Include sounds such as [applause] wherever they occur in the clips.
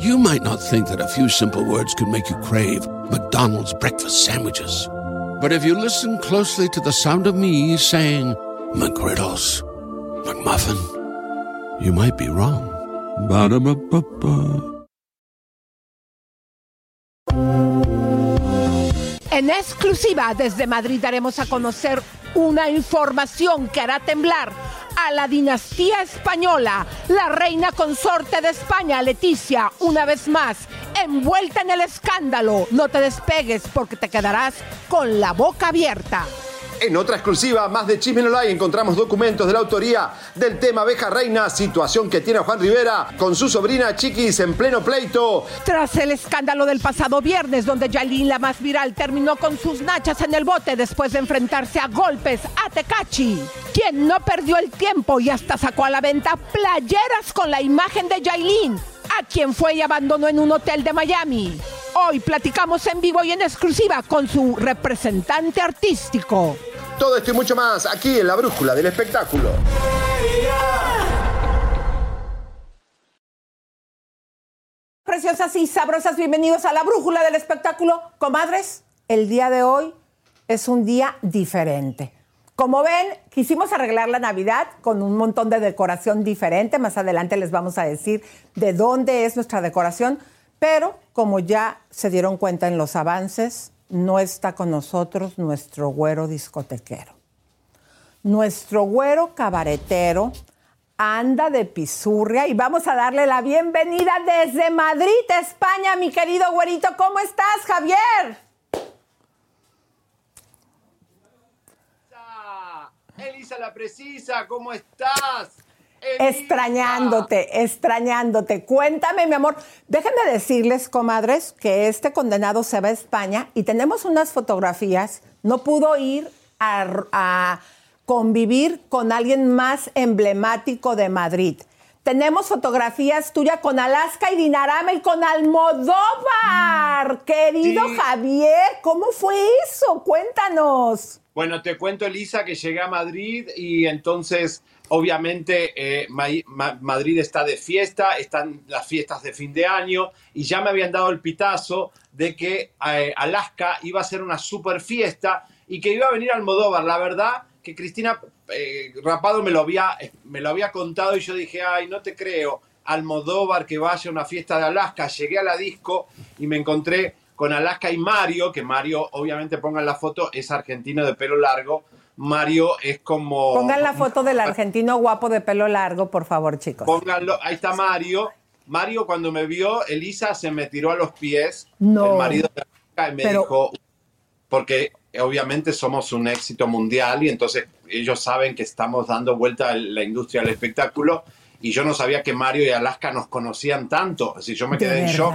You might not think that a few simple words could make you crave McDonald's breakfast sandwiches. But if you listen closely to the sound of me saying McGriddles, McMuffin, you might be wrong. Ba-da-ba-ba-ba. En exclusiva desde Madrid daremos a conocer una información que hará temblar a la dinastía española. La reina consorte de España, Leticia, una vez más, envuelta en el escándalo. No te despegues porque te quedarás con la boca abierta. En otra exclusiva, más de Chisme No encontramos documentos de la autoría del tema Abeja Reina, situación que tiene Juan Rivera con su sobrina Chiquis en pleno pleito. Tras el escándalo del pasado viernes, donde Yailin, la más viral, terminó con sus nachas en el bote después de enfrentarse a golpes a Tecachi, quien no perdió el tiempo y hasta sacó a la venta playeras con la imagen de Yailin, a quien fue y abandonó en un hotel de Miami. Hoy platicamos en vivo y en exclusiva con su representante artístico. Todo esto y mucho más aquí en la brújula del espectáculo. Preciosas y sabrosas, bienvenidos a la brújula del espectáculo. Comadres, el día de hoy es un día diferente. Como ven, quisimos arreglar la Navidad con un montón de decoración diferente. Más adelante les vamos a decir de dónde es nuestra decoración. Pero como ya se dieron cuenta en los avances, no está con nosotros nuestro güero discotequero. Nuestro güero cabaretero anda de pisurria y vamos a darle la bienvenida desde Madrid, España, mi querido güerito. ¿Cómo estás, Javier? Elisa la precisa, ¿cómo estás? Extrañándote, extrañándote. Cuéntame, mi amor. Déjenme decirles, comadres, que este condenado se va a España y tenemos unas fotografías. No pudo ir a, a convivir con alguien más emblemático de Madrid. Tenemos fotografías tuyas con Alaska y Dinarama y con Almodóvar. Querido Javier, ¿cómo fue eso? Cuéntanos. Bueno, te cuento, Elisa, que llegué a Madrid y entonces Obviamente eh, Madrid está de fiesta, están las fiestas de fin de año y ya me habían dado el pitazo de que eh, Alaska iba a ser una super fiesta y que iba a venir Almodóvar. La verdad que Cristina eh, Rapado me lo, había, me lo había contado y yo dije, ay, no te creo, Almodóvar que vaya a una fiesta de Alaska. Llegué a la disco y me encontré con Alaska y Mario, que Mario, obviamente pongan la foto, es argentino de pelo largo Mario es como... Pongan la foto del argentino guapo de pelo largo, por favor, chicos. Pónganlo, ahí está Mario. Mario cuando me vio, Elisa se me tiró a los pies. No. El marido de la y me dijo, porque obviamente somos un éxito mundial y entonces ellos saben que estamos dando vuelta a la industria del espectáculo y yo no sabía que Mario y Alaska nos conocían tanto. Así yo me quedé en shock.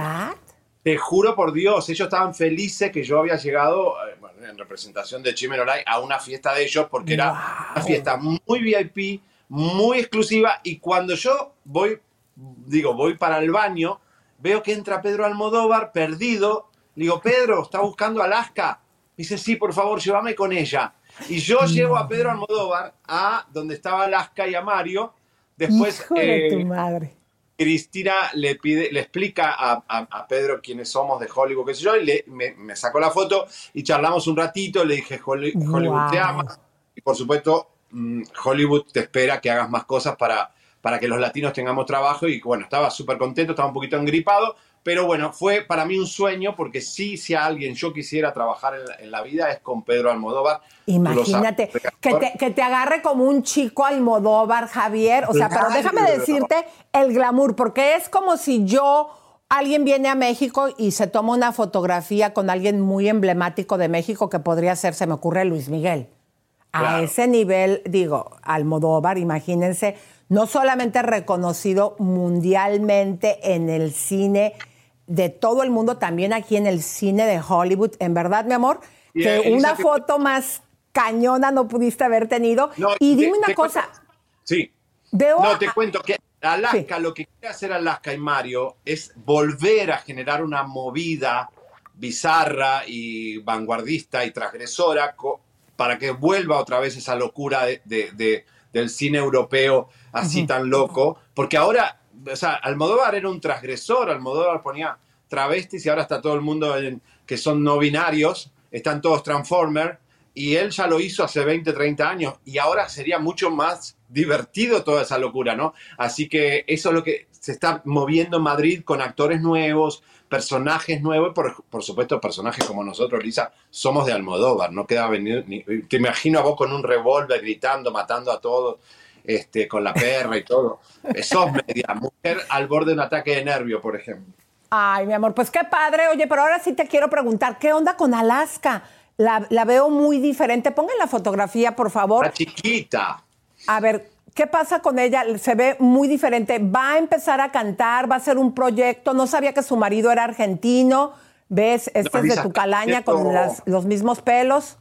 Te juro por Dios, ellos estaban felices que yo había llegado, eh, en representación de Chimeroray, a una fiesta de ellos porque era una fiesta muy VIP, muy exclusiva. Y cuando yo voy, digo, voy para el baño, veo que entra Pedro Almodóvar perdido. digo, Pedro, ¿está buscando Alaska? dice, sí, por favor, llévame con ella. Y yo llevo a Pedro Almodóvar a donde estaba Alaska y a Mario. Después. Hijo de tu eh, madre Cristina le pide, le explica a, Pedro quiénes somos de Hollywood, qué sé yo, y le, me, sacó la foto y charlamos un ratito, le dije, Hollywood te ama. Y por supuesto, mm, Hollywood te espera que hagas más cosas para, para que los latinos tengamos trabajo. Y bueno, estaba súper contento, estaba un poquito engripado, pero bueno, fue para mí un sueño porque sí, si a alguien yo quisiera trabajar en la, vida es con Pedro Almodóvar. Imagínate, que te, que te, agarre como un chico Almodóvar, Javier. O sea, pero déjame decirte el glamour, porque es como si yo, alguien viene a México y se toma una fotografía con alguien muy emblemático de México que podría ser, se me ocurre, Luis Miguel. A ese nivel, digo, Almodóvar, imagínense, no solamente reconocido mundialmente en el cine de todo el mundo, también aquí en el cine de Hollywood. En verdad, mi amor, que una foto más cañona no pudiste haber tenido. y dime una cosa. sí. no, te cuento que Alaska, lo que quiere hacer Alaska y Mario es volver a generar una movida bizarra y vanguardista y transgresora para que vuelva otra vez esa locura de, del cine europeo así tan loco, porque ahora o sea, Almodóvar era un transgresor, Almodóvar ponía travestis y ahora está todo el mundo que son no binarios, están todos Transformers, y él ya lo hizo hace 20, 30 años, y ahora sería mucho más divertido toda esa locura, ¿no? Así que eso es lo que se está moviendo en Madrid con actores nuevos, personajes nuevos, por, por supuesto personajes como nosotros, Lisa, somos de Almodóvar, no queda venir, ni, te imagino a vos con un revólver gritando, matando a todos, este, con la perra y todo. Sos media mujer al borde de un ataque de nervio, por ejemplo. Ay, mi amor, pues qué padre. Oye, pero ahora sí te quiero preguntar, ¿qué onda con Alaska? La, la veo muy diferente. Pongan la fotografía, por favor. La chiquita. A ver, ¿qué pasa con ella? Se ve muy diferente. Va a empezar a cantar, va a ser un proyecto. No sabía que su marido era argentino. ¿Ves? Este es de tu calaña con las, los mismos pelos.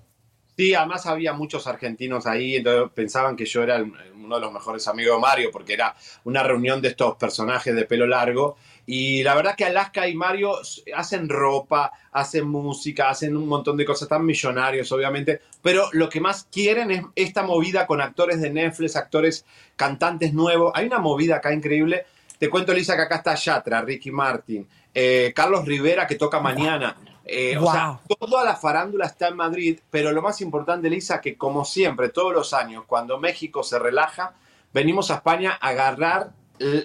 Sí, además había muchos argentinos ahí, entonces pensaban que yo era uno de los mejores amigos de Mario, porque era una reunión de estos personajes de pelo largo. Y la verdad que Alaska y Mario hacen ropa, hacen música, hacen un montón de cosas, tan millonarios obviamente, pero lo que más quieren es esta movida con actores de Netflix, actores, cantantes nuevos. Hay una movida acá increíble. Te cuento, Lisa, que acá está Yatra, Ricky Martin, eh, Carlos Rivera, que toca mañana. Eh, O sea, toda la farándula está en Madrid, pero lo más importante, Lisa, que como siempre, todos los años, cuando México se relaja, venimos a España a agarrar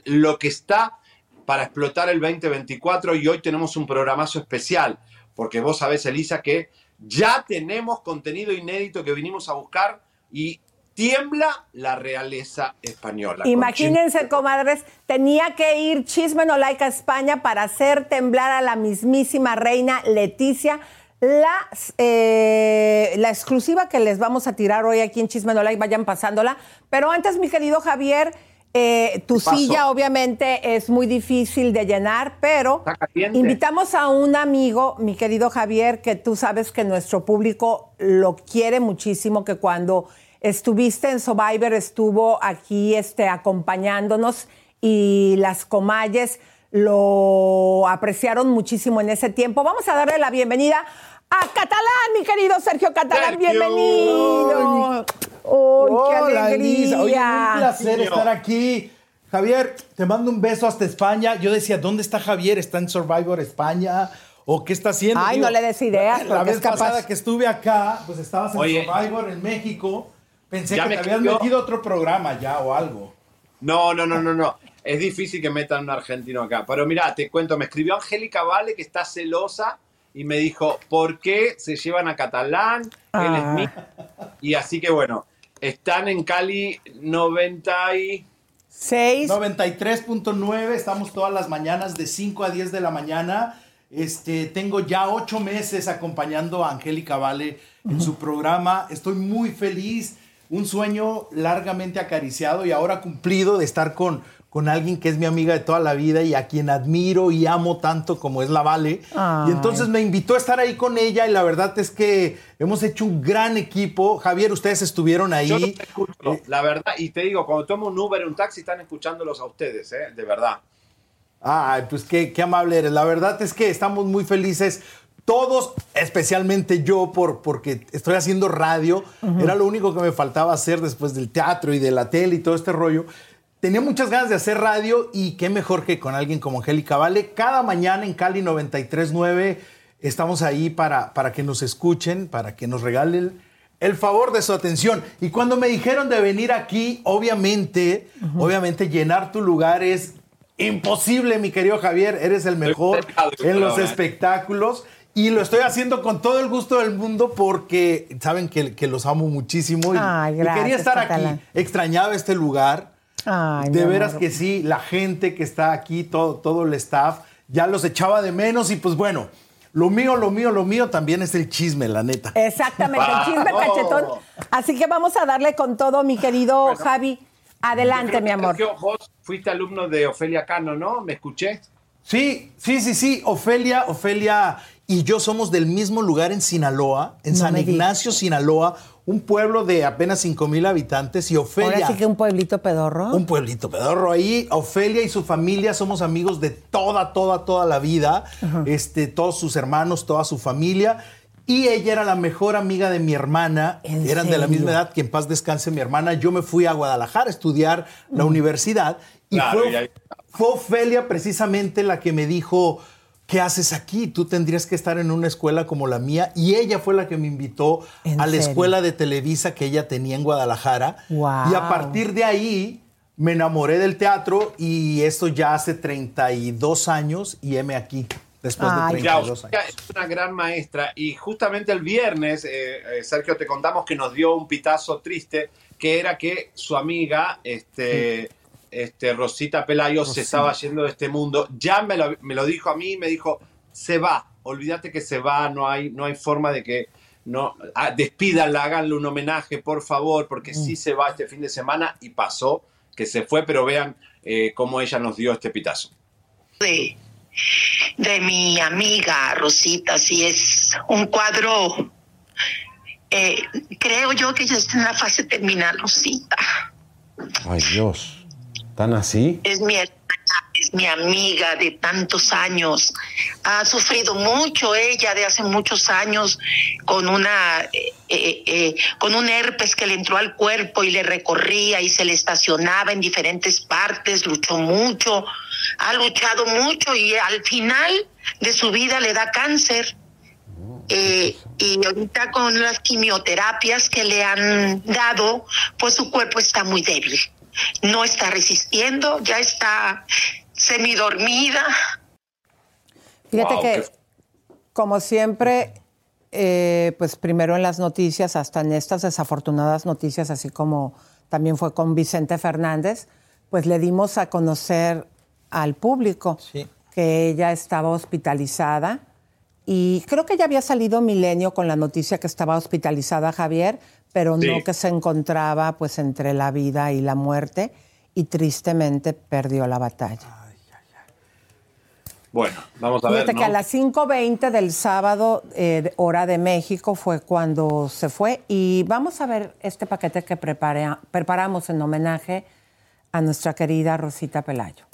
lo que está para explotar el 2024 y hoy tenemos un programazo especial, porque vos sabés, Elisa, que ya tenemos contenido inédito que vinimos a buscar y tiembla la realeza española. Imagínense, comadres, tenía que ir Chisme No Like a España para hacer temblar a la mismísima reina Leticia. La, eh, la exclusiva que les vamos a tirar hoy aquí en Chisme No Like, vayan pasándola. Pero antes, mi querido Javier, eh, tu silla obviamente es muy difícil de llenar, pero invitamos a un amigo, mi querido Javier, que tú sabes que nuestro público lo quiere muchísimo, que cuando estuviste en Survivor estuvo aquí este, acompañándonos y las comalles lo apreciaron muchísimo en ese tiempo. Vamos a darle la bienvenida a Catalán, mi querido Sergio Catalán, bienvenido. ¡Oh, qué alegría! Oye, un placer estar aquí. Javier, te mando un beso hasta España. Yo decía, ¿dónde está Javier? ¿Está en Survivor España? ¿O qué está haciendo? Ay, no le des ideas. La, vez pasada que estuve acá, pues estabas en Survivor en México. Pensé que te habías metido otro programa ya o algo. No, no, no, no, no. Es difícil que metan un argentino acá. Pero mira, te cuento, me escribió Angélica Vale que está celosa y me dijo, ¿por qué se llevan a Catalán? Él es ah. mío. Y así que bueno, están en Cali 96. 93.9, estamos todas las mañanas de 5 a 10 de la mañana. Este, tengo ya ocho meses acompañando a Angélica Vale en su programa. Estoy muy feliz. Un sueño largamente acariciado y ahora cumplido de estar con, con alguien que es mi amiga de toda la vida y a quien admiro y amo tanto como es la Vale. Y entonces me invitó a estar ahí con ella y la verdad es que hemos hecho un gran equipo. Javier, ustedes estuvieron ahí. Yo escucho, la verdad, y te digo, cuando tomo un Uber, un taxi, están escuchándolos a ustedes, ¿eh? de verdad. Ay, pues qué, qué amable eres. La verdad es que estamos muy felices todos, especialmente yo, por, porque estoy haciendo radio, era lo único que me faltaba hacer después del teatro y de la tele y todo este rollo tenía muchas ganas de hacer radio y qué mejor que con alguien como Angélica Vale. Cada mañana en Cali 93.9 estamos ahí para, para que nos escuchen, para que nos regalen el favor de su atención. Y cuando me dijeron de venir aquí, obviamente, obviamente llenar tu lugar es imposible, mi querido Javier. Eres el mejor en los espectáculos. Y lo estoy haciendo con todo el gusto del mundo porque saben que, los amo muchísimo. Y, quería estar aquí. Extrañaba este lugar de veras que sí, la gente que está aquí, todo, todo el staff, ya los echaba de menos y pues bueno, lo mío, lo mío, lo mío también es el chisme, la neta. Exactamente, el chisme cachetón. Así que vamos a darle con todo, mi querido Javi. Adelante, mi amor. Vos fuiste alumno de Ofelia Cano, ¿no? ¿Me escuché? Sí, sí, sí, sí. Ofelia, Ofelia y yo somos del mismo lugar en Sinaloa, en San Ignacio, Sinaloa un pueblo de apenas 5 mil habitantes y Ofelia. Ahora sí que un pueblito pedorro. Un pueblito pedorro. Ahí Ofelia y su familia somos amigos de toda, toda, toda la vida. Este, todos sus hermanos, toda su familia. Y ella era la mejor amiga de mi hermana, eran de la misma edad, que en paz descanse mi hermana. Yo me fui a Guadalajara a estudiar la universidad y fue, fue Ofelia precisamente la que me dijo, ¿qué haces aquí? Tú tendrías que estar en una escuela como la mía. Y ella fue la que me invitó a la escuela de Televisa que ella tenía en Guadalajara. Y a partir de ahí me enamoré del teatro y esto ya hace 32 años y heme aquí. Después de 32 años. Es una gran maestra y justamente el viernes, eh, eh, Sergio, te contamos que nos dio un pitazo triste, que era que su amiga, este, este, Rosita Pelayo, se estaba yendo de este mundo. Ya me lo, me lo dijo a mí, me dijo, se va, olvídate que se va, no hay, no hay forma de que no ah, despídanla, háganle un homenaje, por favor, porque sí mm. se va este fin de semana y pasó que se fue, pero vean eh, cómo ella nos dio este pitazo. De, de mi amiga Rosita, si es un cuadro, eh, creo yo que ya está en la fase terminal, Rosita. Ay Dios, ¿tan así? Es mi es mi amiga de tantos años. Ha sufrido mucho ella de hace muchos años con una eh, eh, eh, con un herpes que le entró al cuerpo y le recorría y se le estacionaba en diferentes partes. Luchó mucho, ha luchado mucho y al final de su vida le da cáncer. y ahorita con las quimioterapias que le han dado, pues su cuerpo está muy débil no está resistiendo, ya está semidormida. Fíjate que, como siempre, eh, pues primero en las noticias, hasta en estas desafortunadas noticias, así como también fue con Vicente Fernández, pues le dimos a conocer al público que ella estaba hospitalizada. Y creo que ya había salido Milenio con la noticia que estaba hospitalizada Javier, pero no que se encontraba pues entre la vida y la muerte y tristemente perdió la batalla. Bueno, vamos a ver. Fíjate que a las 5.20 del sábado, eh, hora de México, fue cuando se fue. Y vamos a ver este paquete que preparamos en homenaje a nuestra querida Rosita Pelayo.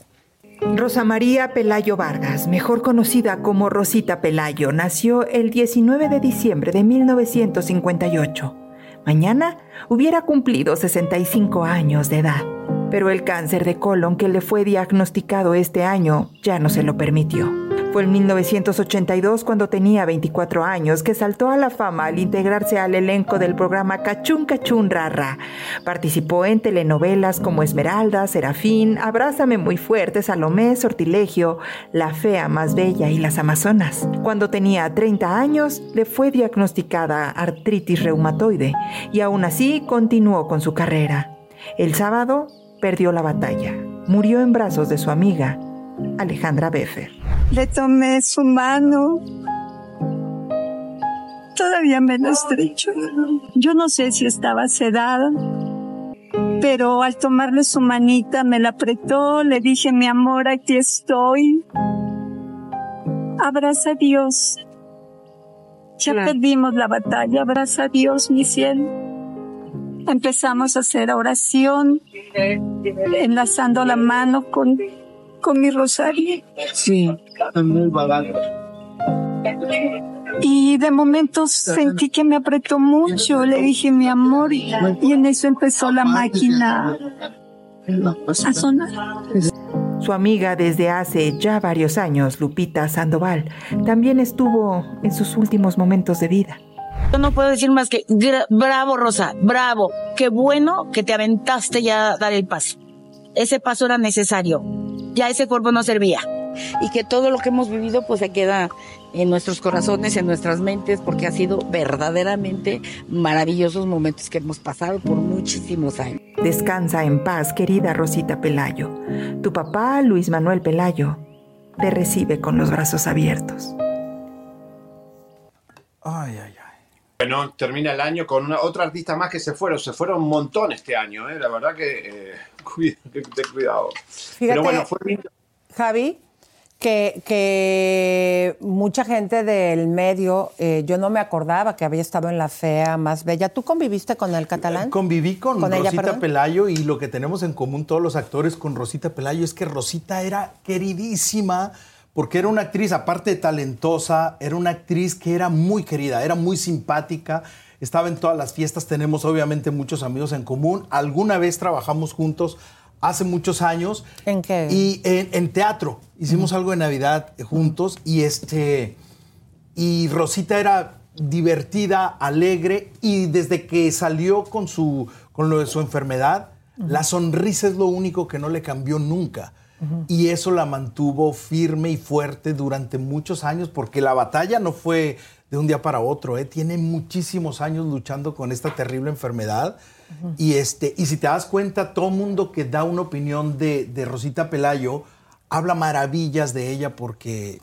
Rosa María Pelayo Vargas, mejor conocida como Rosita Pelayo, nació el 19 de diciembre de 1958. Mañana hubiera cumplido 65 años de edad pero el cáncer de colon que le fue diagnosticado este año ya no se lo permitió. Fue en 1982 cuando tenía 24 años que saltó a la fama al integrarse al elenco del programa Cachún Cachún Rara. Participó en telenovelas como Esmeralda, Serafín, Abrázame muy fuerte, Salomé, Sortilegio, La fea más bella y Las Amazonas. Cuando tenía 30 años le fue diagnosticada artritis reumatoide y aún así continuó con su carrera. El sábado perdió la batalla. Murió en brazos de su amiga, Alejandra Beffer. Le tomé su mano. Todavía me lo estrecho. Yo no sé si estaba sedada, pero al tomarle su manita me la apretó, le dije, mi amor, aquí estoy. Abraza a Dios. Ya perdimos la batalla, abraza a Dios, mi cielo empezamos a hacer oración, enlazando la mano con, con mi rosario. Sí. Y de momento sentí que me apretó mucho, le dije mi amor, y en eso empezó la máquina a sonar. Su amiga desde hace ya varios años, Lupita Sandoval, también estuvo en sus últimos momentos de vida. Yo no puedo decir más que bravo, Rosa, bravo. Qué bueno que te aventaste ya a dar el paso. Ese paso era necesario. Ya ese cuerpo no servía. Y que todo lo que hemos vivido pues se queda en nuestros corazones, en nuestras mentes, porque ha sido verdaderamente maravillosos momentos que hemos pasado por muchísimos años. Descansa en paz, querida Rosita Pelayo. Tu papá, Luis Manuel Pelayo, te recibe con los brazos abiertos. Ay, ay, ay. Bueno, termina el año con una, otra artista más que se fueron. Se fueron un montón este año, ¿eh? La verdad que, eh, [laughs] cuidado. Pero bueno, fue Javi, que, que, mucha gente del medio, eh, yo no me acordaba que había estado en la fea más bella. ¿Tú conviviste con el catalán? Conviví con, Rosita Pelayo y lo que tenemos en común todos los actores con Rosita Pelayo es que Rosita era queridísima porque era una actriz, aparte de talentosa, era una actriz que era muy querida, era muy simpática, estaba en todas las fiestas, tenemos obviamente muchos amigos en común, alguna vez trabajamos juntos hace muchos años. ¿En qué? Y en, teatro, hicimos algo de Navidad juntos y este, y Rosita era divertida, alegre y desde que salió con, su, con lo de su enfermedad, la sonrisa es lo único que no le cambió nunca. Y eso la mantuvo firme y fuerte durante muchos años, porque la batalla no fue de un día para otro, ¿eh? tiene muchísimos años luchando con esta terrible enfermedad. Y, este, y si te das cuenta, todo mundo que da una opinión de, de Rosita Pelayo habla maravillas de ella porque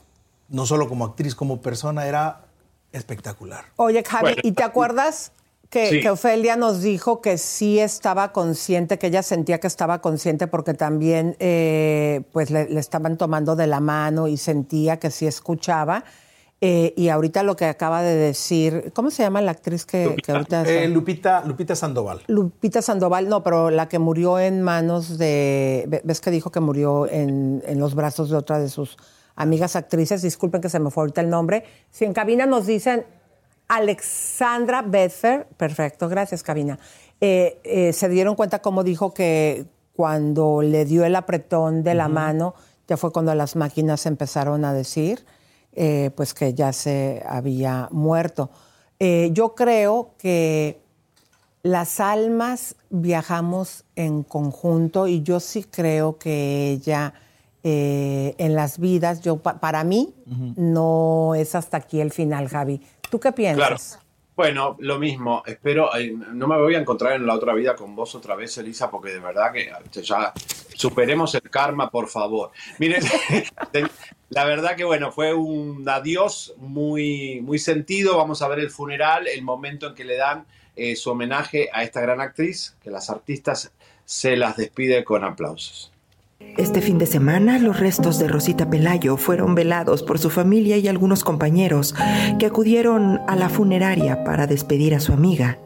no solo como actriz, como persona, era espectacular. Oye, Javi, ¿y te acuerdas que, Ofelia nos dijo que sí estaba consciente, que ella sentía que estaba consciente porque también eh, pues le, estaban tomando de la mano y sentía que sí escuchaba. Eh, y ahorita lo que acaba de decir, ¿cómo se llama la actriz que, ahorita... Eh, Lupita, Lupita Sandoval. Lupita Sandoval, no, pero la que murió en manos de... ¿Ves que dijo que murió en, en los brazos de otra de sus amigas actrices? Disculpen que se me fue ahorita el nombre. Si en cabina nos dicen Alexandra Bedford, perfecto, gracias, Cabina. Eh, eh, se dieron cuenta cómo dijo que cuando le dio el apretón de la mano, ya fue cuando las máquinas empezaron a decir eh, pues que ya se había muerto. yo creo que las almas viajamos en conjunto y yo sí creo que ella en las vidas, yo para mí no es hasta aquí el final, Javi. ¿Tú qué piensas? Claro. Bueno, lo mismo. Espero, no me voy a encontrar en la otra vida con vos otra vez, Elisa, porque de verdad que ya superemos el karma, por favor. Miren, [laughs] la verdad que bueno, fue un adiós muy, muy sentido. Vamos a ver el funeral, el momento en que le dan eh, su homenaje a esta gran actriz, que las artistas se las despide con aplausos. Este fin de semana, los restos de Rosita Pelayo fueron velados por su familia y algunos compañeros que acudieron a la funeraria para despedir a su amiga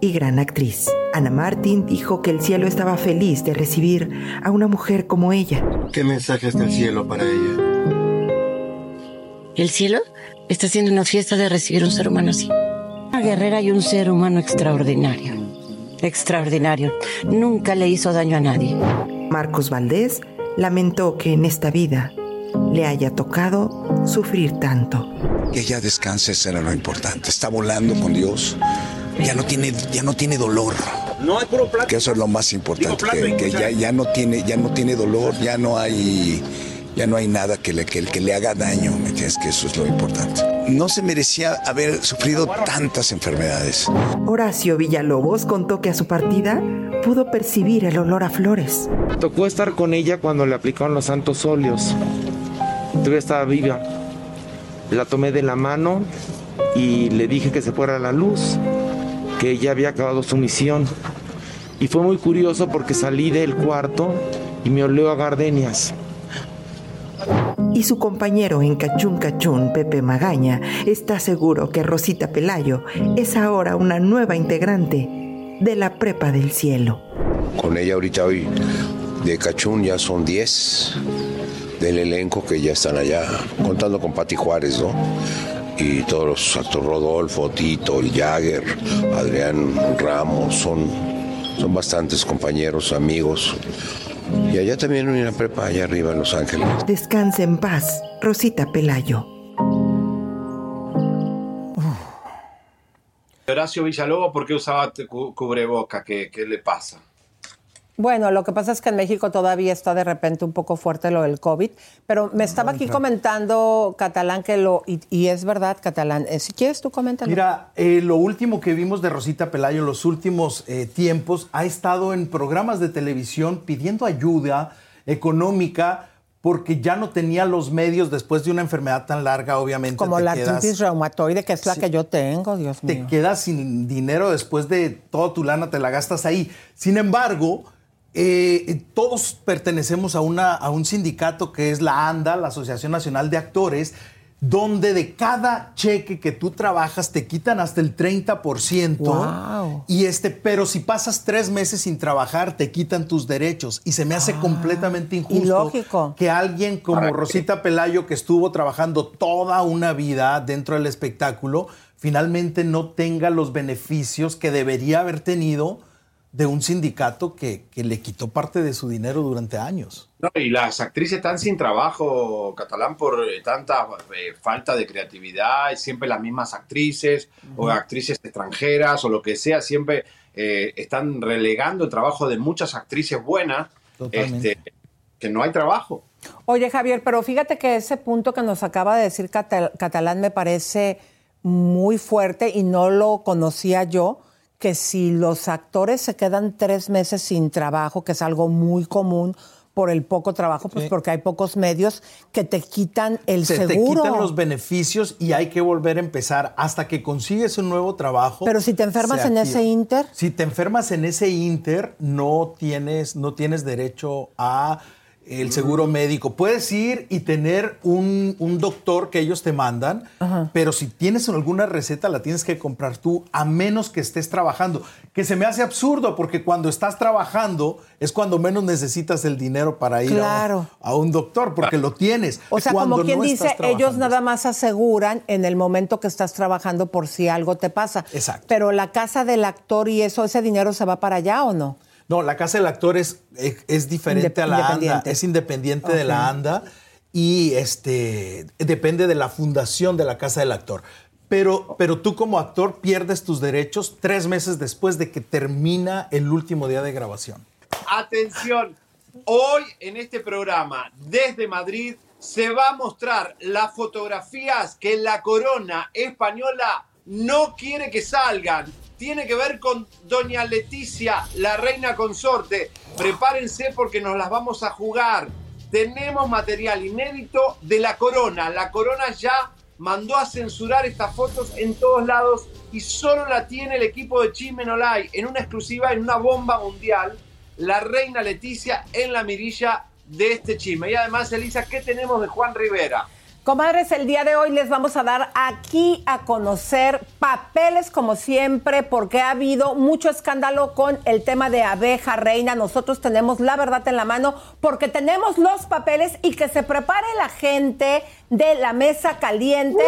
y gran actriz. Ana Martín dijo que el cielo estaba feliz de recibir a una mujer como ella. ¿Qué mensaje está el cielo para ella? El cielo está haciendo una fiesta de recibir un ser humano así. Una guerrera y un ser humano extraordinario. Extraordinario. Nunca le hizo daño a nadie. Marcos Valdés lamentó que en esta vida le haya tocado sufrir tanto. Que ella descanse, será lo importante. Está volando con Dios. Ya no tiene, ya no tiene dolor. No hay puro Que eso es lo más importante. que, ya, ya, no tiene, ya no tiene dolor, ya no hay, ya no hay nada que le, que, que le haga daño. ¿Me entiendes? Que eso es lo importante. No se merecía haber sufrido tantas enfermedades. Horacio Villalobos contó que a su partida pudo percibir el olor a flores. Tocó estar con ella cuando le aplicaron los santos óleos. Todavía estaba viva. La tomé de la mano y le dije que se fuera a la luz, que ella había acabado su misión. Y fue muy curioso porque salí del cuarto y me olió a gardenias. Y su compañero en Cachún Cachún, Pepe Magaña, está seguro que Rosita Pelayo es ahora una nueva integrante de la Prepa del Cielo. Con ella ahorita hoy de Cachún ya son 10 del elenco que ya están allá, contando con Pati Juárez, ¿no? Y todos los actores, Rodolfo, Tito, el Jagger, Adrián Ramos, son, son bastantes compañeros, amigos. Y allá también una prepa, allá arriba en Los Ángeles. Descanse en paz, Rosita Pelayo. Horacio Villalobos, ¿por qué usaba cubreboca? ¿Qué, ¿Qué le pasa? Bueno, lo que pasa es que en México todavía está de repente un poco fuerte lo del COVID, pero me estaba aquí comentando Catalán que lo, y, es verdad, Catalán, eh, si quieres tú coméntalo. Mira, eh, lo último que vimos de Rosita Pelayo en los últimos eh, tiempos ha estado en programas de televisión pidiendo ayuda económica porque ya no tenía los medios después de una enfermedad tan larga, obviamente. Como la artritis reumatoide, que es la que yo tengo, Dios mío. Te quedas sin dinero después de toda tu lana, te la gastas ahí. Sin embargo, eh, todos pertenecemos a, una, a un sindicato que es la ANDA, la Asociación Nacional de Actores, donde de cada cheque que tú trabajas te quitan hasta el 30%. Wow. Y este, pero si pasas tres meses sin trabajar, te quitan tus derechos. Y se me hace completamente injusto ilógico. que alguien como Rosita Pelayo, que estuvo trabajando toda una vida dentro del espectáculo, finalmente no tenga los beneficios que debería haber tenido de un sindicato que, que le quitó parte de su dinero durante años. No, y las actrices están sin trabajo, catalán, por eh, tanta eh, falta de creatividad, y siempre las mismas actrices o actrices extranjeras o lo que sea, siempre eh, están relegando el trabajo de muchas actrices buenas, Totalmente. este, que no hay trabajo. Oye, Javier, pero fíjate que ese punto que nos acaba de decir Catal- Catalán me parece muy fuerte y no lo conocía yo, que si los actores se quedan tres meses sin trabajo, que es algo muy común por el poco trabajo, pues Sí. porque hay pocos medios que te quitan el Se te seguro. quitan los beneficios y hay que volver a empezar hasta que consigues un nuevo trabajo. Pero si te enfermas en ese inter, Si te enfermas en ese inter, no tienes, no tienes derecho a el seguro médico. Puedes ir y tener un, un doctor que ellos te mandan, pero si tienes alguna receta la tienes que comprar tú, a menos que estés trabajando. Que se me hace absurdo, porque cuando estás trabajando es cuando menos necesitas el dinero para ir a- Claro. a, un doctor, porque lo tienes. o sea, Cuando como quien no dice, ellos nada más aseguran en el momento que estás trabajando por si algo te pasa. Exacto. Pero la casa del actor y eso, ese dinero se va para allá o no? No, la casa del actor es, es, es diferente Indep- a la ANDA, es independiente de la. ANDA y este, depende de la fundación de la casa del actor. Pero, pero tú como actor pierdes tus derechos tres meses después de que termina el último día de grabación. Atención, hoy en este programa desde Madrid se va a mostrar las fotografías que la corona española no quiere que salgan. Tiene que ver con doña Leticia, la reina consorte. Prepárense porque nos las vamos a jugar. Tenemos material inédito de la corona. La corona ya mandó a censurar estas fotos en todos lados y solo la tiene el equipo de Chimenolay en una exclusiva, en una bomba mundial. La reina Leticia en la mirilla de este chisme. Y además, Elisa, ¿qué tenemos de Juan Rivera? Comadres, el día de hoy les vamos a dar aquí a conocer papeles como siempre, porque ha habido mucho escándalo con el tema de abeja reina. Nosotros tenemos la verdad en la mano porque tenemos los papeles y que se prepare la gente de la mesa caliente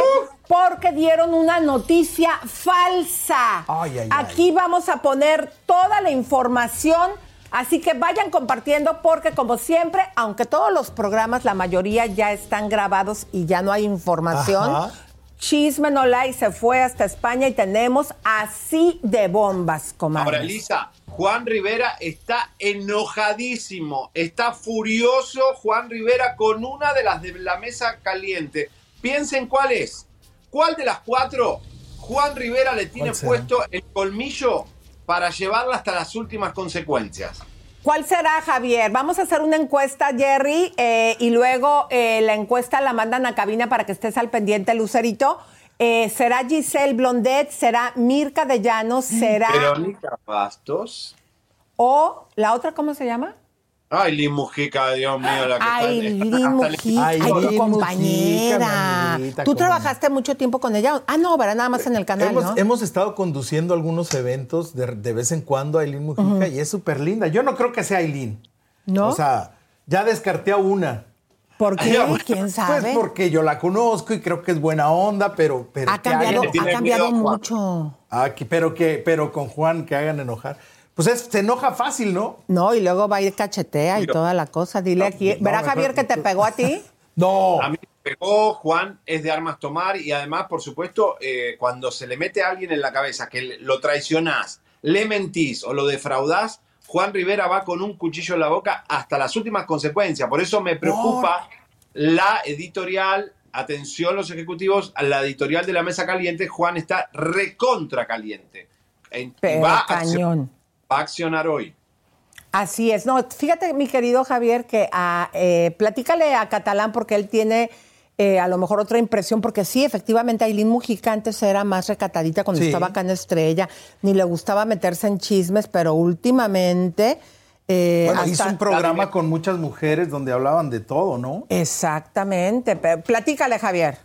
porque dieron una noticia falsa. Ay, ay, ay. Aquí vamos a poner toda la información. Así que vayan compartiendo porque como siempre, aunque todos los programas, la mayoría ya están grabados y ya no hay información, Ajá. Chisme No Like se fue hasta España y tenemos así de bombas, comadres. Ahora, Elisa, Juan Rivera está enojadísimo, está furioso Juan Rivera con una de las de la mesa caliente. Piensen cuál es. ¿Cuál de las cuatro Juan Rivera le tiene puesto el colmillo para llevarla hasta las últimas consecuencias? ¿Cuál será, Javier? Vamos a hacer una encuesta, Jerry, eh, y luego eh, la encuesta la mandan a cabina para que estés al pendiente, Lucerito. Eh, ¿Será Giselle Blondet? ¿Será Mirka de Llanos? ¿Será...? Verónica Bastos. ¿O la otra cómo se llama? Ay, Lin Mujica, Dios mío, la que está- Aileen le- Mujica, ay, Aileen tu Mujica, compañera. ¿Tú no. trabajaste mucho tiempo con ella? Ah, no, ¿verdad? Nada más en el canal, Hemos, ¿no? hemos estado conduciendo algunos eventos de, de vez en cuando a Aileen Mujica y es súper linda. Yo no creo que sea Aileen. ¿No? O sea, ya descarté a una. ¿Por qué? Ay, [laughs] ¿Quién sabe? Pues porque yo la conozco y creo que es buena onda, pero... pero ha que cambiado, ha cambiado mucho. Ah, que- pero, que, pero con Juan que hagan enojar. Pues es- se enoja fácil, ¿no? No, y luego va a ir cachetea y toda la cosa. Dile aquí. no, ¿Verá, Javier, que te pegó a ti? [laughs] No. A mí me pegó, Juan es de armas tomar y además, por supuesto, eh, cuando se le mete a alguien en la cabeza que lo traicionás, le mentís o lo defraudás, Juan Rivera va con un cuchillo en la boca hasta las últimas consecuencias. Por eso me preocupa la editorial, atención los ejecutivos, a la editorial de la Mesa Caliente, Juan está recontra caliente. Pero va, a accionar, cañón. Va a accionar hoy. Así es. No, fíjate, mi querido Javier, que a, eh, platícale a Catalán porque él tiene eh, a lo mejor otra impresión, porque sí, efectivamente, Aileen Mujica antes era más recatadita cuando Sí. estaba acá en Estrella, ni le gustaba meterse en chismes, pero últimamente... eh, Bueno, hasta- hizo un programa con muchas mujeres donde hablaban de todo, ¿no? Exactamente. Pero platícale, Javier.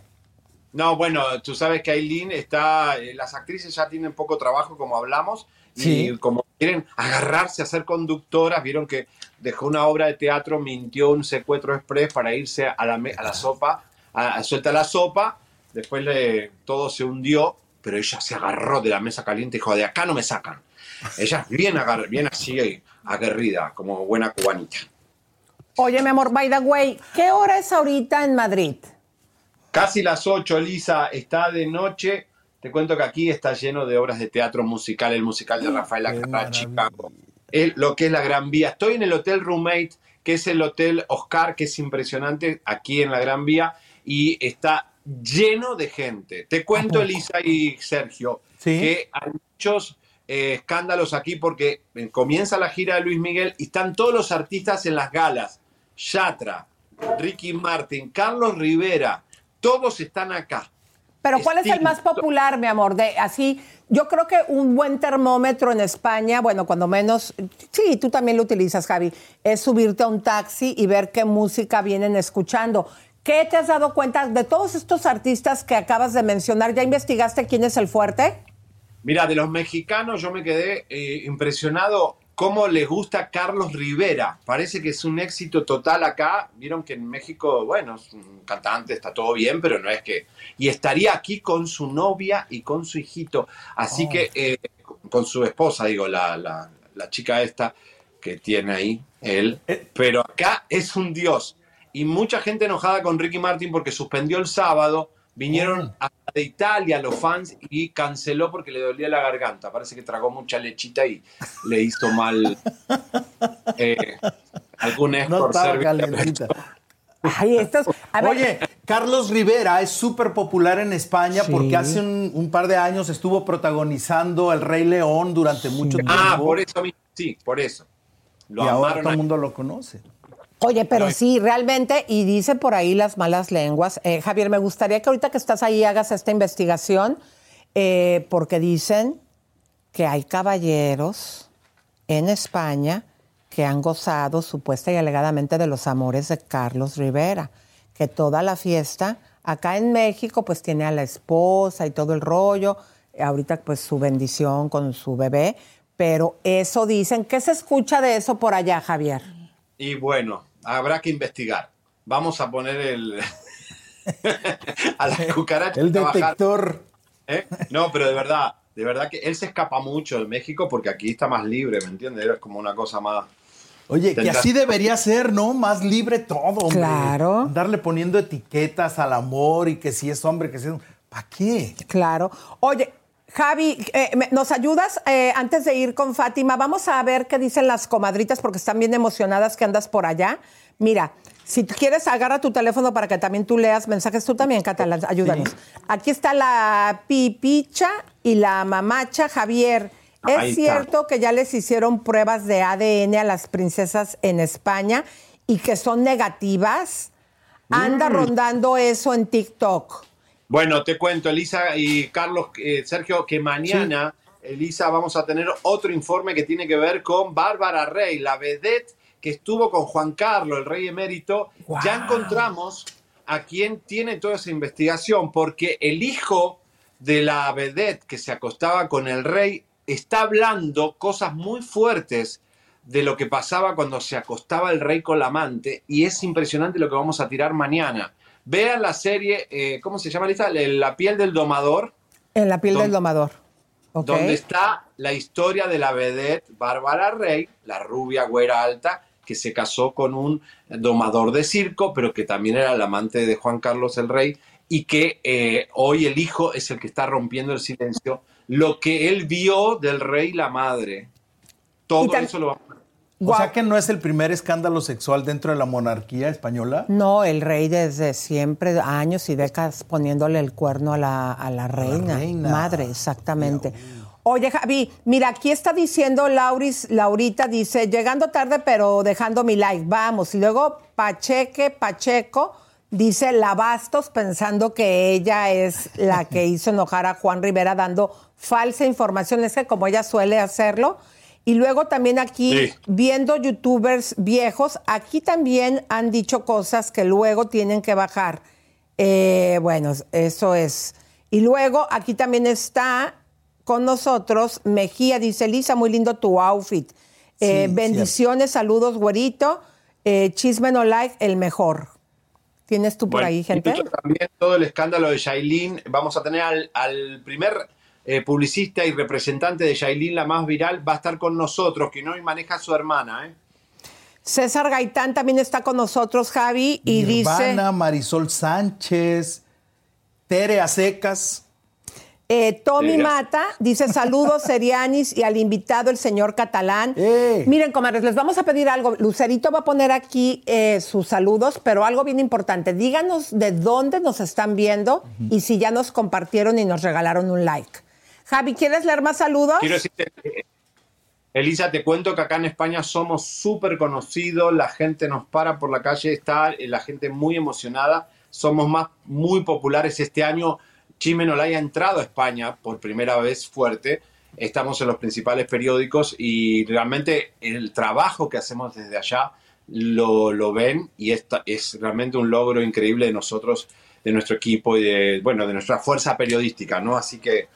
No, bueno, tú sabes que Aileen está, eh, las actrices ya tienen poco trabajo, como hablamos, y como quieren agarrarse a ser conductoras, vieron que dejó una obra de teatro, mintió un secuestro express para irse a la, a la sopa, a, suelta la sopa, después le, todo se hundió, pero ella se agarró de la mesa caliente y dijo, de acá no me sacan. Ella es bien, bien así, aguerrida, como buena cubanita. Oye, mi amor, by the way, ¿qué hora es ahorita en Madrid? Casi las 8, Lisa, está de noche. Te cuento que aquí está lleno de obras de teatro musical, el musical de Rafael Acarrá, Chicago, lo que es la Gran Vía. Estoy en el Hotel Roommate, que es el Hotel Oscar, que es impresionante, aquí en la Gran Vía, y está lleno de gente. Te cuento, Elisa y Sergio, que hay muchos eh, escándalos aquí porque comienza la gira de Luis Miguel y están todos los artistas en las galas. Yatra, Ricky Martin, Carlos Rivera, todos están acá. Pero ¿cuál es el más popular, mi amor? De así, yo creo que un buen termómetro en España, bueno, cuando menos, sí, tú también lo utilizas, Javi, es subirte a un taxi y ver qué música vienen escuchando. ¿Qué te has dado cuenta de todos estos artistas que acabas de mencionar? ¿Ya investigaste quién es el fuerte? Mira, de los mexicanos yo me quedé eh, impresionado cómo les gusta Carlos Rivera. Parece que es un éxito total acá. Vieron que en México, bueno, es un cantante, está todo bien, pero no es que... Y estaría aquí con su novia y con su hijito. Así oh. que, eh, con su esposa, digo, la, la, la, chica esta que tiene ahí, él. Eh. Pero acá es un dios. Y mucha gente enojada con Ricky Martin porque suspendió el sábado Vinieron oh. de Italia los fans y canceló porque le dolía la garganta. Parece que tragó mucha lechita y le hizo mal [laughs] eh, algún no [laughs] Oye, Carlos Rivera es súper popular en España porque hace un, par de años estuvo protagonizando El Rey León durante mucho tiempo. Ah, por eso, sí, por eso. y ahora todo el mundo lo conoce. Oye, pero sí, realmente, y dice por ahí las malas lenguas. Eh, Javier, me gustaría que ahorita que estás ahí hagas esta investigación, eh, porque dicen que hay caballeros en España que han gozado supuesta y alegadamente de los amores de Carlos Rivera, que toda la fiesta, acá en México, pues tiene a la esposa y todo el rollo, ahorita pues su bendición con su bebé, pero eso dicen, ¿qué se escucha de eso por allá, Javier? Y bueno, habrá que investigar. Vamos a poner el. [laughs] a la cucaracha. El detector. ¿Eh? No, pero de verdad, de verdad que él se escapa mucho de México porque aquí está más libre, ¿me entiendes? Es como una cosa más. Oye, que así debería ser, ¿no? Más libre todo, hombre. Claro. Darle poniendo etiquetas al amor y que si es hombre, que si es. ¿Para qué? Claro. Oye, Javi, eh, ¿nos ayudas eh, antes de ir con Fátima? Vamos a ver qué dicen las comadritas porque están bien emocionadas que andas por allá. Mira, si quieres, agarra tu teléfono para que también tú leas mensajes. Tú también, Catalán, ayúdanos. Aquí está la pipicha y la mamacha, Javier. ¿Es cierto que ya les hicieron pruebas de ADN a las princesas en España y que son negativas? Anda mm. rondando eso en TikTok. Bueno, te cuento, Elisa y Carlos, eh, Sergio, que mañana, Elisa, vamos a tener otro informe que tiene que ver con Bárbara Rey, la vedette que estuvo con Juan Carlos, el rey emérito. Ya encontramos a quien tiene toda esa investigación, porque el hijo de la vedette que se acostaba con el rey está hablando cosas muy fuertes de lo que pasaba cuando se acostaba el rey con la amante, y es impresionante lo que vamos a tirar mañana. Vean la serie, eh, ¿cómo se llama? La piel del domador. En la piel del domador. Donde está la historia de la vedette Bárbara Rey, la rubia güera alta, que se casó con un domador de circo, pero que también era el amante de Juan Carlos el Rey, y que eh, hoy el hijo es el que está rompiendo el silencio. Lo que él vio del rey y la madre, todo eso lo vamos a o sea que no es el primer escándalo sexual dentro de la monarquía española. No, el rey desde siempre, años y décadas poniéndole el cuerno a la, a la, reina, Madre, exactamente. Oye, Javi, mira, aquí está diciendo Lauris, Laurita dice, llegando tarde pero dejando mi like, vamos. Y luego Pacheque, Pacheco, dice Lavastos pensando que ella es la que [laughs] hizo enojar a Juan Rivera dando falsa información. Es que como ella suele hacerlo, y luego también aquí, viendo youtubers viejos, aquí también han dicho cosas que luego tienen que bajar. Eh, bueno, eso es. Y luego aquí también está con nosotros Mejía, dice Lisa, muy lindo tu outfit. Eh, bendiciones, saludos, güerito. Eh, chisme no like, el mejor. ¿Tienes tú por ahí, gente? También todo el escándalo de Shailene. Vamos a tener al, primer eh, publicista y representante de Shailene, la más viral, va a estar con nosotros, que no maneja a su hermana. ¿eh? César Gaitán también está con nosotros, Javi, y dice... Marisol Sánchez, Tere Acecas. Eh, Tommy Mata dice saludos, [laughs] Serianis, y al invitado, el señor catalán. Eh. Miren, comadres, les vamos a pedir algo. Lucerito va a poner aquí eh, sus saludos, pero algo bien importante. Díganos de dónde nos están viendo y si ya nos compartieron y nos regalaron un like. Javi, ¿quieres leer más saludos? Quiero decirte, Elisa, te cuento que acá en España somos súper conocidos, la gente nos para por la calle, está la gente muy emocionada, somos más muy populares este año Chimenolay ha entrado a España por primera vez fuerte. Estamos en los principales periódicos y realmente el trabajo que hacemos desde allá lo, lo ven y esta es realmente un logro increíble de nosotros, de nuestro equipo y de, bueno, de nuestra fuerza periodística, ¿no? Así que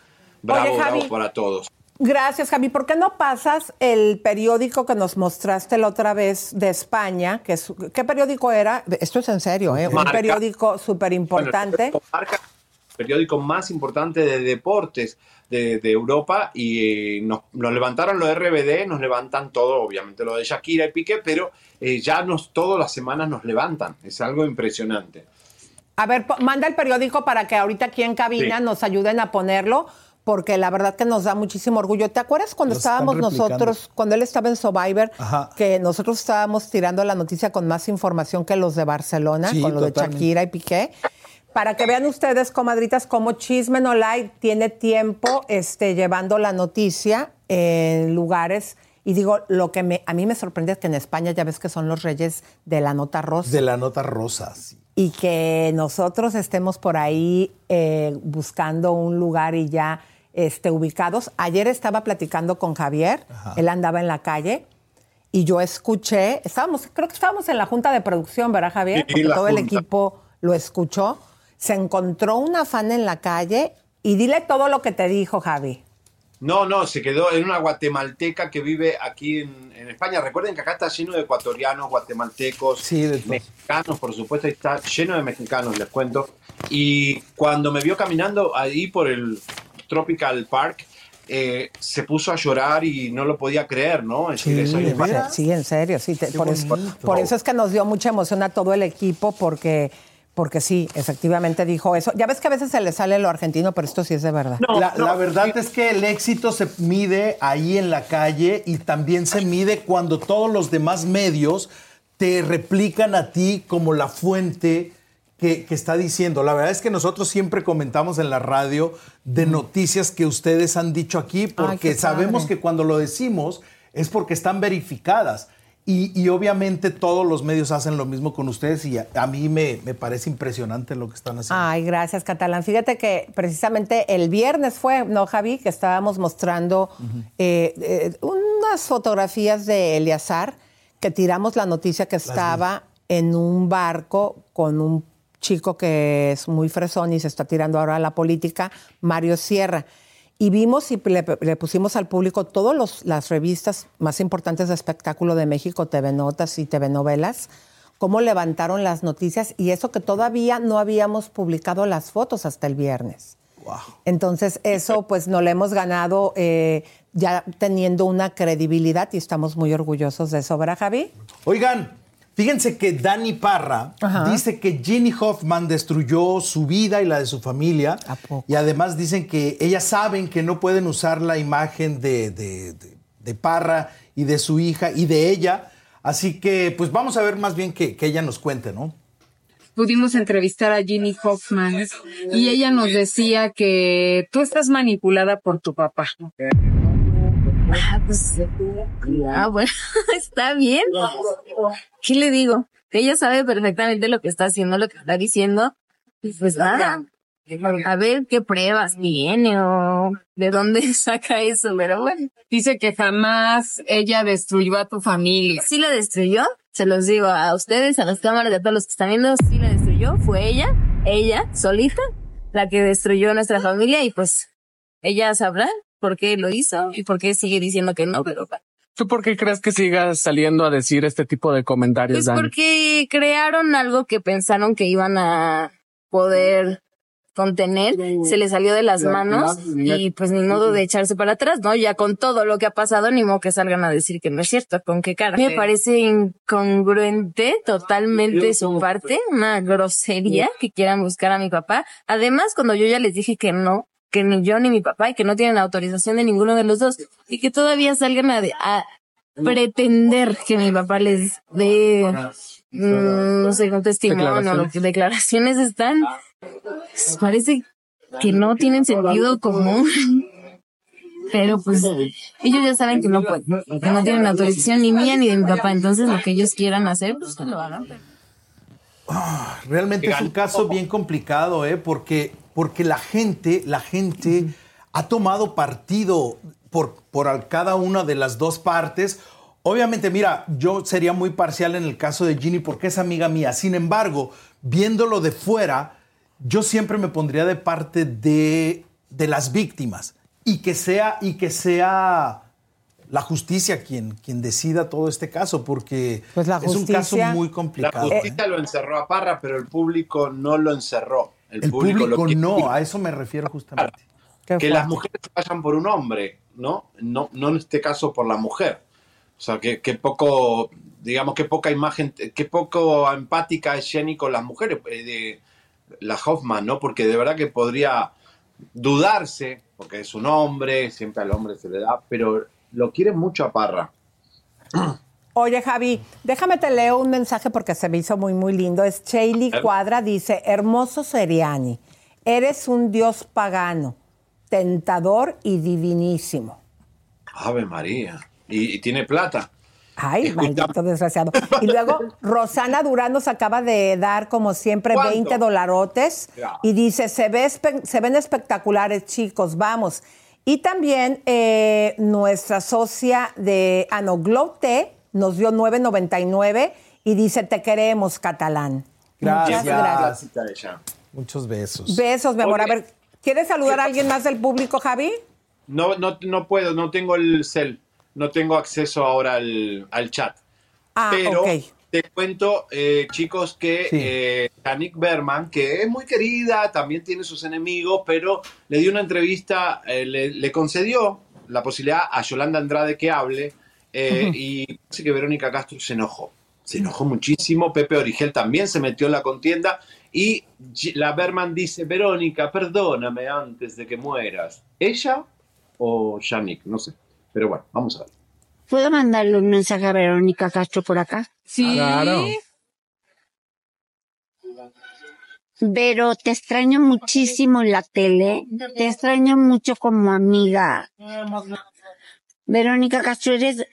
bravo, bravo para todos. Gracias, Javi. ¿Por qué no pasas el periódico que nos mostraste la otra vez de España? Que ¿Qué periódico era? Esto es en serio, ¿eh? Un periódico súper importante periódico más importante de deportes de, Europa y eh, nos, levantaron los RBD, nos levantan todo, obviamente lo de Shakira y Piqué, pero eh, ya nos, todas las semanas nos levantan, es algo impresionante. A ver, manda el periódico para que ahorita aquí en cabina nos ayuden a ponerlo, porque la verdad que nos da muchísimo orgullo. ¿Te acuerdas cuando estábamos nosotros, cuando él estaba en Survivor, que nosotros estábamos tirando la noticia con más información que los de Barcelona, con lo de Shakira y Piqué? Para que vean ustedes, comadritas, cómo Chisme No tiene tiempo este, llevando la noticia en lugares. Y digo, lo que me, a mí me sorprende es que en España ya ves que son los reyes de la nota rosa. De la nota rosa, sí. Y que nosotros estemos por ahí eh, buscando un lugar y ya este, ubicados. Ayer estaba platicando con Javier, él andaba en la calle y yo escuché, estábamos, creo que estábamos en la junta de producción, ¿verdad, Javier? Porque todo el equipo lo escuchó se encontró una fan en la calle y dile todo lo que te dijo, Javi. No, no, se quedó en una guatemalteca que vive aquí en, España. Recuerden que acá está lleno de ecuatorianos, guatemaltecos, mexicanos, por supuesto, está lleno de mexicanos, les cuento. Y cuando me vio caminando ahí por el Tropical Park, eh, se puso a llorar y no lo podía creer, ¿no? sí, en serio, sí. por, eso, por, eso, es que nos dio mucha emoción a todo el equipo porque porque sí, efectivamente dijo eso. Ya ves que a veces se le sale lo argentino, pero esto sí es de verdad. la, verdad es que el éxito se mide ahí en la calle y también se mide cuando todos los demás medios te replican a ti como la fuente que, está diciendo. La verdad es que nosotros siempre comentamos en la radio de noticias que ustedes han dicho aquí porque sabemos que cuando lo decimos es porque están verificadas. Y, obviamente todos los medios hacen lo mismo con ustedes y a, mí me, parece impresionante lo que están haciendo. Ay, gracias, Catalán. Fíjate que precisamente el viernes fue, ¿no, Javi? Que estábamos mostrando eh, eh, unas fotografías de Eleazar, que tiramos la noticia que estaba en un barco con un chico que es muy fresón y se está tirando ahora a la política, Mario Sierra. Y vimos y le, pusimos al público todas las revistas más importantes de espectáculo de México, TV Notas y TV Novelas, cómo levantaron las noticias y eso que todavía no habíamos publicado las fotos hasta el viernes. Entonces eso pues no le hemos ganado eh, ya teniendo una credibilidad y estamos muy orgullosos de eso, ¿verdad Javi? Oigan, Fíjense que Dani Parra dice que Ginny Hoffman destruyó su vida y la de su familia. Y además dicen que ellas saben que no pueden usar la imagen de, Parra y de su hija y de ella. Así que, pues vamos a ver más bien que, que ella nos cuente, ¿no? Pudimos entrevistar a Ginny Hoffman y ella nos decía que tú estás manipulada por tu papá. Ah, pues, ah, bueno, [laughs] está bien. ¿Qué le digo? Ella sabe perfectamente lo que está haciendo, lo que está diciendo. Y pues nada, a ver qué pruebas tiene o de dónde [laughs] saca eso, pero bueno. Dice que jamás ella destruyó a tu familia. Sí la destruyó, se los digo a ustedes, a las cámaras, a todos los que están viendo, sí la destruyó, fue ella ella solita la que destruyó nuestra familia y pues ella sabrá por qué lo hizo y por qué sigue diciendo que no, pero ¿Tú por qué crees que sigas saliendo a decir este tipo de comentarios, Pues porque crearon algo que pensaron que iban a poder contener, se le salió de las manos y pues ni modo de echarse para atrás, ¿no? Ya con todo lo que ha pasado, ni modo que salgan a decir que no es cierto, con qué cara. Me parece incongruente totalmente su parte, una grosería que quieran buscar a mi papá. Además, cuando yo ya les dije que no, que ni yo ni mi papá y que no tienen autorización de ninguno de los dos y que todavía salgan a, a pretender que mi papá les dé, mm, no sé, un testimonio, lo que declaraciones están, pues, parece que no tienen sentido común. Pero pues ellos ya saben que no pueden, que no tienen autorización ni mía ni de mi papá, entonces lo que ellos quieran hacer, pues que lo hagan. Realmente es un caso bien complicado, ¿eh? Porque, porque la gente, la gente ha tomado partido por, por cada una de las dos partes. Obviamente, mira, yo sería muy parcial en el caso de Ginny porque es amiga mía. Sin embargo, viéndolo de fuera, yo siempre me pondría de parte de, de las víctimas y que sea, y que sea la justicia quien, quien decida todo este caso, porque Pues la es un caso justicia- muy La complicado. justicia lo encerró a Parra, pero el público no lo encerró. El, El público, público lo quiere. no, a eso me refiero justamente. que las mujeres vayan por un hombre, ¿no? No, no en este caso por la mujer. O sea, que, que poco, digamos, que poca imagen, que poco empática es Jenny con las mujeres, eh, de la Hoffman, ¿no? Porque de verdad que podría dudarse, porque es un hombre, siempre al hombre se le da, pero lo quiere mucho a Parra. Oye, Javi, déjame te leo un mensaje porque se me hizo muy, muy lindo. Es ver. Cuadra, dice, hermoso Seriani, eres un dios pagano, tentador y divinísimo. Ave María. Y, y tiene plata. Ay, maldito desgraciado. Y luego [laughs] Rosana Durán nos acaba de dar, como siempre, ¿Cuánto? 20 dolarotes Ya. y dice, se, ve se ven espectaculares, chicos, vamos. Y también eh, nuestra socia de Anoglote nos dio 9.99 y dice, te queremos, catalán. Gracias. Muchas gracias. Muchos besos. Besos, mi amor. A ver, ¿quieres saludar a alguien más del público, Javi? No, no, no puedo, no tengo el cel, no tengo acceso ahora al, al chat. Ah, Pero ok. te cuento, eh, chicos, que eh, Janik Berman, que es muy querida, también tiene sus enemigos, pero le dio una entrevista, eh, le, le concedió la posibilidad a Yolanda Andrade que hable, eh, y parece que Verónica Castro se enojó. Se enojó muchísimo, Pepe Origel también se metió en la contienda y la Berman dice, Verónica, perdóname antes de que mueras. ¿Ella o Yannick? No sé. Pero bueno, vamos a ver. ¿Puedo mandarle un mensaje a Verónica Castro por acá? Sí. Claro. Pero te extraño muchísimo en la tele. Te extraño mucho como amiga. Verónica Castro, eres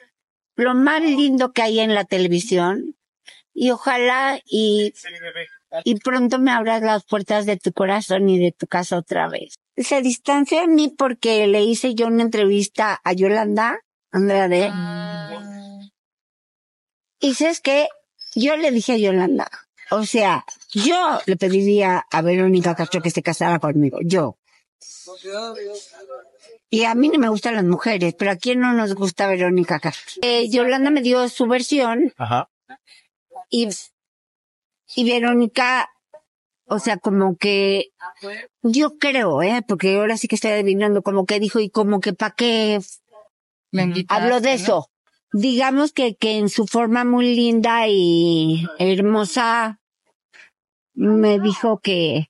lo más lindo que hay en la televisión. Y ojalá y, y pronto me abras las puertas de tu corazón y de tu casa otra vez. Se distancia de mí porque le hice yo una entrevista a Yolanda Andrade. Y sabes que yo le dije a Yolanda, o sea, yo le pediría a Verónica Castro que se casara conmigo, yo. Y a mí no me gustan las mujeres, pero a quién no nos gusta Verónica Castro. Eh, Yolanda me dio su versión Ajá. y, y Verónica, o sea, como que yo creo, eh, porque ahora sí que estoy adivinando como que dijo y como que pa' qué habló de ¿no? eso. Digamos que, que en su forma muy linda y hermosa me dijo que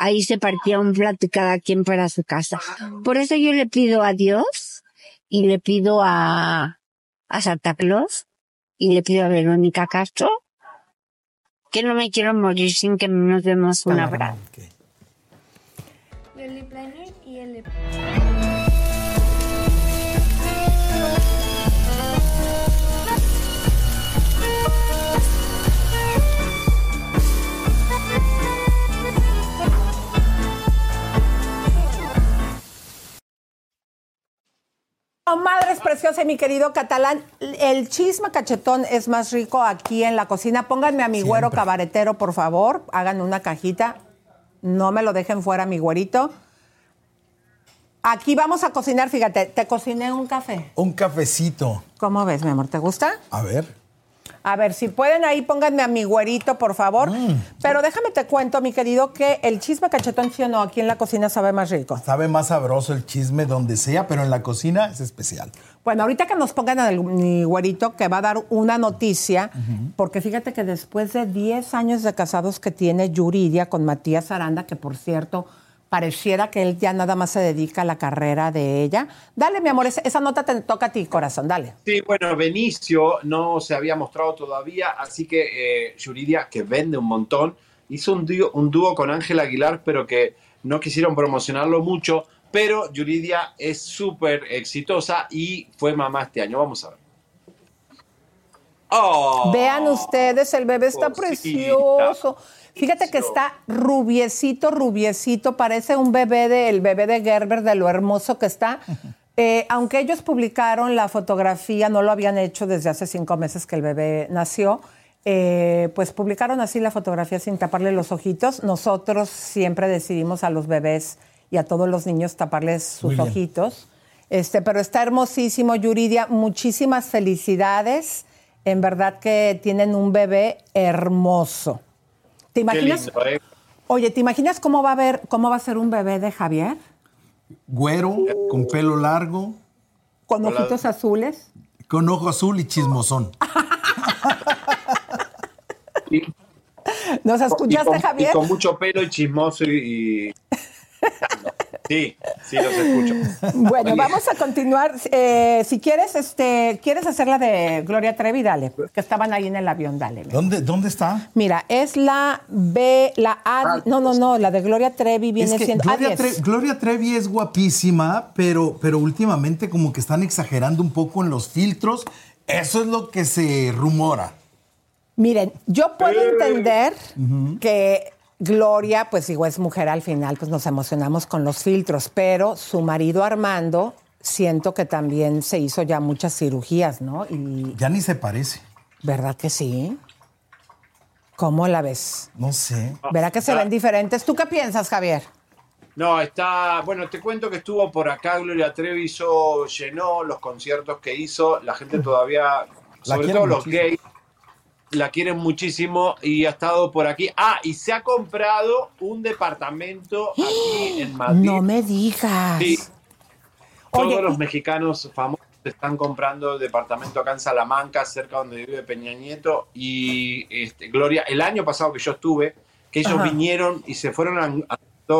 ahí se partía un plato y cada quien para su casa. Por eso yo le pido a Dios y le pido a, a Santa Claus y le pido a Verónica Castro que no me quiero morir sin que nos demos un abrazo. El lip Madres preciosas, mi querido catalán. El chisme cachetón es más rico aquí en la cocina. Pónganme a mi güero cabaretero, por favor. Hagan una cajita. No me lo dejen fuera, mi güerito. Aquí vamos a cocinar, fíjate, te cociné un café. Un cafecito. ¿Cómo ves, mi amor? ¿Te gusta? A ver. A ver, si pueden ahí, pónganme a mi güerito, por favor. Mm. Pero déjame te cuento, mi querido, que el chisme cachetón, sí o no, aquí en la cocina sabe más rico. Sabe más sabroso el chisme donde sea, pero en la cocina es especial. Bueno, ahorita que nos pongan al mi güerito, que va a dar una noticia, porque fíjate que después de 10 años de casados que tiene Yuridia con Matías Aranda, que por cierto, pareciera que él ya nada más se dedica a la carrera de ella. Dale, mi amor, esa, esa nota te toca a ti, corazón, dale. Sí, bueno, Benicio no se había mostrado todavía, así que eh, Yuridia, que vende un montón, hizo un dúo, un dúo con Ángel Aguilar, pero que no quisieron promocionarlo mucho. Pero Yuridia es súper exitosa y fue mamá este año. Vamos a ver. Oh, Vean ustedes, el bebé está cosita. precioso. Fíjate que está rubiecito, rubiecito, parece un bebé del bebé de Gerber, de lo hermoso que está. Eh, aunque ellos publicaron la fotografía, no lo habían hecho desde hace cinco meses que el bebé nació, eh, pues publicaron así la fotografía sin taparle los ojitos. Nosotros siempre decidimos a los bebés y a todos los niños taparles sus ojitos. Este, pero está hermosísimo, Yuridia. Muchísimas felicidades. En verdad que tienen un bebé hermoso. ¿Te Qué imaginas? lindo, ¿eh? Oye, ¿te imaginas cómo va a ver, cómo va a ser un bebé de Javier? Güero, con pelo largo, Con Hola. ojitos azules. con ojo azul y chismosón. ¿Nos Y escuchaste, con, Javier? y con mucho pelo y chismoso y... Sí, sí, los escucho. Bueno, vamos a continuar. Eh, si quieres, este, ¿quieres hacer la de Gloria Trevi? Dale, que estaban ahí en el avión, dale. mira. ¿Dónde, dónde está? Mira, es la B, la A. No, no, no, la de Gloria Trevi viene Es que siendo Gloria, A10. Tre- Gloria Trevi es guapísima, pero, pero últimamente como que están exagerando un poco en los filtros. Eso es lo que se rumora. Miren, yo puedo entender que Gloria, pues digo, es mujer al final, pues nos emocionamos con los filtros, pero su marido Armando, siento que también se hizo ya muchas cirugías, ¿no? Y Ya ni se parece. ¿verdad que sí? ¿Cómo la ves? No sé. ¿Verdad que se ven diferentes? ¿Tú qué piensas, Javier? No, está. Bueno, te cuento que estuvo por acá. Gloria Trevi hizo, llenó los conciertos que hizo. La gente todavía, sobre todo los muchísimo. gays, la quieren muchísimo y ha estado por aquí. Ah, y se ha comprado un departamento aquí en [gasps] Madrid. No me digas. Sí. Todos Oye, los mexicanos famosos están comprando departamento acá en Salamanca, cerca donde vive Peña Nieto. Y este, Gloria, el año pasado que yo estuve, que ellos Ajá. vinieron y se fueron a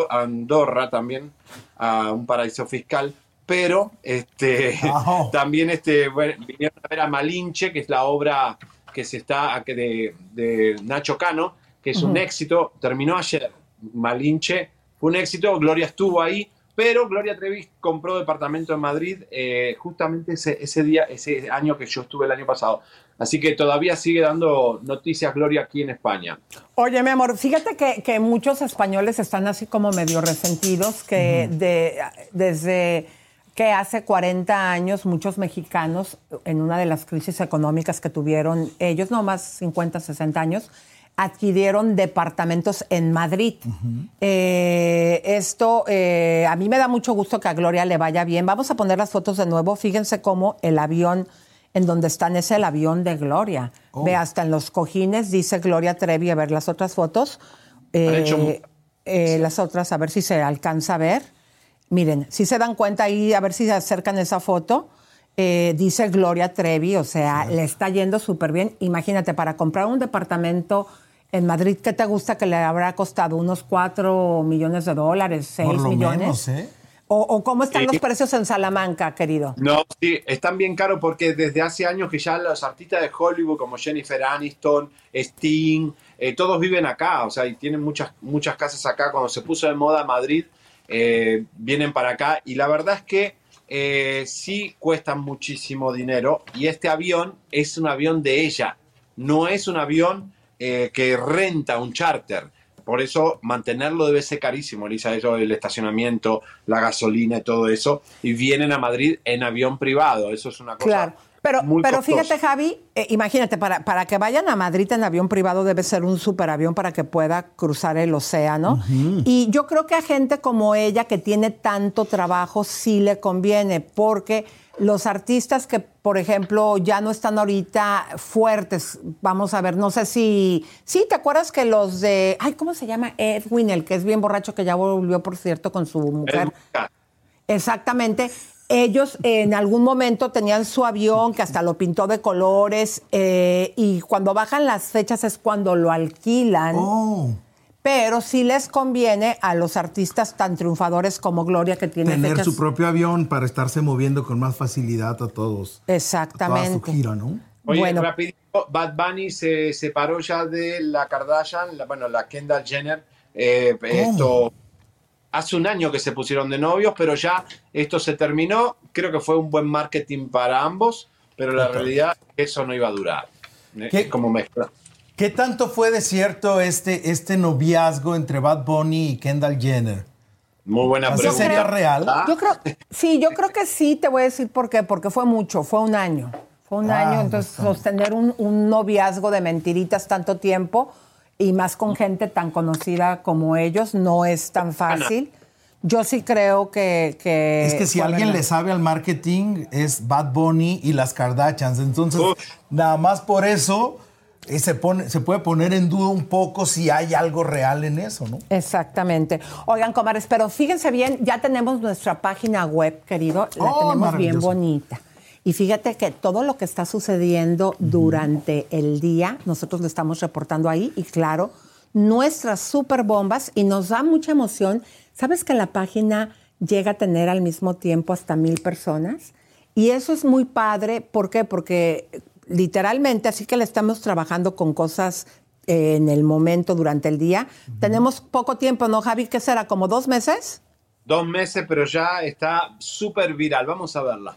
Andorra también, a un paraíso fiscal. Pero este, [laughs] también este, bueno, vinieron a ver a Malinche, que es la obra que se está de, de Nacho Cano, que es un Ujú. éxito. Terminó ayer. Malinche fue un éxito. Gloria estuvo ahí. Pero Gloria Trevi compró departamento en Madrid eh, justamente ese, ese día, ese año que yo estuve el año pasado. Así que todavía sigue dando noticias Gloria aquí en España. Oye, mi amor, fíjate que, que muchos españoles están así como medio resentidos, que de, desde que hace 40 años muchos mexicanos, en una de las crisis económicas que tuvieron ellos, no más 50, 60 años, adquirieron departamentos en Madrid. Eh, esto eh, a mí me da mucho gusto que a Gloria le vaya bien. Vamos a poner las fotos de nuevo. Fíjense cómo el avión en donde están es el avión de Gloria. Oh. Ve, hasta en los cojines dice Gloria Trevi. A ver las otras fotos. Hecho eh, las otras, a ver si se alcanza a ver. Miren, si se dan cuenta ahí, a ver si se acercan esa foto. Eh, dice Gloria Trevi, o sea, le está yendo súper bien. Imagínate, para comprar un departamento en Madrid, ¿qué te gusta que le habrá costado? ¿Unos 4 millones de dólares? ¿6 Por lo millones? menos, ¿eh? ¿O, o cómo están los precios en Salamanca, querido? No, sí, están bien caros porque desde hace años que ya los artistas de Hollywood como Jennifer Aniston, Sting, eh, todos viven acá, o sea, y tienen muchas, muchas casas acá. Cuando se puso de moda Madrid, eh, vienen para acá. Y la verdad es que eh, sí cuestan muchísimo dinero. Y este avión es un avión de ella, no es un avión eh, que renta un charter. por eso mantenerlo debe ser carísimo, Elisa, eso, el estacionamiento, la gasolina y todo eso, y vienen a Madrid en avión privado, eso es una cosa Claro. Pero, muy pero fíjate, Javi, eh, imagínate, para, para que vayan a Madrid en avión privado debe ser un superavión para que pueda cruzar el océano. Y yo creo que a gente como ella, que tiene tanto trabajo, sí le conviene, porque los artistas que, por ejemplo, ya no están ahorita fuertes, vamos a ver, no sé si... Sí, ¿te acuerdas que los de... Ay, ¿cómo se llama? Edwin, el que es bien borracho, que ya volvió, por cierto, con su mujer. Exactamente. Ellos en algún momento tenían su avión que hasta lo pintó de colores eh, y cuando bajan las fechas es cuando lo alquilan. Pero sí les conviene a los artistas tan triunfadores como Gloria que tienen Tener fechas. su propio avión para estarse moviendo con más facilidad a todos. Exactamente. A toda su gira, ¿no? Oye, Bueno. rapidito, Bad Bunny se separó ya de la Kardashian, la- bueno, la Kendall Jenner. eh, esto hace un año que se pusieron de novios, pero ya esto se terminó. Creo que fue un buen marketing para ambos, pero la realidad eso no iba a durar. Eh, ¿Qué? Es como mezcla. ¿Qué tanto fue de cierto este, este noviazgo entre Bad Bunny y Kendall Jenner? Muy buena ¿Así pregunta. sería real? Yo creo, sí, yo creo que sí, te voy a decir por qué, porque fue mucho, fue un año. Fue un Ah, año, entonces sostener un, un noviazgo de mentiritas tanto tiempo y más con gente tan conocida como ellos no es tan fácil. Yo sí creo que... que Es que si alguien le sabe al marketing es Bad Bunny y las Kardashians. Entonces, nada más por eso eh, se, pone, se puede poner en duda un poco si hay algo real en eso, ¿no? Exactamente. Oigan, comadres, pero fíjense bien, ya tenemos nuestra página web, querido, la Oh, tenemos bien bonita. Y fíjate que todo lo que está sucediendo durante el día, nosotros lo estamos reportando ahí y claro, nuestras super bombas y nos da mucha emoción. ¿Sabes que la página llega a tener al mismo tiempo hasta mil personas? Y eso es muy padre. ¿Por qué? Porque literalmente, así que le estamos trabajando con cosas eh, en el momento, durante el día. Tenemos poco tiempo, ¿no, Javi? ¿Qué será? ¿Como dos meses? Dos meses, pero ya está súper viral. Vamos a verla.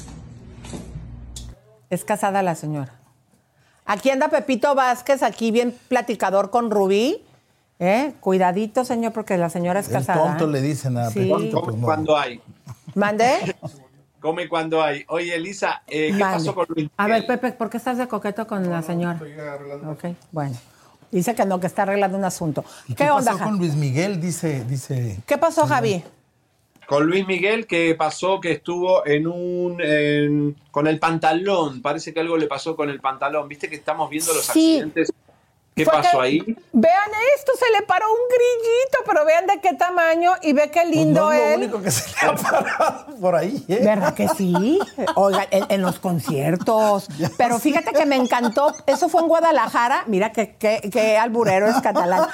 Es casada la señora. Aquí anda Pepito Vázquez, aquí bien platicador con Rubí. ¿Eh? Cuidadito, señor, porque la señora es El casada. tonto ¿eh? le dicen a Sí. Pepito, pues no. Cuando hay. ¿Mande? Come cuando hay. Oye, Elisa, eh, ¿qué pasó con Luis? A ver, Pepe, ¿por qué estás de coqueto con la señora? Ok, bueno. Dice que no, que está arreglando un asunto. ¿Y ¿Qué, qué, onda, pasó con Luis Miguel? Dice, dice. ¿Qué pasó, Javi? Con Luis Miguel, que pasó que estuvo en un. en- con el pantalón. Parece que algo le pasó con el pantalón. Viste que estamos viendo los Sí. accidentes. ¿Qué pasó que- ahí? Vean esto, se le paró un grillito, pero vean de qué tamaño y ve qué lindo Pues no es lo él. único que se le ha parado por ahí, ¿eh? ¿Verdad que sí? Oigan, en, en los conciertos. Pero fíjate que me encantó. Eso fue en Guadalajara. Mira qué qué- qué alburero es catalán.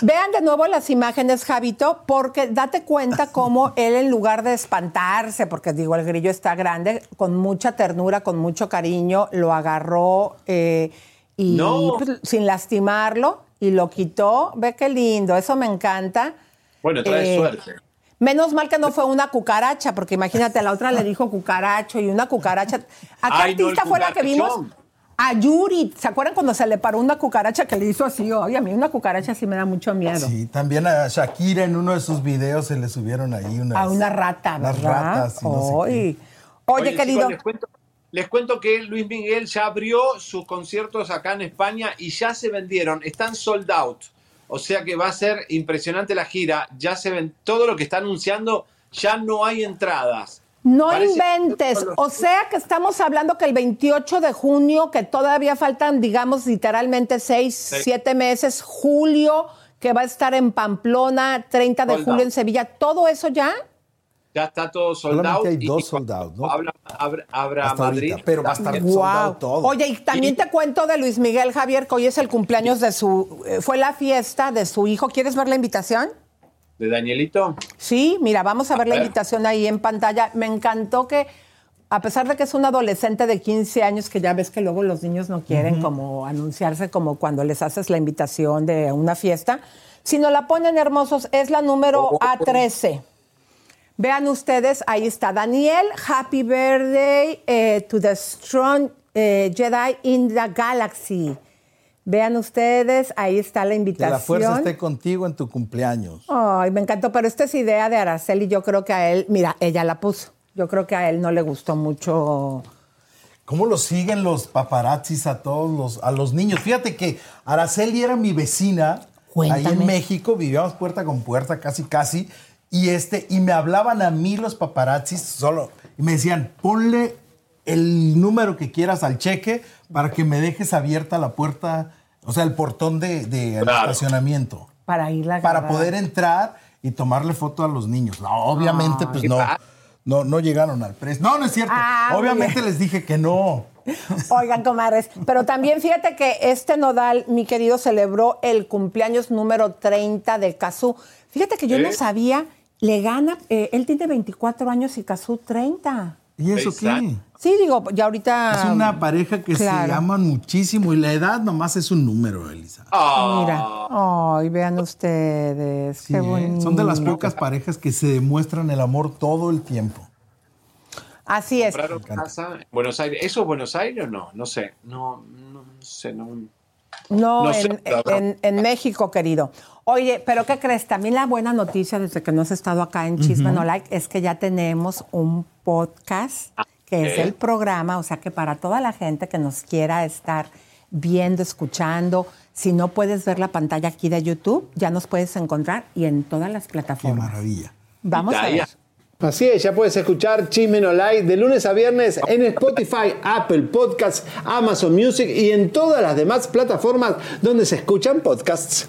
Vean de nuevo las imágenes, Javito, porque date cuenta cómo él, en lugar de espantarse, porque digo, el grillo está grande, con mucha ternura, con mucho cariño, lo agarró eh, y No. pues, sin lastimarlo y lo quitó. Ve qué lindo, eso me encanta. Bueno, trae Eh, suerte. Menos mal que no fue una cucaracha, porque imagínate, la otra le dijo cucaracho y una cucaracha. ¿A qué Ay, no, el artista fue la que vimos? A Yuri. ¿Se acuerdan cuando se le paró una cucaracha que le hizo así? Oye, a mí una cucaracha sí me da mucho miedo. Sí, también a Shakira en uno de sus videos se le subieron ahí unas. A una rata, Las ¿verdad? ratas y no sé Oye, querido. Les cuento que Luis Miguel ya abrió sus conciertos acá en España y ya se vendieron. Están sold out. O sea que va a ser impresionante la gira. Ya se ven todo lo que está anunciando. Ya no hay entradas. No Parece- inventes. O sea que estamos hablando que el 28 de junio, que todavía faltan, digamos, literalmente seis, Sí. siete meses, julio, que va a estar en Pamplona, 30 de julio en Sevilla, ¿todo eso ya? Ya está todo sold Solamente out. hay y dos sold out, ¿no? Abra, abra- abra Hasta Madrid. ahorita, pero va a estar también. sold out todo. Oye, y también te cuento de Luis Miguel Javier, que hoy es el cumpleaños de su. eh, fue la fiesta de su hijo. ¿Quieres ver la invitación? de Danielito? Sí, mira, vamos a ver la invitación ahí en pantalla. Me encantó que, a pesar de que es un adolescente de 15 años, que ya ves que luego los niños no quieren como anunciarse como cuando les haces la invitación de una fiesta, sino la ponen hermosos, es la número Oh. A13. Vean ustedes, ahí está Daniel, Happy Birthday eh, to the Strong eh, Jedi in the Galaxy. Vean ustedes, ahí está la Que invitación. la fuerza esté contigo en tu cumpleaños. Ay, me encantó, pero esta es idea de Araceli. Yo creo que a él, mira, ella la puso. Yo creo que a él no le gustó mucho. ¿Cómo lo siguen los paparazzis a todos los, a los niños? Fíjate que Araceli era mi vecina ahí en México, vivíamos puerta con puerta, casi casi, y este, y me hablaban a mí los paparazzis solo, y me decían, ponle el número que quieras al cheque para que me dejes abierta la puerta, o sea, el portón de, de Claro. Ah, estacionamiento. Para ir a para poder entrar y tomarle foto a los niños. No, obviamente, pues no, no, no llegaron al precio. No, no es cierto. Ah, obviamente bien. les dije que no. Oigan, comadres, pero también fíjate que este nodal, mi querido, celebró el cumpleaños número 30 de Cazú. Fíjate que yo no ¿Eh? sabía, le gana, eh, él tiene 24 años y Cazú 30. ¿Y eso qué? Sí, digo, ya ahorita... Es una pareja que Claro. se aman muchísimo y la edad nomás es un número, Elisa. Mira, ay, vean ustedes, Sí, qué ¿eh? bonito. Son de las pocas parejas que se demuestran el amor todo el tiempo. Así es. ¿Compraron casa en Buenos Aires? ¿Eso es Buenos Aires o no? No sé. No, no, no sé. No, No, en, en- en México, querido. Oye, pero ¿qué crees? También la buena noticia desde que no has estado acá en Chisme. No Like es que ya tenemos un podcast que es el programa, o sea que para toda la gente que nos quiera estar viendo, escuchando, si no puedes ver la pantalla aquí de YouTube, ya nos puedes encontrar y en todas las plataformas. Qué maravilla. Vamos a ver. Así es, ya puedes escuchar Chisme No Like de lunes a viernes en Spotify, Apple Podcasts, Amazon Music y en todas las demás plataformas donde se escuchan podcasts.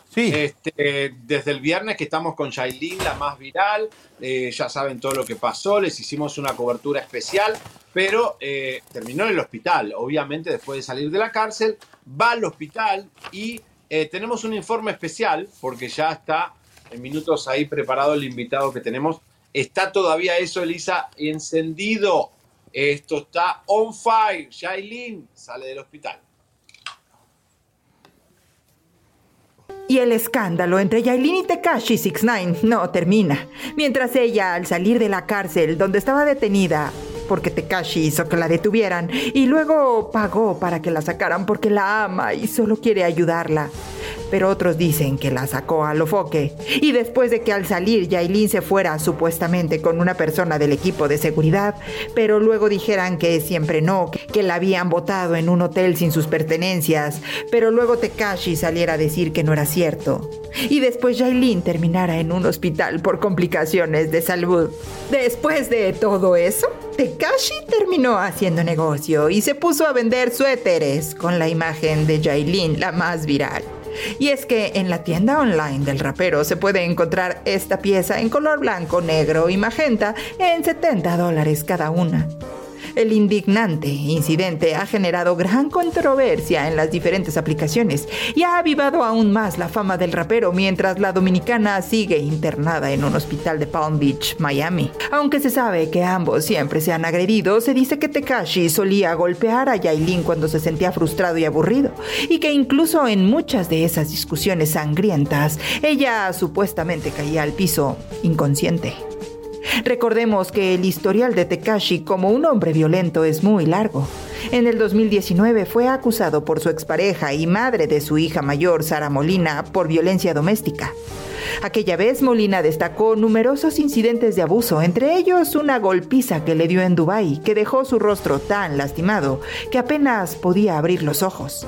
Este, desde el viernes que estamos con Shailin, la más viral, eh, ya saben todo lo que pasó, les hicimos una cobertura especial, pero eh, terminó en el hospital, obviamente después de salir de la cárcel, va al hospital y eh, tenemos un informe especial, porque ya está en minutos ahí preparado el invitado que tenemos. Está todavía eso, Elisa, encendido. Esto está on fire. Shailin sale del hospital. Y el escándalo entre Yailin y Tekashi 69 no termina. Mientras ella, al salir de la cárcel donde estaba detenida, porque Tekashi hizo que la detuvieran y luego pagó para que la sacaran porque la ama y solo quiere ayudarla. Pero otros dicen que la sacó a lo foque. Y después de que al salir Yailin se fuera supuestamente con una persona del equipo de seguridad, pero luego dijeran que siempre no, que la habían botado en un hotel sin sus pertenencias, pero luego Tekashi saliera a decir que no era cierto. Y después Yailin terminara en un hospital por complicaciones de salud. Después de todo eso, Tekashi terminó haciendo negocio y se puso a vender suéteres con la imagen de Yailin, la más viral. Y es que en la tienda online del rapero se puede encontrar esta pieza en color blanco, negro y magenta en 70 dólares cada una. El indignante incidente ha generado gran controversia en las diferentes aplicaciones y ha avivado aún más la fama del rapero mientras la dominicana sigue internada en un hospital de Palm Beach, Miami. Aunque se sabe que ambos siempre se han agredido, se dice que Tekashi solía golpear a Yailin cuando se sentía frustrado y aburrido y que incluso en muchas de esas discusiones sangrientas, ella supuestamente caía al piso inconsciente. Recordemos que el historial de Tekashi como un hombre violento es muy largo. En el 2019 fue acusado por su expareja y madre de su hija mayor, Sara Molina, por violencia doméstica. Aquella vez Molina destacó numerosos incidentes de abuso, entre ellos una golpiza que le dio en Dubái que dejó su rostro tan lastimado que apenas podía abrir los ojos.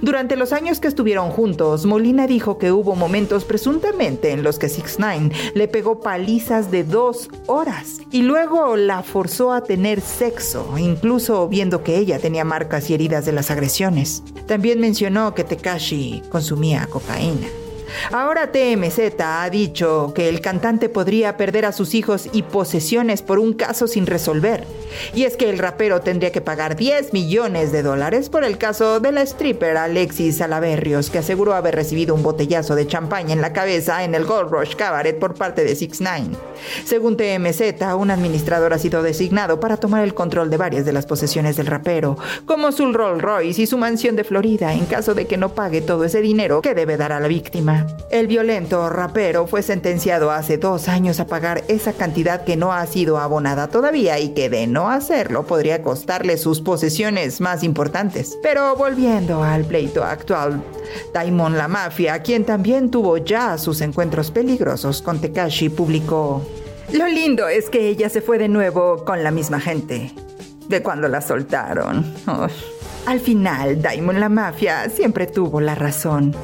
Durante los años que estuvieron juntos, Molina dijo que hubo momentos presuntamente en los que Six Nine le pegó palizas de dos horas y luego la forzó a tener sexo, incluso viendo que ella tenía marcas y heridas de las agresiones. También mencionó que Tekashi consumía cocaína. Ahora TMZ ha dicho que el cantante podría perder a sus hijos y posesiones por un caso sin resolver. Y es que el rapero tendría que pagar 10 millones de dólares por el caso de la stripper Alexis Salaberrios, que aseguró haber recibido un botellazo de champaña en la cabeza en el Gold Rush Cabaret por parte de 6 9 Según TMZ, un administrador ha sido designado para tomar el control de varias de las posesiones del rapero, como su Rolls Royce y su mansión de Florida, en caso de que no pague todo ese dinero que debe dar a la víctima. El violento rapero fue sentenciado hace dos años a pagar esa cantidad que no ha sido abonada todavía y que de no hacerlo podría costarle sus posesiones más importantes. Pero volviendo al pleito actual, Daimon la Mafia, quien también tuvo ya sus encuentros peligrosos con Tekashi, publicó: Lo lindo es que ella se fue de nuevo con la misma gente de cuando la soltaron. Al final, Daimon la Mafia siempre tuvo la razón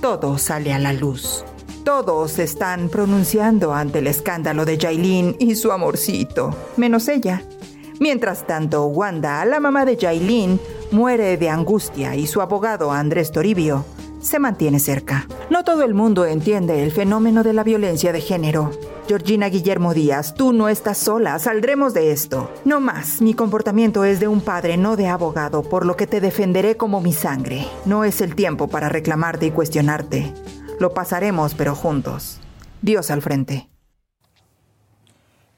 todo sale a la luz. Todos están pronunciando ante el escándalo de Jailin y su amorcito, menos ella. Mientras tanto, Wanda, la mamá de Jailin, muere de angustia y su abogado Andrés Toribio se mantiene cerca. No todo el mundo entiende el fenómeno de la violencia de género. Georgina Guillermo Díaz, tú no estás sola, saldremos de esto. No más, mi comportamiento es de un padre, no de abogado, por lo que te defenderé como mi sangre. No es el tiempo para reclamarte y cuestionarte. Lo pasaremos, pero juntos. Dios al frente.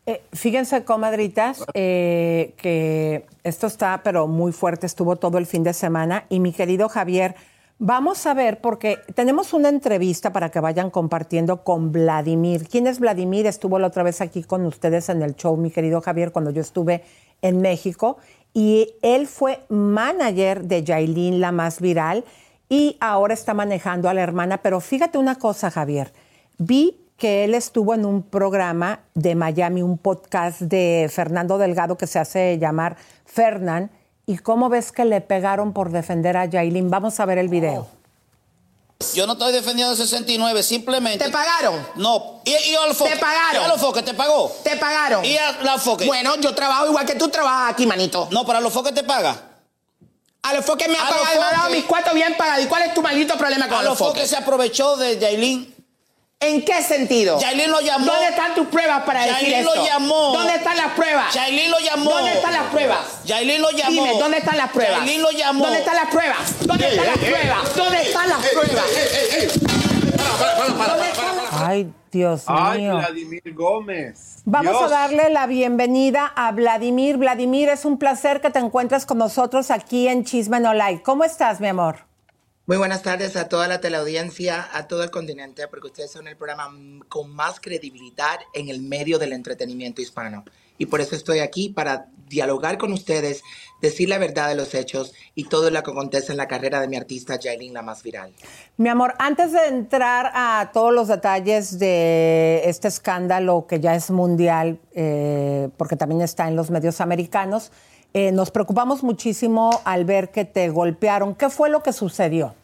Eh, fíjense, comadritas, eh, que esto está, pero muy fuerte, estuvo todo el fin de semana. Y mi querido Javier, Vamos a ver, porque tenemos una entrevista para que vayan compartiendo con Vladimir. ¿Quién es Vladimir? Estuvo la otra vez aquí con ustedes en el show, mi querido Javier, cuando yo estuve en México. Y él fue manager de Yailin, la más viral, y ahora está manejando a la hermana. Pero fíjate una cosa, Javier. Vi que él estuvo en un programa de Miami, un podcast de Fernando Delgado que se hace llamar Fernand ¿Y cómo ves que le pegaron por defender a Yailin? Vamos a ver el video. Yo no estoy defendiendo el 69, simplemente. ¿Te pagaron? No. ¿Y, y Alfoque? ¿Te pagaron? ¿Y Alfoque te pagó? ¿Te pagaron? ¿Y Alfoque? Bueno, yo trabajo igual que tú trabajas aquí, manito. No, pero Alfoque te paga. Alfoque me ha pagado, me ha dado mis cuartos bien pagados. ¿Y cuál es tu maldito problema con Alfoque? Alfoque se aprovechó de Yailin ¿En qué sentido? Yailin lo llamó. ¿Dónde están tus pruebas para decir esto? lo llamó. ¿Dónde están las pruebas? Yailin lo llamó. ¿Dónde están las pruebas? Yailin lo llamó. Dime, ¿dónde están las pruebas? Yailin lo llamó. ¿Dónde están las pruebas? ¿Dónde están las pruebas? ¿Dónde están las pruebas? Ay, Dios Ay, mío. Vladimir Gómez. Vamos Dios. a darle la bienvenida a Vladimir. Vladimir, es un placer que te encuentres con nosotros aquí en Chisme No Like. ¿Cómo estás, mi amor? Muy buenas tardes a toda la teleaudiencia, a todo el continente, porque ustedes son el programa con más credibilidad en el medio del entretenimiento hispano. Y por eso estoy aquí para dialogar con ustedes, decir la verdad de los hechos y todo lo que acontece en la carrera de mi artista Jailin, la más viral. Mi amor, antes de entrar a todos los detalles de este escándalo que ya es mundial, eh, porque también está en los medios americanos, eh, nos preocupamos muchísimo al ver que te golpearon. ¿Qué fue lo que sucedió?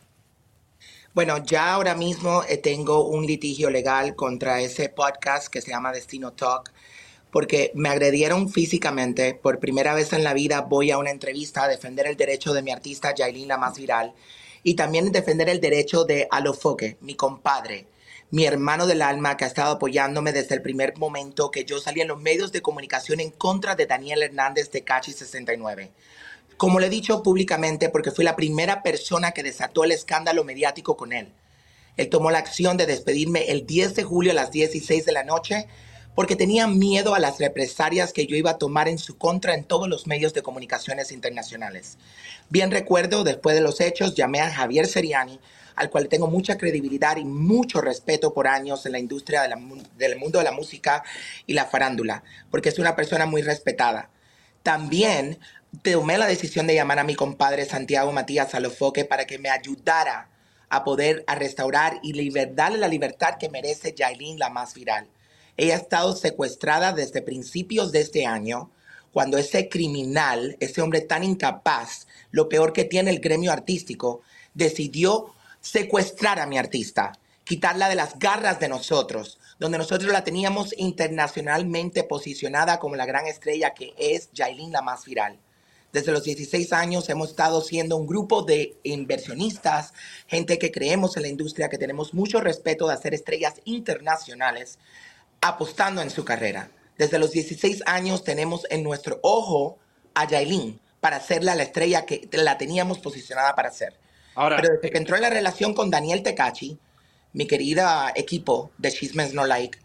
Bueno, ya ahora mismo eh, tengo un litigio legal contra ese podcast que se llama Destino Talk, porque me agredieron físicamente. Por primera vez en la vida voy a una entrevista a defender el derecho de mi artista Yailin, la más viral, y también defender el derecho de Alofoque, mi compadre, mi hermano del alma que ha estado apoyándome desde el primer momento que yo salí en los medios de comunicación en contra de Daniel Hernández de Cachi 69. Como le he dicho públicamente, porque fui la primera persona que desató el escándalo mediático con él. Él tomó la acción de despedirme el 10 de julio a las 16 de la noche porque tenía miedo a las represalias que yo iba a tomar en su contra en todos los medios de comunicaciones internacionales. Bien recuerdo, después de los hechos, llamé a Javier Seriani, al cual tengo mucha credibilidad y mucho respeto por años en la industria del mundo de la música y la farándula, porque es una persona muy respetada. También tomé la decisión de llamar a mi compadre Santiago Matías Alofoque para que me ayudara a poder a restaurar y darle la libertad que merece Yailin, la más viral. Ella ha estado secuestrada desde principios de este año, cuando ese criminal, ese hombre tan incapaz, lo peor que tiene el gremio artístico, decidió secuestrar a mi artista, quitarla de las garras de nosotros, donde nosotros la teníamos internacionalmente posicionada como la gran estrella que es Yailin, la más viral. Desde los 16 años hemos estado siendo un grupo de inversionistas, gente que creemos en la industria, que tenemos mucho respeto de hacer estrellas internacionales, apostando en su carrera. Desde los 16 años tenemos en nuestro ojo a Yailin para hacerla la estrella que la teníamos posicionada para ser. Ahora, Pero desde que entró en la relación con Daniel Tecachi, mi querida equipo de Chismes No Like,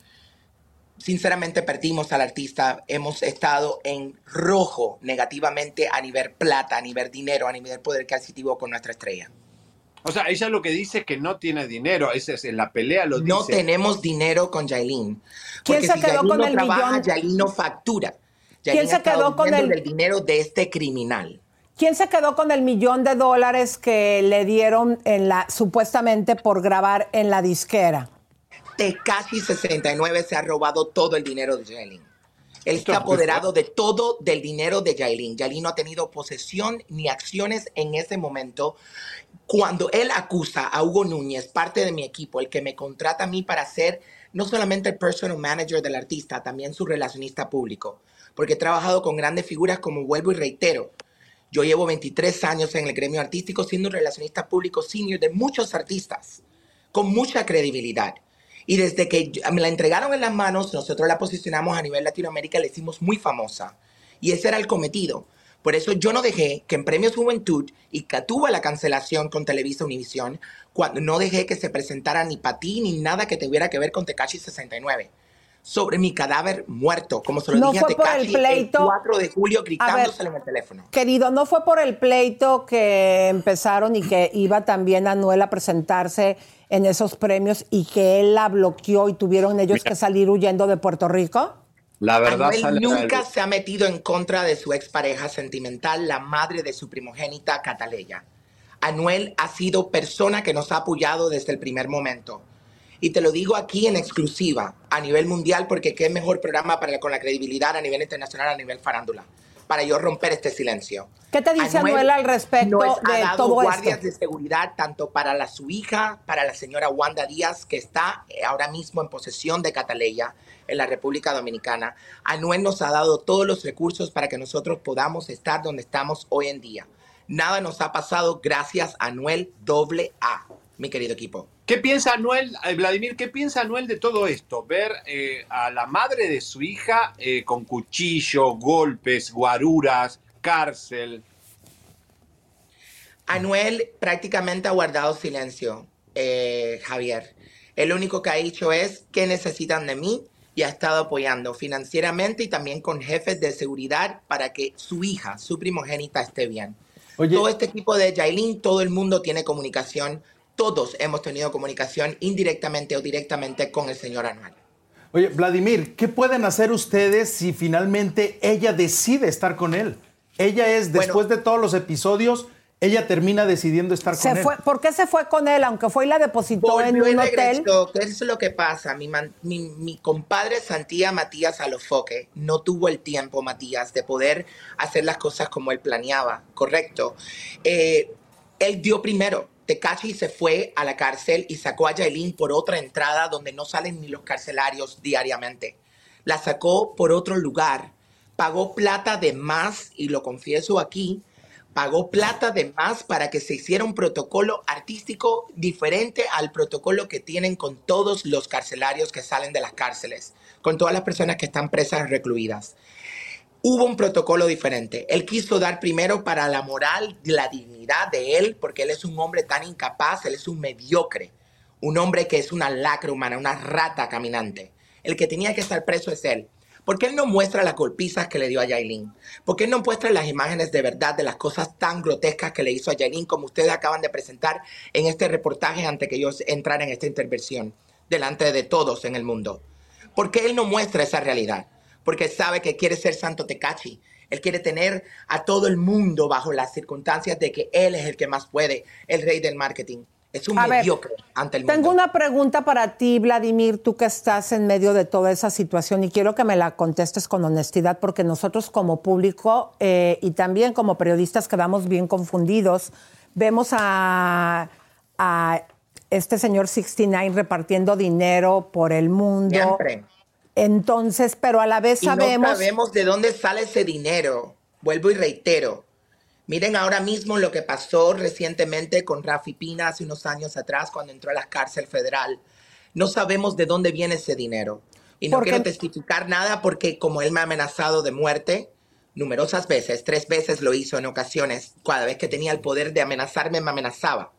sinceramente perdimos al artista. Hemos estado en rojo negativamente a nivel plata, a nivel dinero, a nivel poder adquisitivo con nuestra estrella. O sea, ella lo que dice es que no tiene dinero. Ese es en la pelea lo no dice. No tenemos dinero con Jailin. ¿Quién se quedó con no el trabaja, millón? no factura. ¿Quién se quedó con el dinero de este criminal? ¿Quién se quedó con el millón de dólares que le dieron en la supuestamente por grabar en la disquera? Casi 69 se ha robado todo el dinero de Jailin. Él está apoderado de todo del dinero de Jailin. Jailin no ha tenido posesión ni acciones en ese momento. Cuando él acusa a Hugo Núñez, parte de mi equipo, el que me contrata a mí para ser no solamente el personal manager del artista, también su relacionista público, porque he trabajado con grandes figuras como vuelvo y reitero. Yo llevo 23 años en el gremio artístico siendo un relacionista público senior de muchos artistas, con mucha credibilidad. Y desde que me la entregaron en las manos, nosotros la posicionamos a nivel Latinoamérica la hicimos muy famosa. Y ese era el cometido. Por eso yo no dejé que en Premios Juventud y que tuvo la cancelación con Televisa Univisión, cuando no dejé que se presentara ni para ti ni nada que tuviera que ver con Tekashi 69 sobre mi cadáver muerto, como se lo dije a Tekashi el, el 4 de julio gritándoselo en el teléfono. Querido, no fue por el pleito que empezaron y que iba también Anuel a presentarse en esos premios y que él la bloqueó y tuvieron ellos que salir huyendo de Puerto Rico? La verdad, Anuel nunca se ha metido en contra de su expareja sentimental, la madre de su primogénita Cataleya. Anuel ha sido persona que nos ha apoyado desde el primer momento. Y te lo digo aquí en exclusiva, a nivel mundial, porque qué mejor programa para, con la credibilidad a nivel internacional, a nivel farándula para yo romper este silencio. ¿Qué te dice Anuel, al respecto de ha todo guardias de seguridad tanto para la, su hija, para la señora Wanda Díaz, que está eh, ahora mismo en posesión de Cataleya en la República Dominicana. Anuel nos ha dado todos los recursos para que nosotros podamos estar donde estamos hoy en día. Nada nos ha pasado gracias a Anuel doble A, mi querido equipo. ¿Qué piensa Anuel, eh, Vladimir, qué piensa Anuel de todo esto? Ver eh, a la madre de su hija eh, con cuchillo, golpes, guaruras, cárcel. Anuel prácticamente ha guardado silencio, Javier. El único que ha dicho es qué necesitan de mí y ha estado apoyando financieramente y también con jefes de seguridad para que su hija, su primogénita, esté bien. Todo este equipo de Jailin, todo el mundo tiene comunicación todos hemos tenido comunicación indirectamente o directamente con el señor Anual. Oye, Vladimir, ¿qué pueden hacer ustedes si finalmente ella decide estar con él? Ella es, después de todos los episodios, ella termina decidiendo estar con él. ¿Por qué se fue con él, aunque fue y la depositó en un hotel? Eso es lo que pasa. Mi, mi, compadre Santía Matías Alofoque no tuvo el tiempo, Matías, de poder hacer las cosas como él planeaba, ¿correcto? Eh, él dio primero. Tecachi se fue a la cárcel y sacó a Yailin por otra entrada donde no salen ni los carcelarios diariamente. La sacó por otro lugar. Pagó plata de más, y lo confieso aquí, pagó plata de más para que se hiciera un protocolo artístico diferente al protocolo que tienen con todos los carcelarios que salen de las cárceles, con todas las personas que están presas recluidas hubo un protocolo diferente. Él quiso dar primero para la moral, la dignidad de él, porque él es un hombre tan incapaz, él es un mediocre, un hombre que es una lacra humana, una rata caminante. El que tenía que estar preso es él. ¿Por qué él no muestra las golpizas que le dio a Yailin? ¿Por qué él no muestra las imágenes de verdad de las cosas tan grotescas que le hizo a Yailin como ustedes acaban de presentar en este reportaje antes que yo entrara en esta intervención delante de todos en el mundo? ¿Por qué él no muestra esa realidad? porque sabe que quiere ser Santo Tecachi. Él quiere tener a todo el mundo bajo las circunstancias de que él es el que más puede, el rey del marketing. Es un mediocre ante el mundo. Tengo una pregunta para ti, Vladimir, tú que estás en medio de toda esa situación y quiero que me la contestes con honestidad porque nosotros como público eh, y también como periodistas quedamos bien confundidos. Vemos a, a este señor 69 repartiendo dinero por el mundo. Siempre. Entonces, pero a la vez sabemos... no sabemos de dónde sale ese dinero. Vuelvo y reitero Miren ahora mismo lo que pasó recientemente con Rafi Pina hace unos años atrás cuando entró a la cárcel federal. No sabemos de dónde viene ese dinero. Y no quiero testificar nada porque como él me ha amenazado de muerte numerosas veces, tres veces lo hizo en ocasiones, cada vez que tenía el poder de amenazarme, me amenazaba.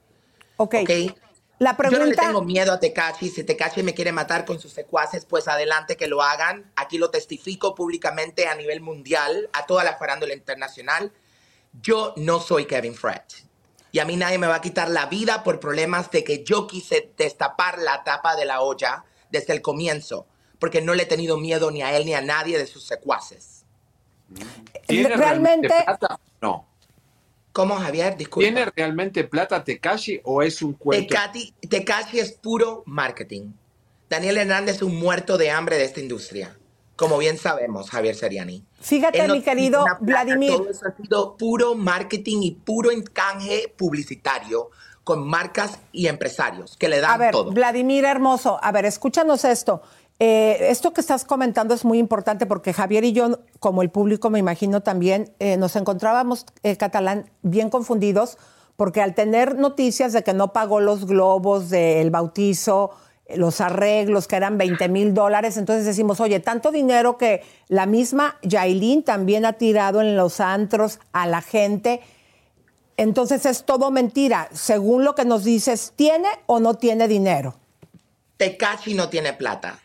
Ok. ¿Okay? La pregunta... Yo no le tengo miedo a Tecachi. Si Tecachi me quiere matar con sus secuaces, pues adelante que lo hagan. Aquí lo testifico públicamente a nivel mundial, a toda la farándula internacional. Yo no soy Kevin Fred. Y a mí nadie me va a quitar la vida por problemas de que yo quise destapar la tapa de la olla desde el comienzo, porque no le he tenido miedo ni a él ni a nadie de sus secuaces. ¿Tiene realmente plata? No. ¿Cómo, Javier? Disculpa. ¿Tiene realmente plata Tekashi o es un cuento? Tekashi es puro marketing. Daniel Hernández es un muerto de hambre de esta industria como bien sabemos, Javier Seriani. Fíjate, mi querido Vladimir. Todo eso ha sido puro marketing y puro encanje publicitario con marcas y empresarios que le dan a ver, todo. Vladimir hermoso, a ver, escúchanos esto. Eh, esto que estás comentando es muy importante porque Javier y yo, como el público me imagino también, eh, nos encontrábamos, eh, catalán, bien confundidos porque al tener noticias de que no pagó los globos del bautizo, los arreglos que eran 20 mil dólares. Entonces decimos, oye, tanto dinero que la misma Yailin también ha tirado en los antros a la gente. Entonces es todo mentira. Según lo que nos dices, ¿tiene o no tiene dinero? Tecachi no tiene plata.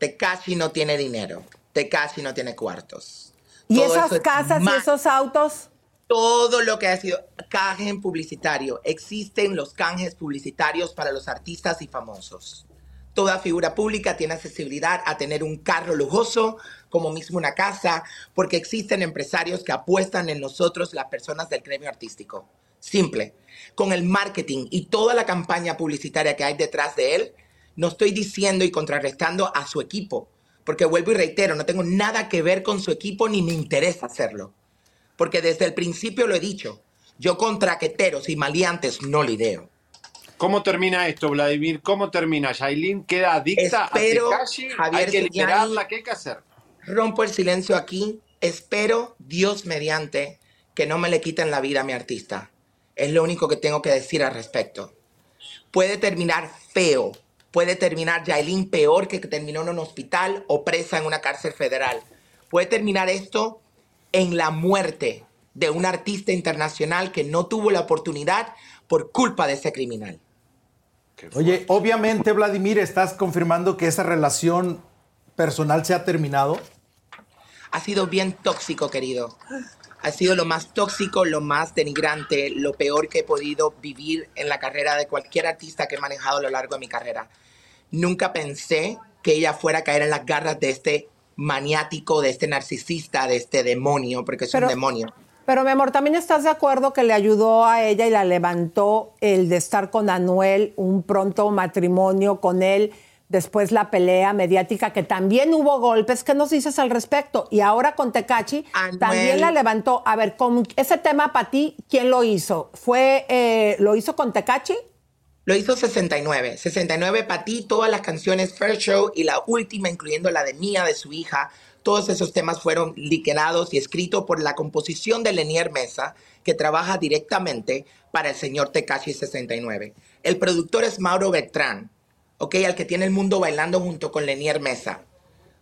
Tecachi no tiene dinero. Tecachi no tiene cuartos. ¿Y esas casas y esos autos? todo lo que ha sido canje publicitario. Existen los canjes publicitarios para los artistas y famosos. Toda figura pública tiene accesibilidad a tener un carro lujoso, como mismo una casa, porque existen empresarios que apuestan en nosotros, las personas del gremio artístico. Simple. Con el marketing y toda la campaña publicitaria que hay detrás de él, no estoy diciendo y contrarrestando a su equipo, porque vuelvo y reitero, no tengo nada que ver con su equipo ni me interesa hacerlo. Porque desde el principio lo he dicho, yo con traqueteros y maleantes no lideo. ¿Cómo termina esto, Vladimir? ¿Cómo termina? ¿Yailin queda adicta Espero, a Tekashi? Javier ¿Hay que liberarla? ¿Qué hay que hacer? Rompo el silencio aquí. Espero, Dios mediante, que no me le quiten la vida a mi artista. Es lo único que tengo que decir al respecto. Puede terminar feo. Puede terminar Yailin peor que terminó en un hospital o presa en una cárcel federal. Puede terminar esto en la muerte de un artista internacional que no tuvo la oportunidad por culpa de ese criminal. Oye, obviamente, Vladimir, estás confirmando que esa relación personal se ha terminado. Ha sido bien tóxico, querido. Ha sido lo más tóxico, lo más denigrante, lo peor que he podido vivir en la carrera de cualquier artista que he manejado a lo largo de mi carrera. Nunca pensé que ella fuera a caer en las garras de este maniático, de este narcisista, de este demonio, porque es un demonio. Pero mi amor, ¿también estás de acuerdo que le ayudó a ella y la levantó el de estar con Anuel, un pronto matrimonio con él, después la pelea mediática, que también hubo golpes? ¿Qué nos dices al respecto? Y ahora con Tecachi también la levantó. A ver, con ese tema para ti, ¿quién lo hizo? ¿Fue, eh, ¿Lo hizo con Tecachi? Lo hizo 69. 69 para ti, todas las canciones First Show y la última, incluyendo la de Mía, de su hija, todos esos temas fueron liquenados y escritos por la composición de Lenier Mesa, que trabaja directamente para el señor Tekashi 69. El productor es Mauro Bertrán, ¿ok? Al que tiene el mundo bailando junto con Lenier Mesa.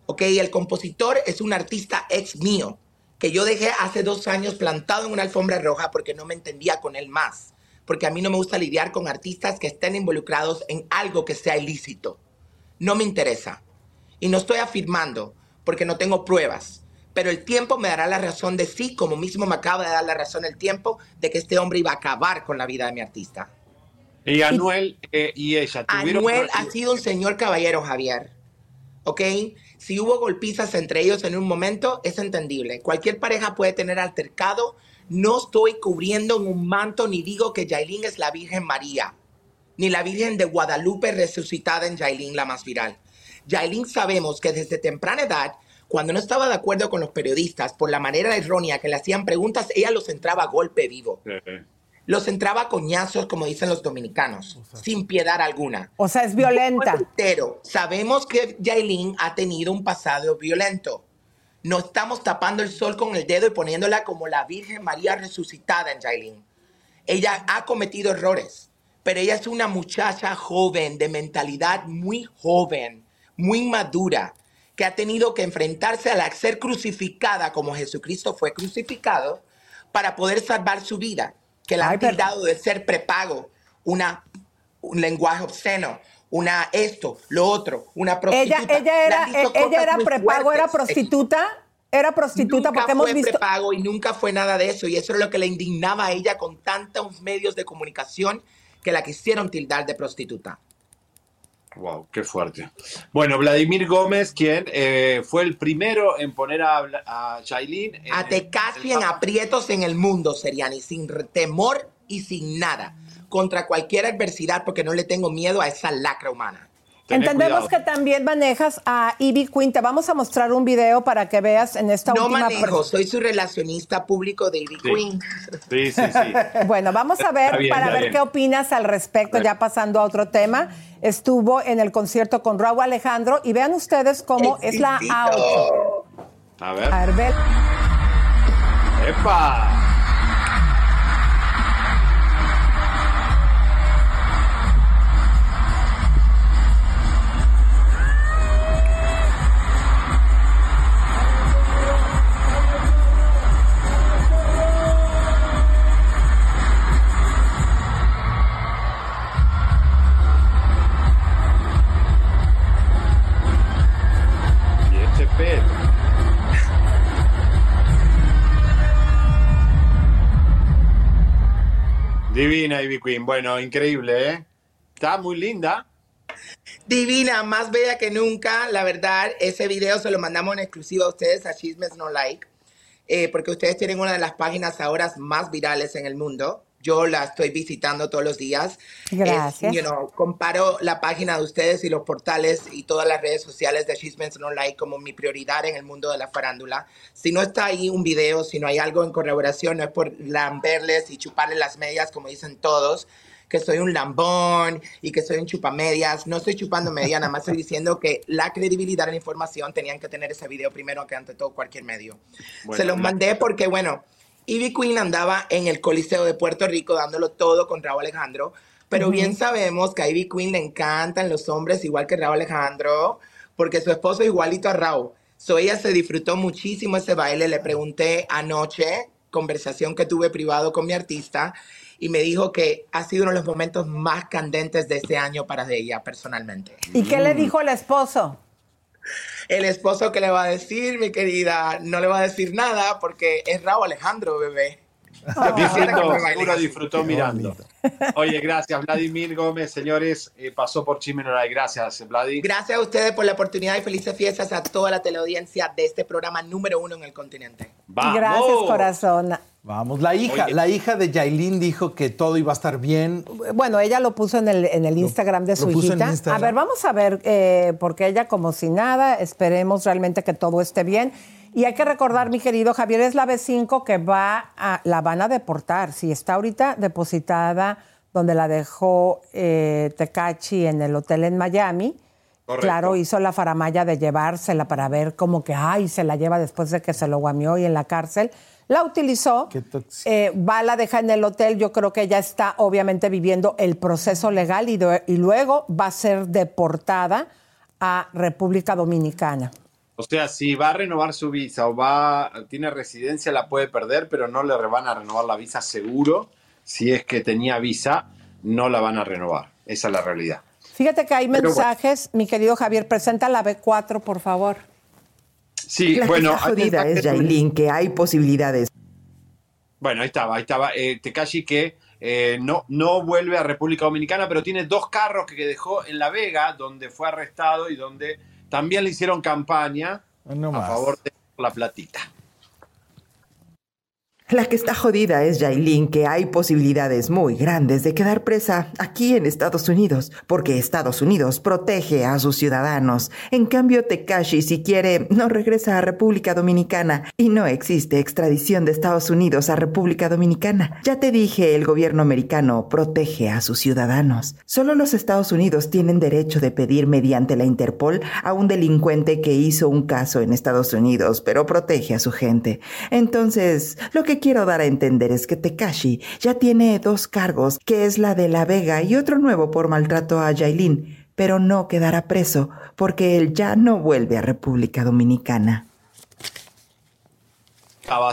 ¿Ok? El compositor es un artista ex mío, que yo dejé hace dos años plantado en una alfombra roja porque no me entendía con él más. Porque a mí no me gusta lidiar con artistas que estén involucrados en algo que sea ilícito. No me interesa. Y no estoy afirmando porque no tengo pruebas. Pero el tiempo me dará la razón de sí, como mismo me acaba de dar la razón el tiempo de que este hombre iba a acabar con la vida de mi artista. Y Anuel eh, y ella tuvieron. Anuel ha sido un señor caballero, Javier. ¿Ok? Si hubo golpizas entre ellos en un momento, es entendible. Cualquier pareja puede tener altercado. No estoy cubriendo en un manto ni digo que Yailin es la Virgen María. ni la Virgen de Guadalupe resucitada en Yailin, la más viral. Yailin sabemos que desde temprana edad, cuando no estaba de acuerdo con los periodistas por la manera errónea que le hacían preguntas, ella los entraba a golpe vivo. Los entraba a coñazos, como dicen los dominicanos, sin piedad alguna. O sea, es violenta. Pero sabemos que Yailin ha tenido un pasado violento. No estamos tapando el sol con el dedo y poniéndola como la Virgen María resucitada en Yailin. Ella ha cometido errores, pero ella es una muchacha joven, de mentalidad muy joven, muy madura, que ha tenido que enfrentarse a la ser crucificada como Jesucristo fue crucificado para poder salvar su vida, que la han tildado de ser prepago, una, un lenguaje obsceno, una esto, lo otro, una prostituta. Ella, ella era, ella era prepago, era prostituta. Era prostituta nunca porque hemos fue visto. prepago y nunca fue nada de eso. Y eso es lo que le indignaba a ella con tantos medios de comunicación que la quisieron tildar de prostituta. Wow, qué fuerte. Bueno, Vladimir Gómez, quien eh, fue el primero en poner a, a en- A casi en aprietos en el mundo, Seriani, sin temor y sin nada. Contra cualquier adversidad, porque no le tengo miedo a esa lacra humana. Entendemos que también manejas a Ivy Queen. Te vamos a mostrar un video para que veas en esta No última manejo, pres- soy su relacionista público de Ivy Sí. Queen. Sí, sí, sí. [laughs] Bueno, vamos a ver bien, para ver bien. qué opinas al respecto, ya pasando a otro tema. Estuvo en el concierto con Raúl Alejandro y vean ustedes cómo es la auto. A ver. A ver, ve- ¡Epa! Divina Ivy Queen. Bueno, increíble, ¿eh? Está muy linda. Divina, más bella que nunca. La verdad, ese video se lo mandamos en exclusiva a ustedes, a Chismes No Like, eh, porque ustedes tienen una de las páginas ahora más virales en el mundo. Yo la estoy visitando todos los días. Gracias. Es, you know, comparo la página de ustedes y los portales y todas las redes sociales de Chismes No Like como mi prioridad en el mundo de la farándula. Si no está ahí un video, si no hay algo en colaboración, no es por lamberles y chuparles las medias, como dicen todos, que soy un lambón y que soy un chupamedias. No estoy chupando media, nada más estoy [laughs] diciendo que la credibilidad de la información tenían que tener ese video primero que ante todo cualquier medio. Bueno, Se los mandé porque, bueno, Ivy Queen andaba en el Coliseo de Puerto Rico dándolo todo con Raúl Alejandro, pero bien sabemos que a Ivy Queen le encantan los hombres igual que Raúl Alejandro, porque su esposo es igualito a Raúl. So ella se disfrutó muchísimo ese baile. Le pregunté anoche, conversación que tuve privado con mi artista, y me dijo que ha sido uno de los momentos más candentes de este año para ella personalmente. ¿Y qué le dijo el esposo? El esposo que le va a decir, mi querida, no le va a decir nada porque es Raúl Alejandro, bebé. Que Disfrutó, seguro disfrutó mirando. Oye, gracias, Vladimir Gómez, señores. eh, pasó por Chimenoray. Gracias, Vladi. Gracias a ustedes por la oportunidad y felices fiestas a toda la teleaudiencia de este programa número uno en el continente. Gracias, corazón. Vamos, la hija, Oye. la hija de Yailin dijo que todo iba a estar bien. Bueno, ella lo puso en el, en el Instagram de lo su hijita. A ver, vamos a ver, eh, porque ella como si nada, esperemos realmente que todo esté bien. Y hay que recordar, mi querido Javier, es la B5 que va a, la van a deportar. Si está ahorita depositada donde la dejó eh, Tecachi en el hotel en Miami, Correcto. claro, hizo la faramaya de llevársela para ver como que, ay, se la lleva después de que se lo guamió y en la cárcel. La utilizó, eh, va, la deja en el hotel. Yo creo que ella está obviamente viviendo el proceso legal y, de- y luego va a ser deportada a República Dominicana. O sea, si va a renovar su visa o va, tiene residencia, la puede perder, pero no le van a renovar la visa seguro. Si es que tenía visa, no la van a renovar. Esa es la realidad. Fíjate que hay Pero bueno. mensajes, mi querido Javier, presenta la B4, por favor. Sí, la bueno. que está hay jodida es que hay posibilidades. Bueno, ahí estaba, ahí estaba. Eh, Tekashi que eh, no, no vuelve a República Dominicana, pero tiene dos carros que dejó en La Vega, donde fue arrestado y donde también le hicieron campaña a más. favor de la platita. La que está jodida es Yailin, que hay posibilidades muy grandes de quedar presa aquí en Estados Unidos, porque Estados Unidos protege a sus ciudadanos. En cambio, Tekashi, si quiere, no regresa a República Dominicana y no existe extradición de Estados Unidos a República Dominicana. Ya te dije, el gobierno americano protege a sus ciudadanos. Solo los Estados Unidos tienen derecho de pedir mediante la Interpol a un delincuente que hizo un caso en Estados Unidos, pero protege a su gente. Entonces, lo que quiero dar a entender es que Tekashi ya tiene dos cargos, que es la de La Vega y otro nuevo por maltrato a Yailin, pero no quedará preso porque él ya no vuelve a República Dominicana.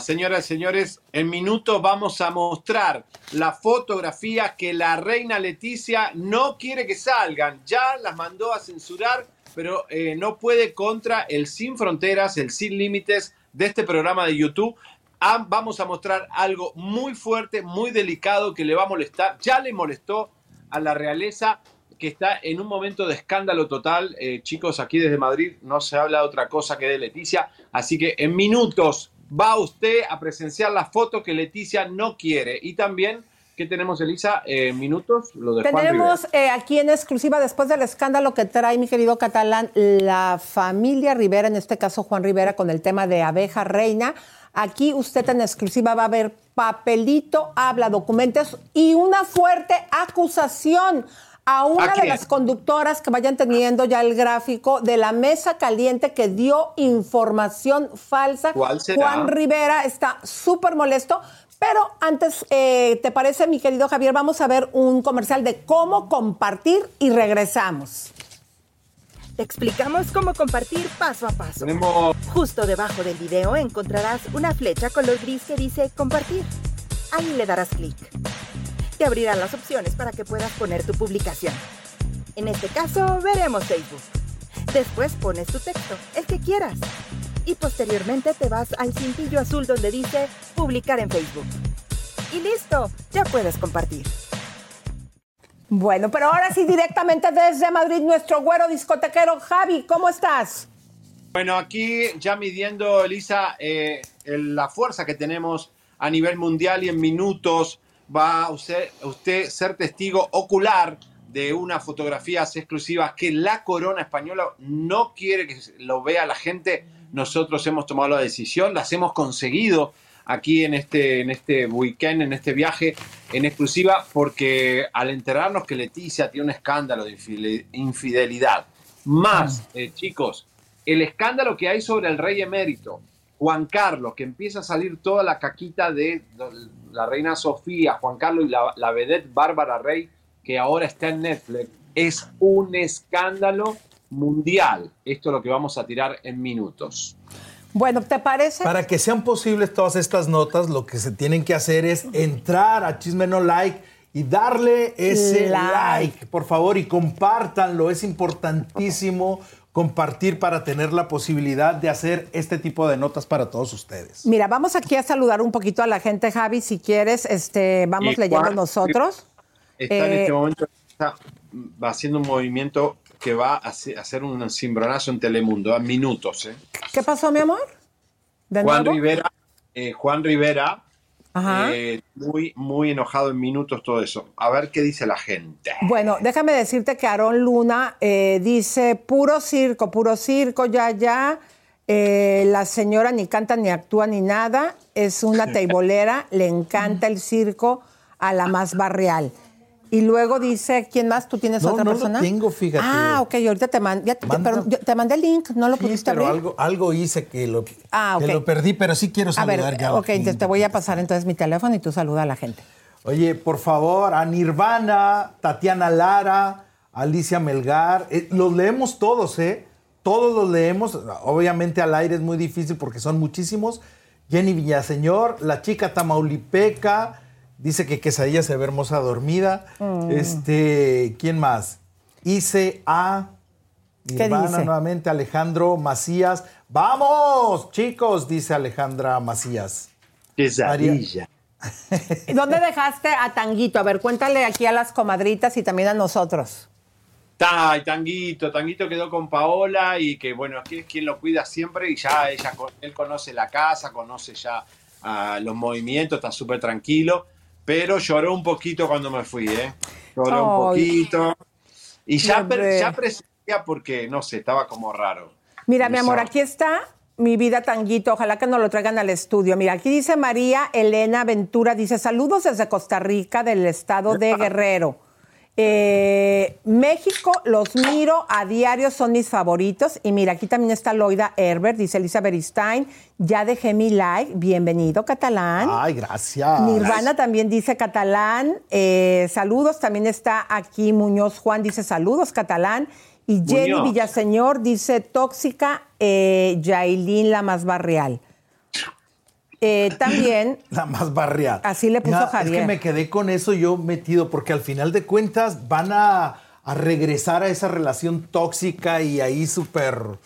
Señoras y señores, en minutos vamos a mostrar la fotografía que la reina Leticia no quiere que salgan. Ya las mandó a censurar, pero eh, no puede contra el Sin Fronteras, el Sin Límites de este programa de YouTube. Ah, vamos a mostrar algo muy fuerte, muy delicado que le va a molestar. Ya le molestó a la realeza que está en un momento de escándalo total. Eh, chicos, aquí desde Madrid no se habla de otra cosa que de Leticia. Así que en minutos va usted a presenciar la foto que Leticia no quiere. Y también, ¿qué tenemos, Elisa? Eh, minutos, lo de Tenemos eh, aquí en exclusiva, después del escándalo que trae mi querido catalán, la familia Rivera, en este caso Juan Rivera, con el tema de abeja reina. Aquí usted en exclusiva va a ver papelito, habla, documentos y una fuerte acusación a una de las conductoras que vayan teniendo ya el gráfico de la mesa caliente que dio información falsa. ¿Cuál será? Juan Rivera está súper molesto. Pero antes, eh, ¿te parece, mi querido Javier? Vamos a ver un comercial de cómo compartir y regresamos. Te explicamos cómo compartir paso a paso. Justo debajo del video encontrarás una flecha color gris que dice compartir. Ahí le darás clic te abrirán las opciones para que puedas poner tu publicación. En este caso, veremos Facebook. Después pones tu texto, el que quieras. Y posteriormente te vas al cintillo azul donde dice publicar en Facebook. Y listo, ya puedes compartir. Bueno, pero ahora sí directamente desde Madrid, nuestro güero discotequero Javi, ¿cómo estás? Bueno, aquí ya midiendo, Elisa, eh, la fuerza que tenemos a nivel mundial y en minutos va usted, usted ser testigo ocular de unas fotografías exclusivas que la corona española no quiere que lo vea la gente. Nosotros hemos tomado la decisión, las hemos conseguido aquí en este, en este weekend, en este viaje en exclusiva, porque al enterarnos que Leticia tiene un escándalo de infidelidad, más, eh, chicos, el escándalo que hay sobre el rey emérito, Juan Carlos, que empieza a salir toda la caquita de la reina Sofía, Juan Carlos y la, la vedette Bárbara Rey, que ahora está en Netflix, es un escándalo mundial. Esto es lo que vamos a tirar en minutos. Bueno, ¿te parece? Para que sean posibles todas estas notas, lo que se tienen que hacer es entrar a Chisme No Like y darle ese like, por favor, y compártanlo. Es importantísimo compartir para tener la posibilidad de hacer este tipo de notas para todos ustedes. Mira, vamos aquí a saludar un poquito a la gente, Javi, si quieres, este, vamos leyendo nosotros. Está en este momento va haciendo un movimiento que va a hacer un cimbronazo en Telemundo a minutos. ¿eh? ¿Qué pasó, mi amor? Juan Rivera, eh, Juan Rivera eh, muy, muy enojado en minutos, todo eso. A ver qué dice la gente. Bueno, déjame decirte que Aarón Luna eh, dice puro circo, puro circo, ya, ya. Eh, la señora ni canta ni actúa ni nada, es una [laughs] teibolera, le encanta el circo a la más barrial. Y luego dice, ¿quién más? ¿Tú tienes otra persona? No tengo, fíjate. Ah, ok, ahorita te, mandé, te, mandé el link, no lo pudiste pero abrir. Algo, algo hice que lo, ah, lo perdí, pero sí quiero saludar a ver, ya. Ok, entonces te voy a pasar entonces mi teléfono y tú saluda a la gente. Oye, por favor, a Nirvana, Tatiana Lara, Alicia Melgar, eh, los leemos todos, ¿eh? Todos los leemos. Obviamente al aire es muy difícil porque son muchísimos. Jenny Villaseñor, la chica Tamaulipeca, Dice que Quesadilla se ve hermosa dormida. Mm. Este, ¿quién más? Ice A. Nirvana nuevamente, Alejandro Macías. ¡Vamos, chicos! Dice Alejandra Macías. Quesadilla. [laughs] ¿Dónde dejaste a Tanguito? A ver, cuéntale aquí a las comadritas y también a nosotros. Ay, Tanguito, Tanguito quedó con Paola y que bueno, es quien lo cuida siempre y ya ella, él conoce la casa, conoce ya a los movimientos, está súper tranquilo, pero lloró un poquito cuando me fui, ¿eh? Lloró un poquito. Y ya, ya presentía porque, no sé, estaba como raro. Mira, mi amor, aquí está mi vida tanguito, ojalá que nos lo traigan al estudio. Mira, aquí dice María Elena Ventura, dice saludos desde Costa Rica, del estado de Guerrero. Eh, México, los miro a diario, son mis favoritos. Y mira, aquí también está Loida Herbert, dice Elizabeth Stein. Ya dejé mi like. Bienvenido, catalán. Ay, gracias. Nirvana también dice catalán. Eh, saludos. También está aquí Muñoz Juan, dice saludos, catalán. Y Jenny Villaseñor dice tóxica, eh, Yailin la más barrial. Eh, también. [laughs] La más barrial. Así le puso Javier. Es que me quedé con eso yo metido, porque al final de cuentas van a, regresar a esa relación tóxica y ahí súper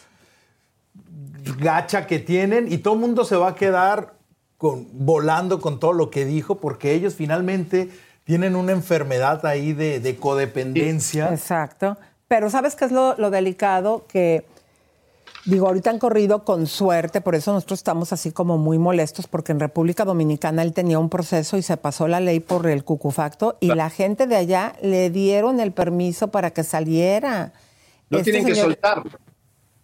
gacha que tienen, y todo el mundo se va a quedar con, volando con todo lo que dijo, porque ellos finalmente tienen una enfermedad ahí de, de codependencia. Exacto. Pero ¿sabes qué es lo, delicado? Que, digo, ahorita han corrido con suerte, por eso nosotros estamos así como muy molestos, porque en República Dominicana él tenía un proceso y se pasó la ley por el cucufacto y la gente de allá le dieron el permiso para que saliera. No este tienen que soltarlo.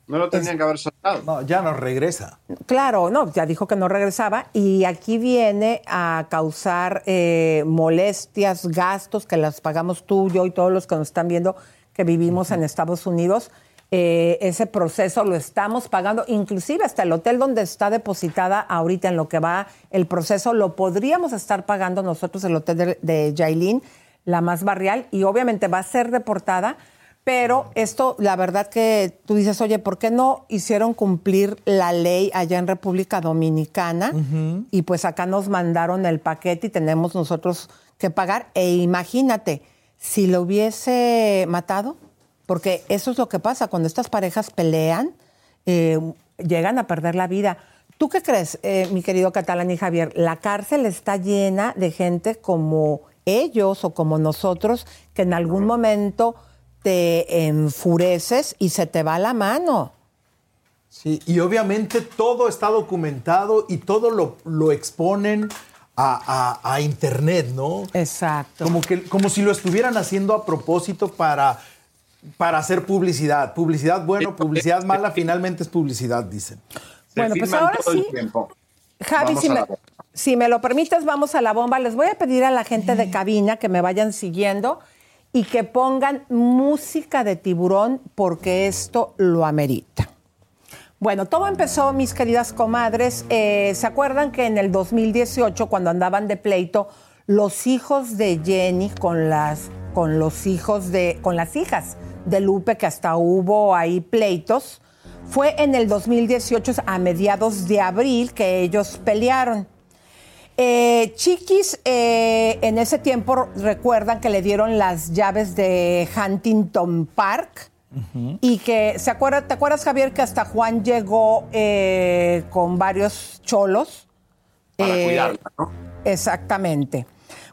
No lo tenían que haber soltado. No, ya no regresa. Claro, no, ya dijo que no regresaba y aquí viene a causar eh, molestias, gastos que las pagamos tú, yo y todos los que nos están viendo que vivimos en Estados Unidos. Eh, ese proceso lo estamos pagando, inclusive hasta el hotel donde está depositada ahorita en lo que va el proceso, lo podríamos estar pagando nosotros, el hotel de, de la más barrial, y obviamente va a ser deportada, pero esto, la verdad que tú dices, oye, ¿por qué no hicieron cumplir la ley allá en República Dominicana? Y pues acá nos mandaron el paquete y tenemos nosotros que pagar, e imagínate, si lo hubiese matado, porque eso es lo que pasa cuando estas parejas pelean, eh, llegan a perder la vida. ¿Tú qué crees, eh, mi querido Catalán y Javier? La cárcel está llena de gente como ellos o como nosotros, que en algún momento te enfureces y se te va la mano. Sí, y obviamente todo está documentado y todo lo, lo exponen a, Internet, ¿no? Exacto. Como, que, como si lo estuvieran haciendo a propósito para, para hacer publicidad. Publicidad bueno, publicidad mala, finalmente es publicidad, dicen. bueno, pues ahora sí. Javi, si me, si me, lo permites, vamos a la bomba. Les voy a pedir a la gente de cabina que me vayan siguiendo y que pongan música de tiburón porque esto lo amerita. Bueno, todo empezó, mis queridas comadres. Eh, ¿Se acuerdan que en el 2018, cuando andaban de pleito, los hijos de Jenny con las, con los hijos de, con las hijas de Lupe, que hasta hubo ahí pleitos, fue en el 2018, a mediados de abril, que ellos pelearon. Eh, Chiquis, eh, en ese tiempo recuerdan que le dieron las llaves de Huntington Park y que, ¿se acuerda, ¿te acuerdas, Javier, que hasta Juan llegó eh, con varios cholos? Para cuidarla, ¿no? Exactamente.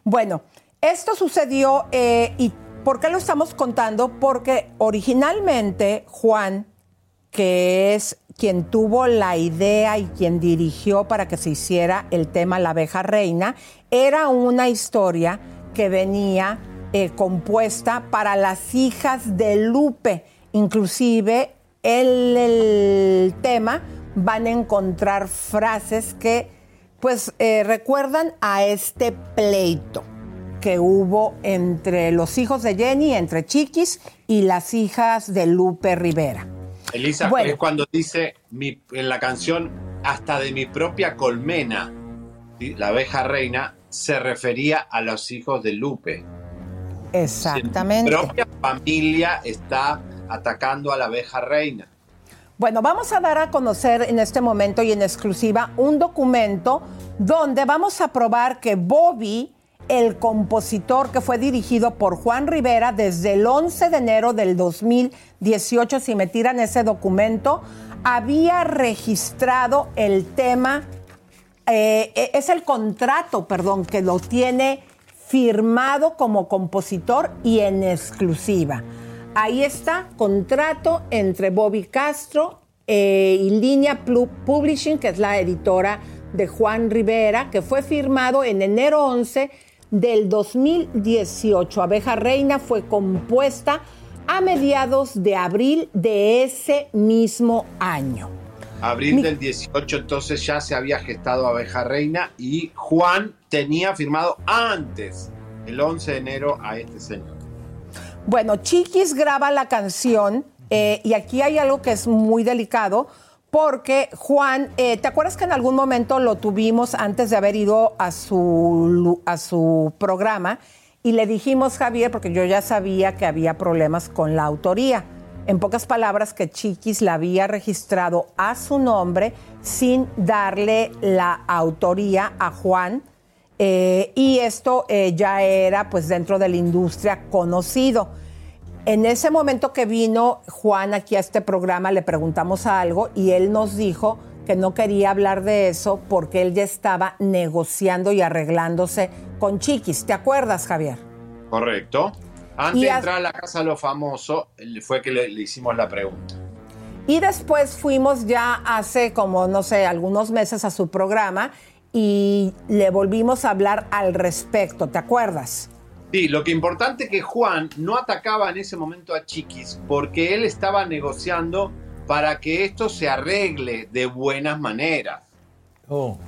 Bueno, esto sucedió, ¿y por qué lo estamos contando? Porque originalmente Juan, que es quien tuvo la idea y quien dirigió para que se hiciera el tema La abeja reina, era una historia que venía compuesta para las hijas de Lupe. Inclusive en el tema van a encontrar frases que pues eh, recuerdan a este pleito que hubo entre los hijos de Jenny, entre Chiquis y las hijas de Lupe Rivera. Elisa, es cuando dice en la canción hasta de mi propia colmena, la abeja reina, se refería a los hijos de Lupe. Exactamente. Mi propia familia está atacando a la abeja reina. Bueno, vamos a dar a conocer en este momento y en exclusiva un documento donde vamos a probar que Bobby, el compositor que fue dirigido por Juan Rivera desde el 11 de enero del 2018, si me tiran ese documento, había registrado el tema, eh, es el contrato, perdón, que lo tiene firmado como compositor y en exclusiva. Ahí está, contrato entre Bobby Castro eh, y Línea Publishing, que es la editora de Juan Rivera, que fue firmado en enero 11 del 2018. Abeja Reina fue compuesta a mediados de abril de ese mismo año. Abril del 18, entonces ya se había gestado Abeja Reina y Juan tenía firmado antes, el 11 de enero, a este señor. Bueno, Chiquis graba la canción eh, y aquí hay algo que es muy delicado porque Juan, eh, ¿te acuerdas que en algún momento lo tuvimos antes de haber ido a su, a su programa? Y le dijimos, Javier, porque yo ya sabía que había problemas con la autoría. En pocas palabras, que Chiquis la había registrado a su nombre sin darle la autoría a Juan. Eh, y esto eh, ya era pues dentro de la industria conocido. En ese momento que vino Juan aquí a este programa, le preguntamos algo y él nos dijo que no quería hablar de eso porque él ya estaba negociando y arreglándose con Chiquis. ¿Te acuerdas, Javier? Correcto. Antes de entrar a la casa de los famosos, fue que le, le hicimos la pregunta. Y después fuimos ya hace como, no sé, algunos meses a su programa y le volvimos a hablar al respecto, ¿te acuerdas? Sí, lo que importante es que Juan no atacaba en ese momento a Chiquis porque él estaba negociando para que esto se arregle de buenas maneras. Oh.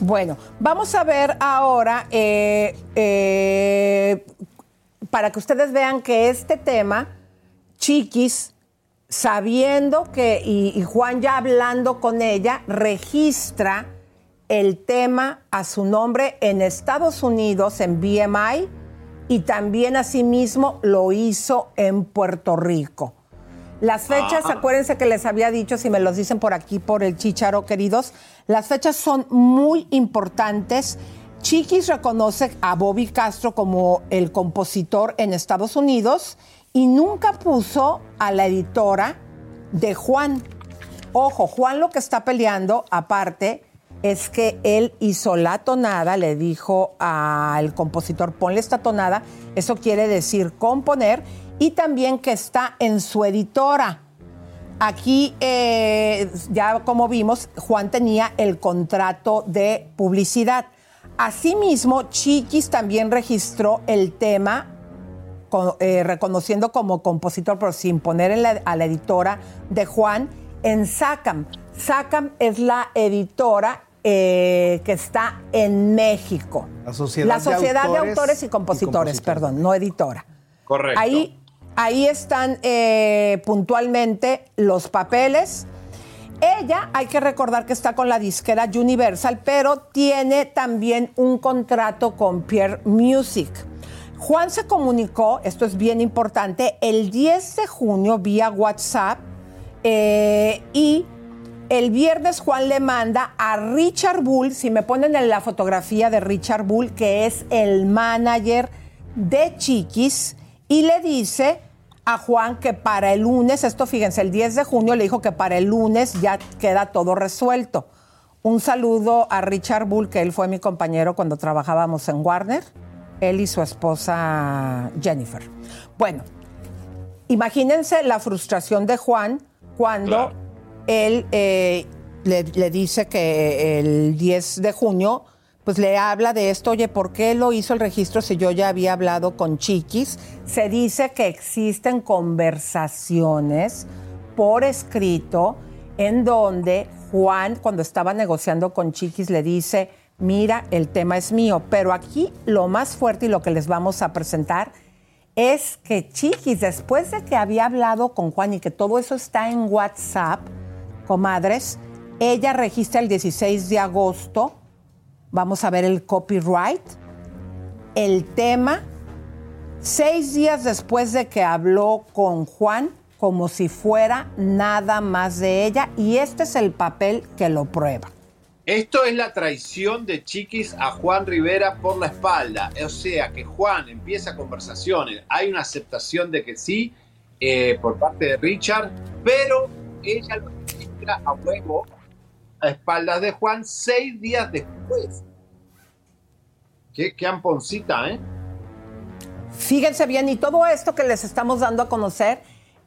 Bueno, vamos a ver ahora, eh, eh, para que ustedes vean que este tema, Chiquis, sabiendo que, y, y Juan ya hablando con ella, registra el tema a su nombre en Estados Unidos, en BMI, y también asimismo lo hizo en Puerto Rico. Las fechas, Ah. acuérdense que les había dicho, si me los dicen por aquí por el chicharo, queridos, las fechas son muy importantes. Chiquis reconoce a Bobby Castro como el compositor en Estados Unidos y nunca puso a la editora de Juan. Ojo, Juan lo que está peleando, aparte, es que él hizo la tonada, le dijo al compositor, ponle esta tonada, eso quiere decir componer, y también que está en su editora. Aquí, eh, ya como vimos, Juan tenía el contrato de publicidad. Asimismo, Chiquis también registró el tema eh, reconociendo como compositor, pero sin poner a la editora de Juan, en SACAM. SACAM es la editora eh, que está en México. La Sociedad, La Sociedad de, Autores Autores, y, compositores, perdón, no editora. Correcto. Ahí, ahí están eh, puntualmente los papeles. Ella, hay que recordar que está con la disquera Universal, pero tiene también un contrato con Pierre Music. Juan se comunicó, esto es bien importante, el 10 de junio vía WhatsApp eh, y el viernes Juan le manda a Richard Bull, si me ponen en la fotografía de Richard Bull, que es el manager de Chiquis, y le dice a Juan que para el lunes, esto fíjense, el 10 de junio le dijo que para el lunes ya queda todo resuelto. Un saludo a Richard Bull, que él fue mi compañero cuando trabajábamos en Warner, él y su esposa Jennifer. Bueno, imagínense la frustración de Juan cuando él eh, le, le dice que el 10 de junio, pues le habla de esto, oye, ¿por qué lo hizo el registro si yo ya había hablado con Chiquis? Se dice que existen conversaciones por escrito en donde Juan, cuando estaba negociando con Chiquis, le dice, mira, el tema es mío, pero aquí lo más fuerte y lo que les vamos a presentar es que Chiquis, después de que había hablado con Juan y que todo eso está en WhatsApp, comadres, ella registra el 16 de agosto, vamos a ver el copyright, el tema, seis días después de que habló con Juan, como si fuera nada más de ella, y este es el papel que lo prueba. Esto es la traición de Chiquis a Juan Rivera por la espalda. O sea, que Juan empieza conversaciones, hay una aceptación de que sí eh, por parte de Richard, pero ella lo a huevo a espaldas de Juan seis días después. Qué, qué amponcita, ¿eh? Fíjense bien, y todo esto que les estamos dando a conocer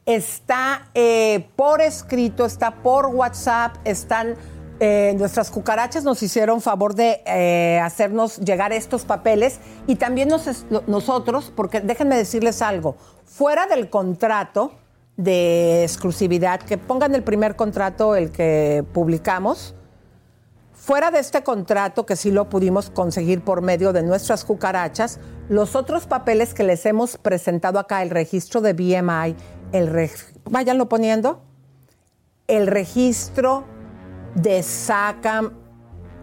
está eh, por escrito, está por WhatsApp, están eh, nuestras cucarachas nos hicieron favor de eh, hacernos llegar estos papeles y también nosotros, porque déjenme decirles algo, fuera del contrato de exclusividad, que pongan el primer contrato, el que publicamos, fuera de este contrato que sí lo pudimos conseguir por medio de nuestras cucarachas, los otros papeles que les hemos presentado acá, el registro de BMI, el váyanlo poniendo, el registro de SACAM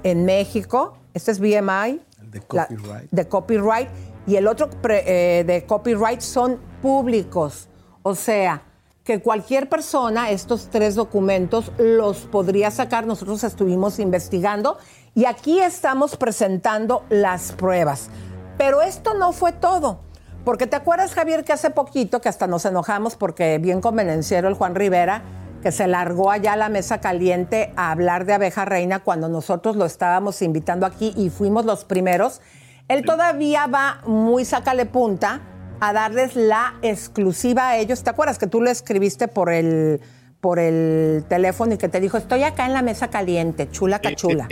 en México, este es BMI. El de copyright. de copyright. Y el otro eh, de copyright son públicos. O sea, que cualquier persona estos tres documentos los podría sacar. Nosotros estuvimos investigando y aquí estamos presentando las pruebas. Pero esto no fue todo. Porque te acuerdas, Javier, que hace poquito, que hasta nos enojamos porque bien convenenciero el Juan Rivera, que se largó allá a la mesa caliente a hablar de abeja reina cuando nosotros lo estábamos invitando aquí y fuimos los primeros. Él todavía va muy sácale punta a darles la exclusiva a ellos. ¿Te acuerdas que tú lo escribiste por el, por el teléfono y que te dijo, estoy acá en la mesa caliente, chula cachula?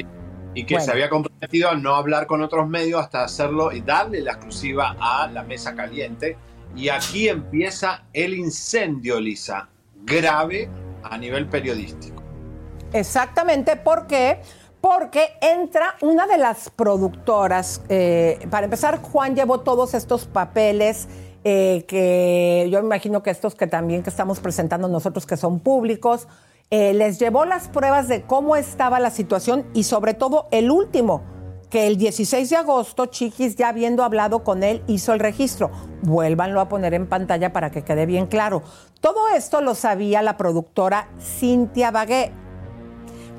Y que se había comprometido a no hablar con otros medios hasta hacerlo y darle la exclusiva a la mesa caliente. Y aquí empieza el incendio, Lisa. Grave a nivel periodístico. Exactamente, ¿por qué? Porque entra una de las productoras, eh, para empezar, Juan llevó todos estos papeles eh, que yo imagino que estos que también que estamos presentando nosotros que son públicos, eh, les llevó las pruebas de cómo estaba la situación y sobre todo el último, que el 16 de agosto, Chiquis, ya habiendo hablado con él, hizo el registro. Vuélvanlo a poner en pantalla para que quede bien claro. Todo esto lo sabía la productora Cintia Bagué.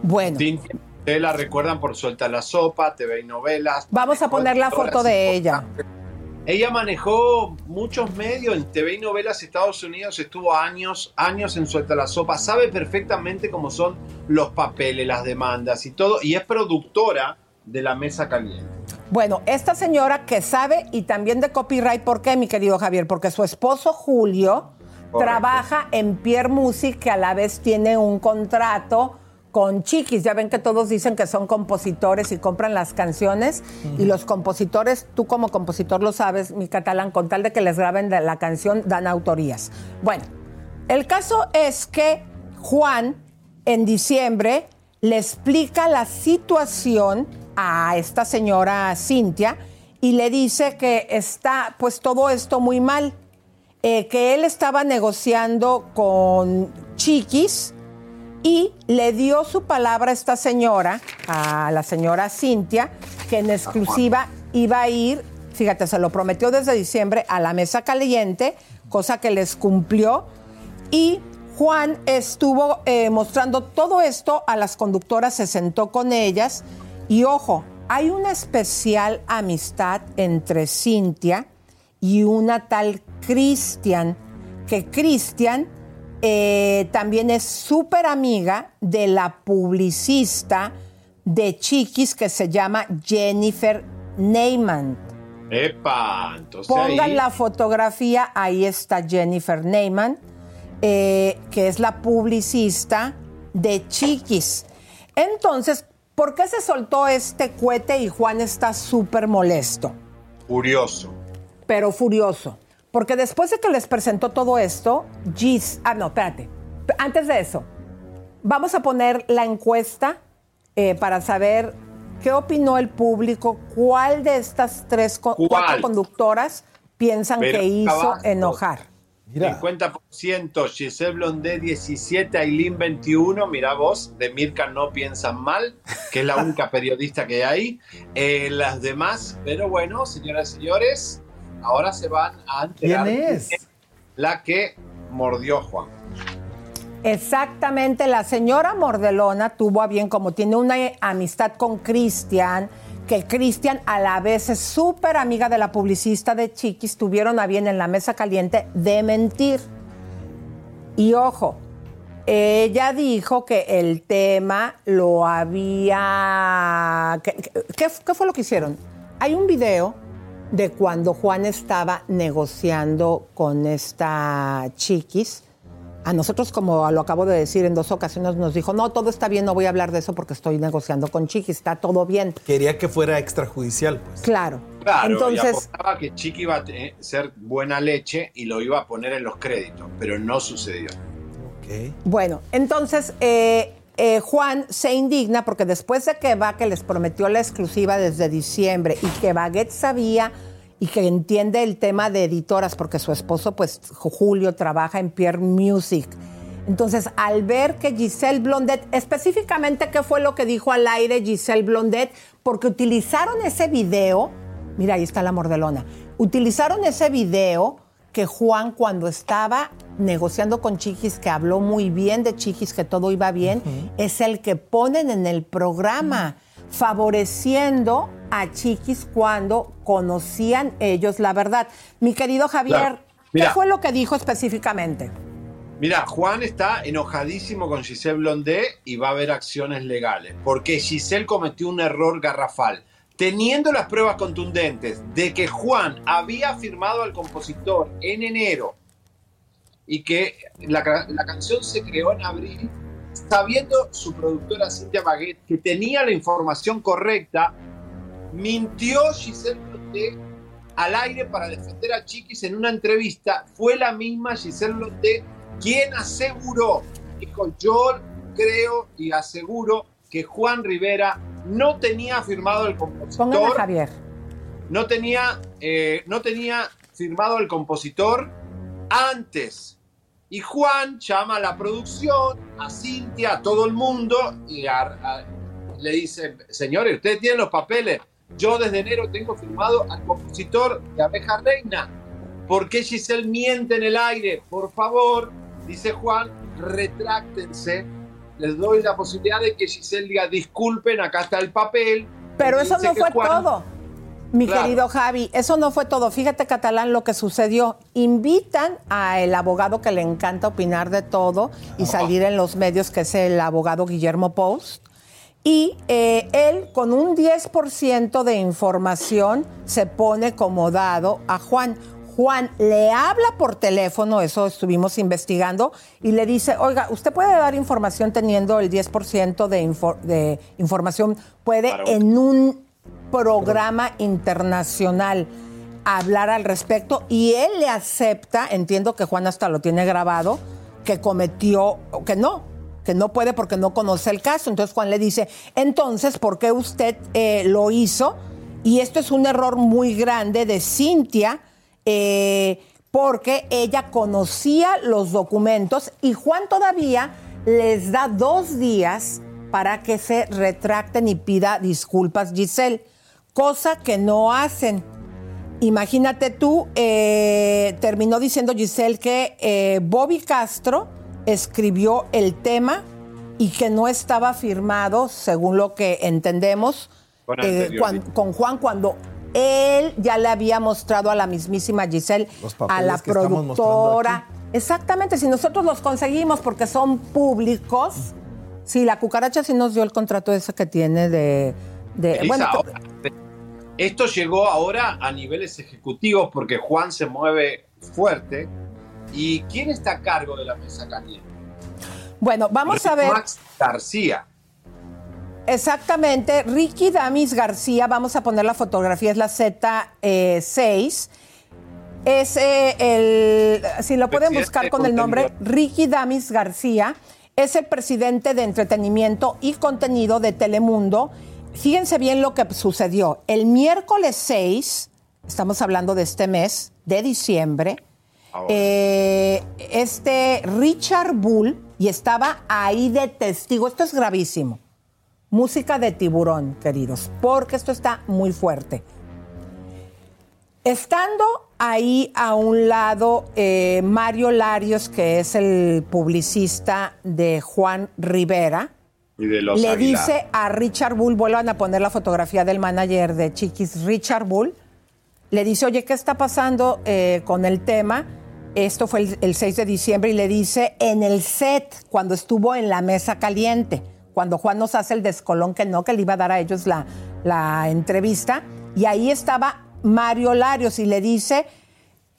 Bueno. Cintia, ustedes la recuerdan por Suelta la Sopa, TV y novelas. Vamos a poner la foto de ella. Ella manejó muchos medios en TV y novelas Estados Unidos, estuvo años, años en Suelta la Sopa, sabe perfectamente cómo son los papeles, las demandas y todo, y es productora de la mesa caliente. Bueno, esta señora que sabe y también de copyright, ¿por qué, mi querido Javier? Porque su esposo Julio trabaja en Pierre Music, que a la vez tiene un contrato con Chiquis. Ya ven que todos dicen que son compositores y compran las canciones. Y los compositores, tú como compositor lo sabes, mi catalán, con tal de que les graben la canción, dan autorías. Bueno, el caso es que Juan en diciembre le explica la situación a esta señora Cintia y le dice que está pues todo esto muy mal, eh, que él estaba negociando con Chiquis y le dio su palabra a esta señora, a la señora Cintia, que en exclusiva iba a ir, fíjate, se lo prometió desde diciembre a la mesa caliente, cosa que les cumplió, y Juan estuvo eh, mostrando todo esto a las conductoras, se sentó con ellas. Y ojo, hay una especial amistad entre Cintia y una tal Cristian, que Cristian eh, también es súper amiga de la publicista de Chiquis que se llama Jennifer Neyman. ¡Epa! Entonces Pongan la fotografía, ahí está Jennifer Neyman, eh, que es la publicista de Chiquis. Entonces, ¿Por qué se soltó este cohete y Juan está súper molesto? Furioso. Pero furioso. Porque después de que les presentó todo esto, Gis. Ah, no, espérate. Antes de eso, vamos a poner la encuesta eh, para saber qué opinó el público, cuál de estas tres cuatro conductoras piensan que hizo enojar. 50% Giselle Blondé 17, Aileen 21, mira vos, de Mirka no piensan mal, que es la única periodista que hay. Eh, las demás, pero bueno, señoras y señores, ahora se van a enterar. ¿Quién es? La que mordió Juan. Exactamente, la señora Mordelona tuvo a bien, como tiene una amistad con Cristian, que Cristian a la vez es súper amiga de la publicista de Chiquis, tuvieron a bien en la mesa caliente de mentir. Y ojo, ella dijo que el tema lo había... ¿Qué, fue lo que hicieron? Hay un video de cuando Juan estaba negociando con esta Chiquis A nosotros, como lo acabo de decir en dos ocasiones, nos dijo, no, todo está bien, no voy a hablar de eso porque estoy negociando con Chiqui, está todo bien. Quería que fuera extrajudicial, pues. Claro. Claro, Entonces, y que Chiqui iba a te- ser buena leche y lo iba a poner en los créditos, pero no sucedió. Bueno, entonces eh, eh, Juan se indigna porque después de que que les prometió la exclusiva desde diciembre y que Baguette sabía y que entiende el tema de editoras porque su esposo, pues Julio, trabaja en Pierre Music. Entonces, al ver que Giselle Blondet, específicamente, ¿qué fue lo que dijo al aire Giselle Blondet? Porque utilizaron ese video, mira, ahí está la mordelona, utilizaron ese video que Juan cuando estaba negociando con Chiquis, que habló muy bien de Chiquis, que todo iba bien, es el que ponen en el programa, favoreciendo a Chiquis cuando conocían ellos la verdad. Mi querido Javier, Claro. ¿qué fue lo que dijo específicamente? Mira, Juan está enojadísimo con Giselle Blondé y va a haber acciones legales, porque Giselle cometió un error garrafal. Teniendo las pruebas contundentes de que Juan había firmado al compositor en enero y que la, ca- la canción se creó en abril, sabiendo su productora Cynthia Baguette que tenía la información correcta, mintió Giselle Blondé al aire para defender a Chiquis en una entrevista. Fue la misma Giselle Blondé quien aseguró, dijo yo creo y aseguro que Juan Rivera no tenía firmado el compositor, Javier. no tenía, eh, no tenía firmado el compositor antes. Y Juan llama a la producción, a Cintia, a todo el mundo y a- a- le dice, señores, ustedes tienen los papeles. Yo desde enero tengo firmado al compositor de Abeja Reina. ¿Por qué Giselle miente en el aire? Por favor, dice Juan, retráctense. Les doy la posibilidad de que Giselle diga, disculpen, acá está el papel. Pero eso no fue Juan- todo. Mi Claro. querido Javi, eso no fue todo. Fíjate, Catalán, lo que sucedió. Invitan al abogado que le encanta opinar de todo y salir en los medios, que es el abogado Guillermo Post. Y eh, él, con un 10% de información, se pone como dado a Juan. Juan le habla por teléfono, eso estuvimos investigando, y le dice, oiga, usted puede dar información teniendo el 10% de, de información, puede en un programa internacional hablar al respecto, y él le acepta, entiendo que Juan hasta lo tiene grabado, que cometió, que no, que no puede porque no conoce el caso. Entonces Juan le dice, entonces, ¿por qué usted eh, lo hizo? Y esto es un error muy grande de Cintia, eh, porque ella conocía los documentos y Juan todavía les da dos días para que se retracten y pida disculpas, Giselle, cosa que no hacen. Imagínate tú, eh, terminó diciendo Giselle que eh, Bobby Castro escribió el tema y que no estaba firmado, según lo que entendemos, Con eh, anterioridad. cuan- con Juan cuando él ya le había mostrado a la mismísima Giselle, Los a la que estamos mostrando productora. Exactamente, si nosotros los conseguimos porque son públicos, sí, la cucaracha sí nos dio el contrato ese que tiene de... de Elisa, bueno, ahora, esto llegó ahora a niveles ejecutivos porque Juan se mueve fuerte. ¿Y quién está a cargo de la mesa caliente? bueno, vamos a ver... Max García. Exactamente, Ricky Damis García, vamos a poner la fotografía, es la Z6. Es eh, el, si lo pueden buscar con el nombre. Ricky Damis García, es el presidente de entretenimiento y contenido de Telemundo. Fíjense bien lo que sucedió. El miércoles 6, estamos hablando de este mes, de diciembre, eh, este Richard Bull, y estaba ahí de testigo, esto es gravísimo. Música de tiburón, queridos, porque esto está muy fuerte. Estando ahí a un lado eh, Mario Larios, que es el publicista de Juan Rivera, Y de los le Aguilar. dice a Richard Bull, vuelvan a poner la fotografía del manager de Chiquis, Richard Bull, le dice, oye, ¿qué está pasando eh, con el tema? Esto fue el, el 6 de diciembre y le dice, en el set, cuando estuvo en la mesa caliente, cuando Juan nos hace el descolón que no, que le iba a dar a ellos la, la entrevista, y ahí estaba Mario Larios y le dice,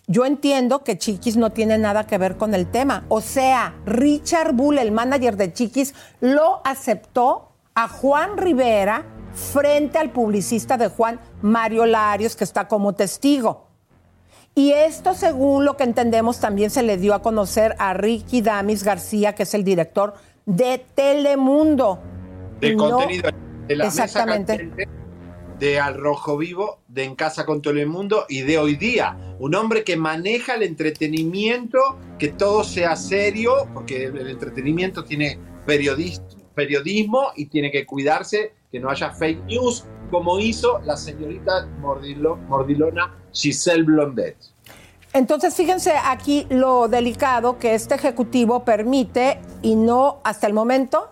yo entiendo que Chiquis no tiene nada que ver con el tema. O sea, Richard Bull, el manager de Chiquis, lo aceptó a Juan Rivera frente al publicista de Juan, Mario Larios, que está como testigo. Y esto, según lo que entendemos, también se le dio a conocer a Ricky Damis García, que es el director de Telemundo. De contenido de la Exactamente. Mesa de Al Rojo Vivo, de En Casa con Telemundo y de Hoy Día. Un hombre que maneja el entretenimiento, que todo sea serio, porque el entretenimiento tiene periodis- periodismo y tiene que cuidarse que no haya fake news, como hizo la señorita Mordilo- Mordilona Giselle Blondet. Entonces, fíjense aquí lo delicado que este ejecutivo permite y no, hasta el momento,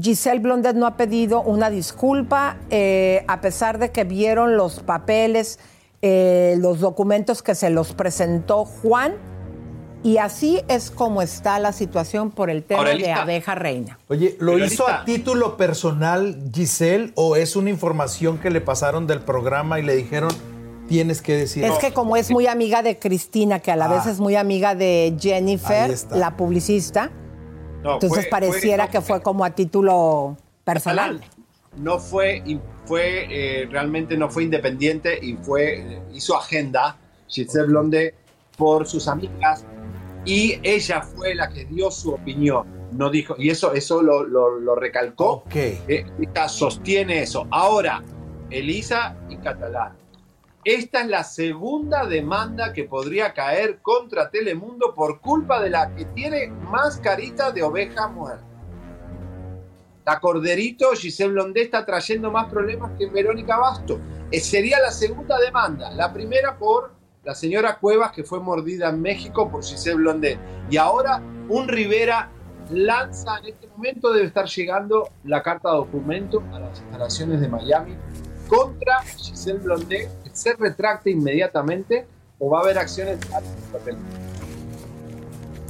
Giselle Blondet no ha pedido una disculpa, eh, a pesar de que vieron los papeles, eh, los documentos que se los presentó Juan, y así es como está la situación por el tema de abeja reina. Oye, ¿lo hizo a título personal Giselle o es una información que le pasaron del programa y le dijeron tienes que decir? Es que como es muy amiga de Cristina, que a la Ah. vez es muy amiga de Jennifer, la publicista, No, entonces fue- pareciera fue- que fue como a título personal. no fue, fue eh, realmente no fue independiente y fue hizo agenda Giselle Blonde por sus amigas y ella fue la que dio su opinión no dijo y eso eso lo, lo- lo recalcó. Eh, ella sostiene eso. Ahora Elisa y Catalán esta es la segunda demanda que podría caer contra Telemundo por culpa de la que tiene más carita de oveja muerta la Corderito, Giselle Blondé está trayendo más problemas que Verónica Basto. Eh, sería la segunda demanda. La primera por la señora Cuevas, que fue mordida en México por Giselle Blondé. Y ahora un Rivera lanza, en este momento debe estar llegando la carta documento a las instalaciones de Miami contra Giselle Blondé, que se retracte inmediatamente o va a haber acciones.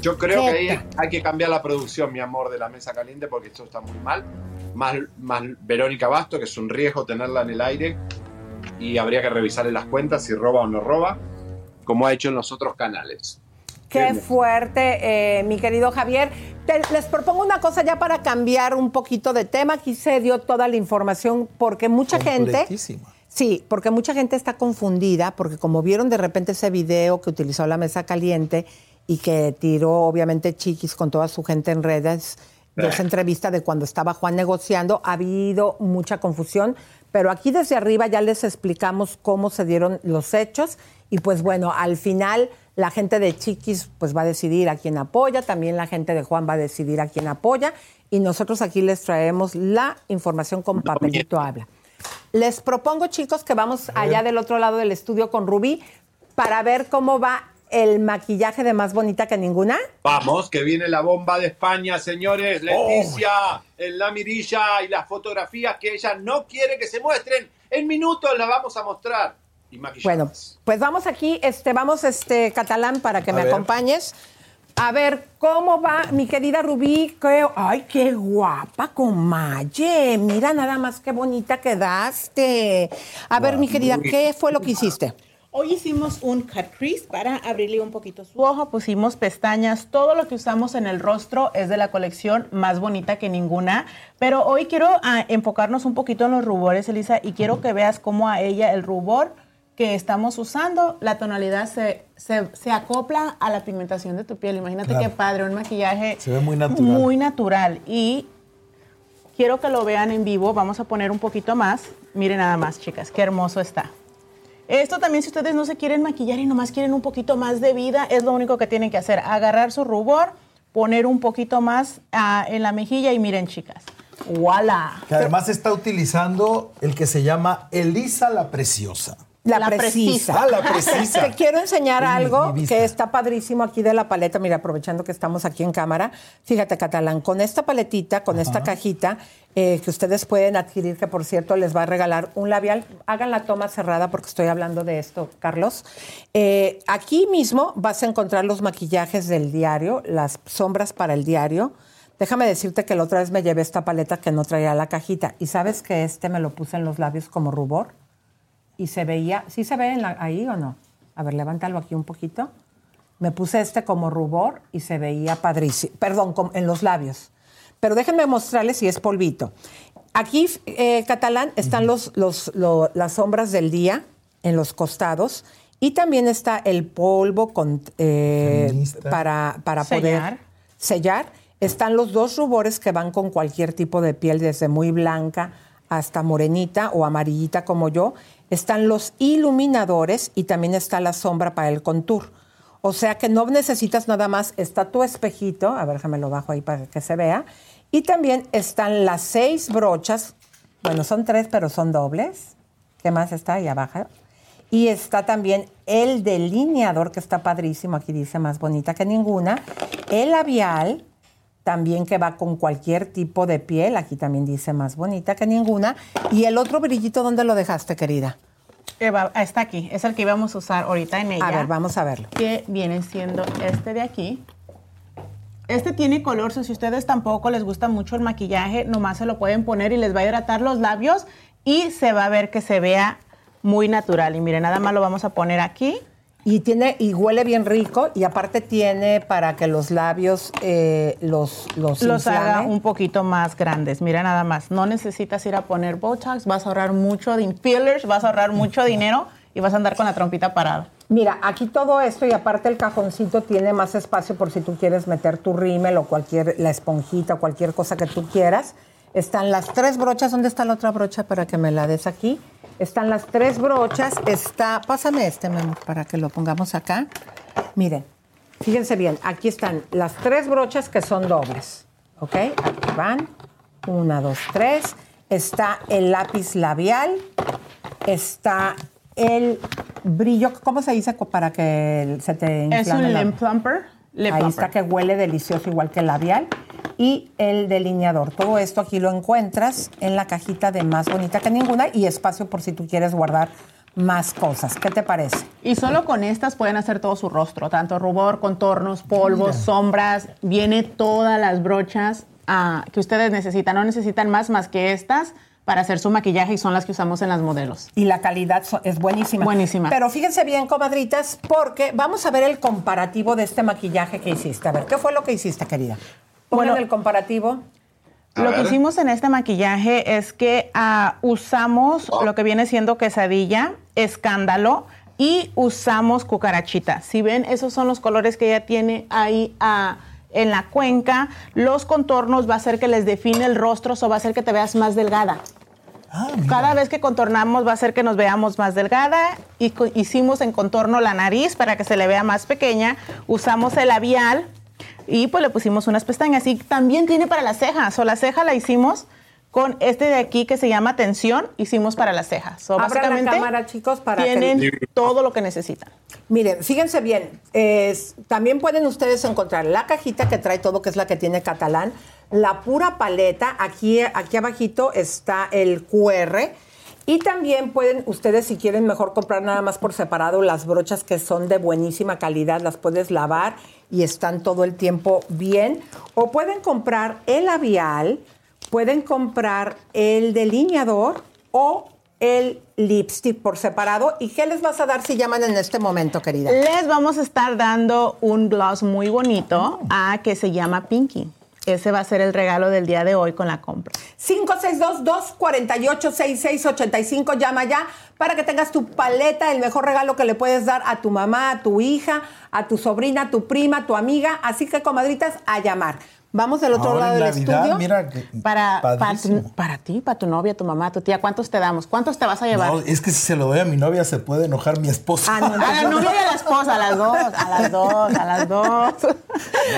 Yo creo que ahí hay que cambiar la producción, mi amor, de la mesa caliente, porque esto está muy mal. Más, más Verónica Basto, que es un riesgo tenerla en el aire, y habría que revisarle las cuentas si roba o no roba, como ha hecho en los otros canales. Qué fuerte, eh, mi querido Javier. Te- les propongo una cosa ya para cambiar un poquito de tema. Aquí se dio toda la información porque mucha gente... Sí, porque mucha gente está confundida porque como vieron de repente ese video que utilizó la mesa caliente y que tiró obviamente Chiquis con toda su gente en redes de esa entrevista de cuando estaba Juan negociando, ha habido mucha confusión, pero aquí desde arriba ya les explicamos cómo se dieron los hechos y pues bueno, al final la gente de Chiquis pues va a decidir a quién apoya, también la gente de Juan va a decidir a quién apoya y nosotros aquí les traemos la información con papelito habla. Les propongo, chicos, que vamos allá del otro lado del estudio con Rubí para ver cómo va el maquillaje de más bonita que ninguna. Vamos, que viene la bomba de España, señores. Leticia, en la mirilla y las fotografías que ella no quiere que se muestren. En minutos las vamos a mostrar. Y. Bueno, pues vamos aquí, este, vamos, este, catalán, para que A me ver. acompañes. A ver, ¿cómo va mi querida Rubí? ¿Qué- ay, qué guapa, comalle. Mira nada más qué bonita quedaste. A ver, mi querida, ¿qué fue lo que hiciste? Hoy hicimos un cut crease para abrirle un poquito su ojo, pusimos pestañas, todo lo que usamos en el rostro es de la colección más bonita que ninguna, pero hoy quiero ah, enfocarnos un poquito en los rubores, Elisa, y quiero que veas cómo a ella el rubor que estamos usando, la tonalidad se, se, se acopla a la pigmentación de tu piel. Imagínate Claro. qué padre, un maquillaje Se ve muy natural. muy natural. Y quiero que lo vean en vivo, vamos a poner un poquito más. Miren nada más, chicas, qué hermoso está. Esto también, si ustedes no se quieren maquillar y nomás quieren un poquito más de vida, es lo único que tienen que hacer. Agarrar su rubor, poner un poquito más ah, en la mejilla y miren, chicas. ¡Voilà! Que además está utilizando el que se llama Elisa la Preciosa. La, La precisa. precisa. Ah, la precisa. [laughs] Te quiero enseñar Es algo mi que está padrísimo aquí de la paleta. Mira, aprovechando que estamos aquí en cámara. Fíjate, Catalán, con esta paletita, con esta cajita eh, que ustedes pueden adquirir, que por cierto les va a regalar un labial. Hagan la toma cerrada porque estoy hablando de esto, Carlos. Eh, aquí mismo vas a encontrar los maquillajes del diario, las sombras para el diario. Déjame decirte que la otra vez me llevé esta paleta que no traía la cajita. Y sabes que este me lo puse en los labios como rubor y se veía, ¿sí se ve en la- ahí o no? A ver, levántalo aquí un poquito. Me puse este como rubor y se veía padrísimo. Perdón, en los labios. Pero déjenme mostrarles si es polvito. Aquí, eh, catalán, están los, los- lo- las sombras del día en los costados y también está el polvo con, eh, para, para poder Sellar. sellar. Están los dos rubores que van con cualquier tipo de piel, desde muy blanca hasta morenita o amarillita como yo. Están los iluminadores y también está la sombra para el contour. O sea que no necesitas nada más, está tu espejito, a ver, déjame lo bajo ahí para que se vea. Y también están las seis brochas, bueno, son tres, pero son dobles. ¿Qué más está ahí abajo? Y está también el delineador, que está padrísimo, aquí dice más bonita que ninguna. El labial, también que va con cualquier tipo de piel, aquí también dice más bonita que ninguna. Y el otro brillito, ¿dónde lo dejaste, querida? Eva, está aquí, es el que íbamos a usar ahorita en ella. A ver, vamos a verlo. Que viene siendo este de aquí. Este tiene color, so si ustedes tampoco les gusta mucho el maquillaje, nomás se lo pueden poner y les va a hidratar los labios y se va a ver que se vea muy natural. Y miren, nada más lo vamos a poner aquí. Y tiene y huele bien rico y aparte tiene para que los labios eh, los los, Los haga un poquito más grandes. Mira nada más, no necesitas ir a poner Botox, vas a ahorrar mucho de fillers, vas a ahorrar mucho dinero y vas a andar con la trompita parada. Mira, aquí todo esto y aparte el cajoncito tiene más espacio por si tú quieres meter tu rímel o cualquier, la esponjita o cualquier cosa que tú quieras. Están las tres brochas. ¿Dónde está la otra brocha para que me la des aquí? Están las tres brochas. Está, pásame este, mi amor, para que lo pongamos acá. Miren, fíjense bien, aquí están las tres brochas que son dobles. ¿Ok? Aquí van. Una, dos, tres. Está el lápiz labial. Está el brillo, ¿cómo se dice para que se te inflame? Es un lip plumper. Ahí plumper. está que huele delicioso igual que el labial. Y el delineador. Todo esto aquí lo encuentras en la cajita de más bonita que ninguna y espacio por si tú quieres guardar más cosas. ¿Qué te parece? Y solo con estas pueden hacer todo su rostro, tanto rubor, contornos, polvos, sombras. Viene todas las brochas ah, que ustedes necesitan. No necesitan más más que estas para hacer su maquillaje y son las que usamos en las modelos. Y la calidad es buenísima. Buenísima. Pero fíjense bien, comadritas, porque vamos a ver el comparativo de este maquillaje que hiciste. A ver, ¿qué fue lo que hiciste, querida? Bueno, el comparativo. Lo que hicimos en este maquillaje es que ah, usamos lo que viene siendo quesadilla, escándalo y usamos cucarachita. Si ven, esos son los colores que ella tiene ahí ah, en la cuenca. Los contornos va a hacer que les define el rostro o va a hacer que te veas más delgada. Cada vez que contornamos va a hacer que nos veamos más delgada y hicimos en contorno la nariz para que se le vea más pequeña. Usamos el labial y pues le pusimos unas pestañas. Y también tiene para las cejas. O la ceja la hicimos con este de aquí que se llama tensión. Hicimos para las cejas. So, Abran la básicamente cámara, chicos, para que- tienen todo lo que necesitan. Miren, fíjense bien, es- también pueden ustedes encontrar la cajita que trae todo, que es la que tiene catalán, la pura paleta, aquí, aquí abajito está el QR. Y también pueden ustedes, si quieren mejor comprar nada más por separado, las brochas que son de buenísima calidad, las puedes lavar y están todo el tiempo bien. O pueden comprar el labial, pueden comprar el delineador o el lipstick por separado. ¿Y qué les vas a dar si llaman en este momento, querida? Les vamos a estar dando un gloss muy bonito a que se llama Pinky. Ese va a ser el regalo del día de hoy con la compra. 562-248-6685. Llama ya para que tengas tu paleta, el mejor regalo que le puedes dar a tu mamá, a tu hija, a tu sobrina, a tu prima, a tu amiga. Así que, comadritas, a llamar. Vamos del otro Ahora lado del Navidad, estudio. mira que Para, para, padrísimo. tu- para ti, para tu novia, tu mamá, tu tía, ¿cuántos te damos? ¿Cuántos te vas a llevar? No, es que si se lo doy a mi novia se puede enojar mi esposa. a la novia y a la esposa, a las dos, a las dos, a las dos.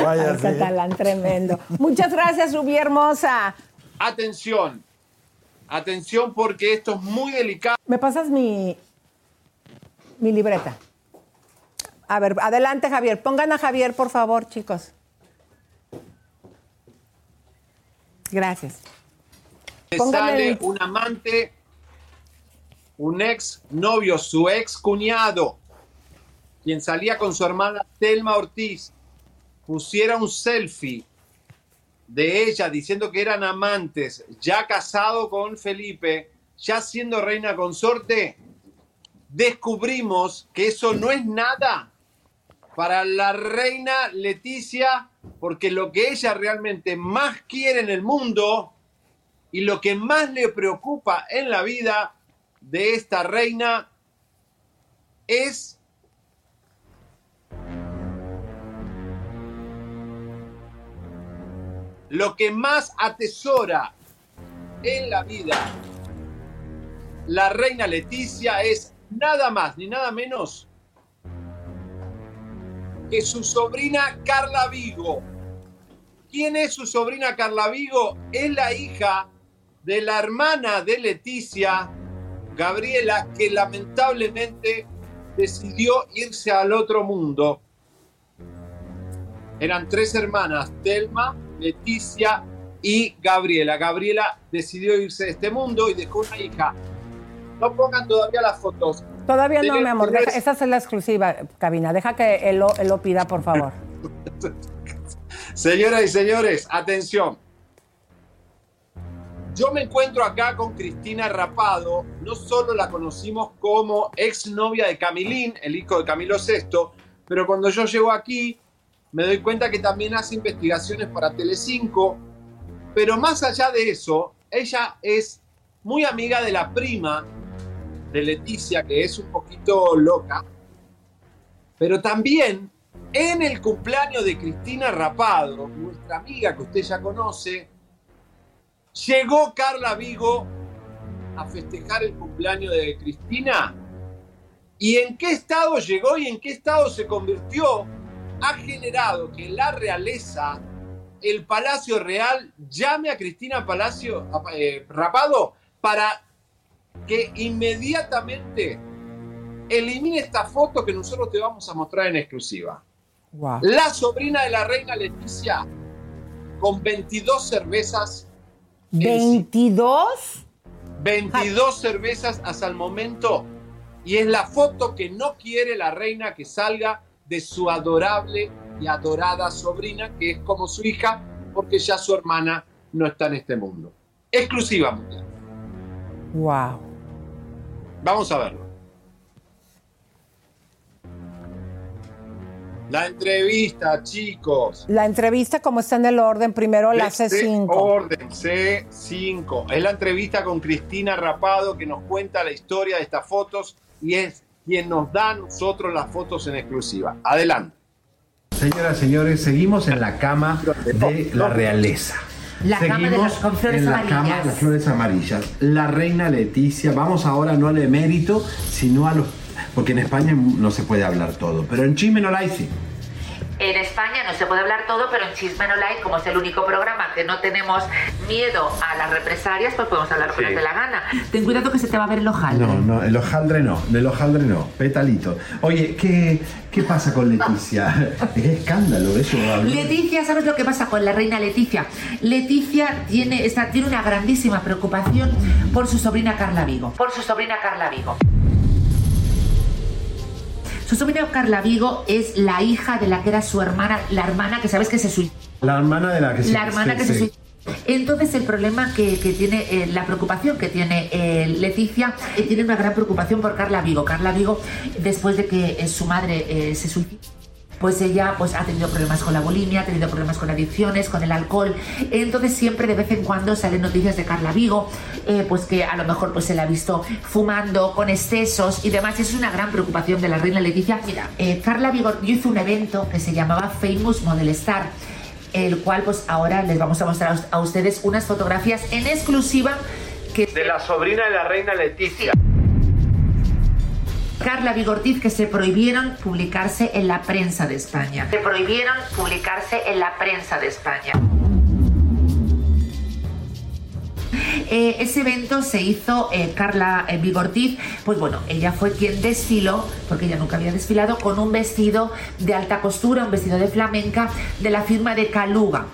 Vaya, Ay, sí. catalán tremendo. Muchas gracias, Rubí hermosa. Atención, atención porque esto es muy delicado. ¿Me pasas mi, mi libreta? A ver, adelante, Javier. Pongan a Javier, por favor, chicos. Gracias. Sale el- un amante, un ex novio, su ex cuñado, quien salía con su hermana Telma Ortiz, pusiera un selfie de ella diciendo que eran amantes, ya casado con Felipe, ya siendo reina consorte, descubrimos que eso no es nada. Para la reina Leticia, porque lo que ella realmente más quiere en el mundo y lo que más le preocupa en la vida de esta reina es lo que más atesora en la vida la reina Leticia es nada más ni nada menos que su sobrina Carla Vigo. ¿Quién es su sobrina Carla Vigo? Es la hija de la hermana de Leticia, Gabriela, que lamentablemente decidió irse al otro mundo. Eran tres hermanas, Telma, Leticia y Gabriela. Gabriela decidió irse de este mundo y dejó una hija. No pongan todavía las fotos. Todavía no, mi amor. Deja, esa es la exclusiva, cabina. Deja que él lo, él lo pida, por favor. [laughs] Señoras y señores, atención. Yo me encuentro acá con Cristina Rapado. No solo la conocimos como exnovia de Camilín, el hijo de Camilo VI, pero cuando yo llego aquí me doy cuenta que también hace investigaciones para Telecinco. Pero más allá de eso, ella es muy amiga de la prima de Leticia, que es un poquito loca. Pero también en el cumpleaños de Cristina Rapado, nuestra amiga que usted ya conoce, llegó Carla Vigo a festejar el cumpleaños de Cristina. ¿Y en qué estado llegó y en qué estado se convirtió? Ha generado que la realeza, el Palacio Real, llame a Cristina Palacio eh, Rapado para que inmediatamente elimine esta foto que nosotros te vamos a mostrar en exclusiva. La sobrina de la reina Leticia con 22 cervezas. ¿22? 22 cervezas hasta el momento. Y es la foto que no quiere la reina que salga de su adorable y adorada sobrina, que es como su hija, porque ya su hermana no está en este mundo. Exclusiva mundial. Wow. Vamos a verlo. La entrevista, chicos. La entrevista, como está en el orden, primero la C5. Orden C5. Es la entrevista con Cristina Rapado que nos cuenta la historia de estas fotos y es quien nos da a nosotros las fotos en exclusiva. Adelante. Señoras y señores, seguimos en la cama de la realeza. La cama de Seguimos las con flores en la amarillas. cama de las flores amarillas. La reina Leticia, vamos ahora no al emérito, sino a los... Porque en España no se puede hablar todo, pero en Chisme no la hay, sí. En España no se puede hablar todo, pero en Chisme No Like, como es el único programa que no tenemos miedo a las represalias, pues podemos hablar lo que Sí. nos dé la gana. Ten cuidado que se te va a ver el hojaldre. No, no, el hojaldre no, el hojaldre no, petalito. Oye, ¿qué, qué pasa con Leticia? [laughs] ¿Qué escándalo eso? Leticia, ¿sabes lo que pasa con la reina Leticia? Leticia tiene, está, tiene una grandísima preocupación por su sobrina Carla Vigo. Por su sobrina Carla Vigo. Su sobrina Carla Vigo es la hija de la que era su hermana, la hermana que sabes que se suicidó. La hermana de la que se... La hermana sí, que se suicidó. Entonces el problema que, que tiene, eh, la preocupación que tiene eh, Leticia, eh, tiene una gran preocupación por Carla Vigo. Carla Vigo, después de que eh, su madre eh, se suicidó, pues ella pues, ha tenido problemas con la bulimia, ha tenido problemas con adicciones, con el alcohol. Entonces siempre de vez en cuando salen noticias de Carla Vigo, eh, pues que a lo mejor pues, se la ha visto fumando, con excesos y demás. Es una gran preocupación de la reina Leticia. Mira, eh, Carla Vigo hizo un evento que se llamaba Famous Model Star el cual pues ahora les vamos a mostrar a ustedes unas fotografías en exclusiva que De la sobrina de la reina Leticia. Carla Vigortiz que se prohibieron publicarse en la prensa de España. Se prohibieron publicarse en la prensa de España. Eh, ese evento se hizo eh, Carla eh, Vigortiz, pues bueno, ella fue quien desfiló, porque ella nunca había desfilado, con un vestido de alta costura, un vestido de flamenca de la firma de Caluga.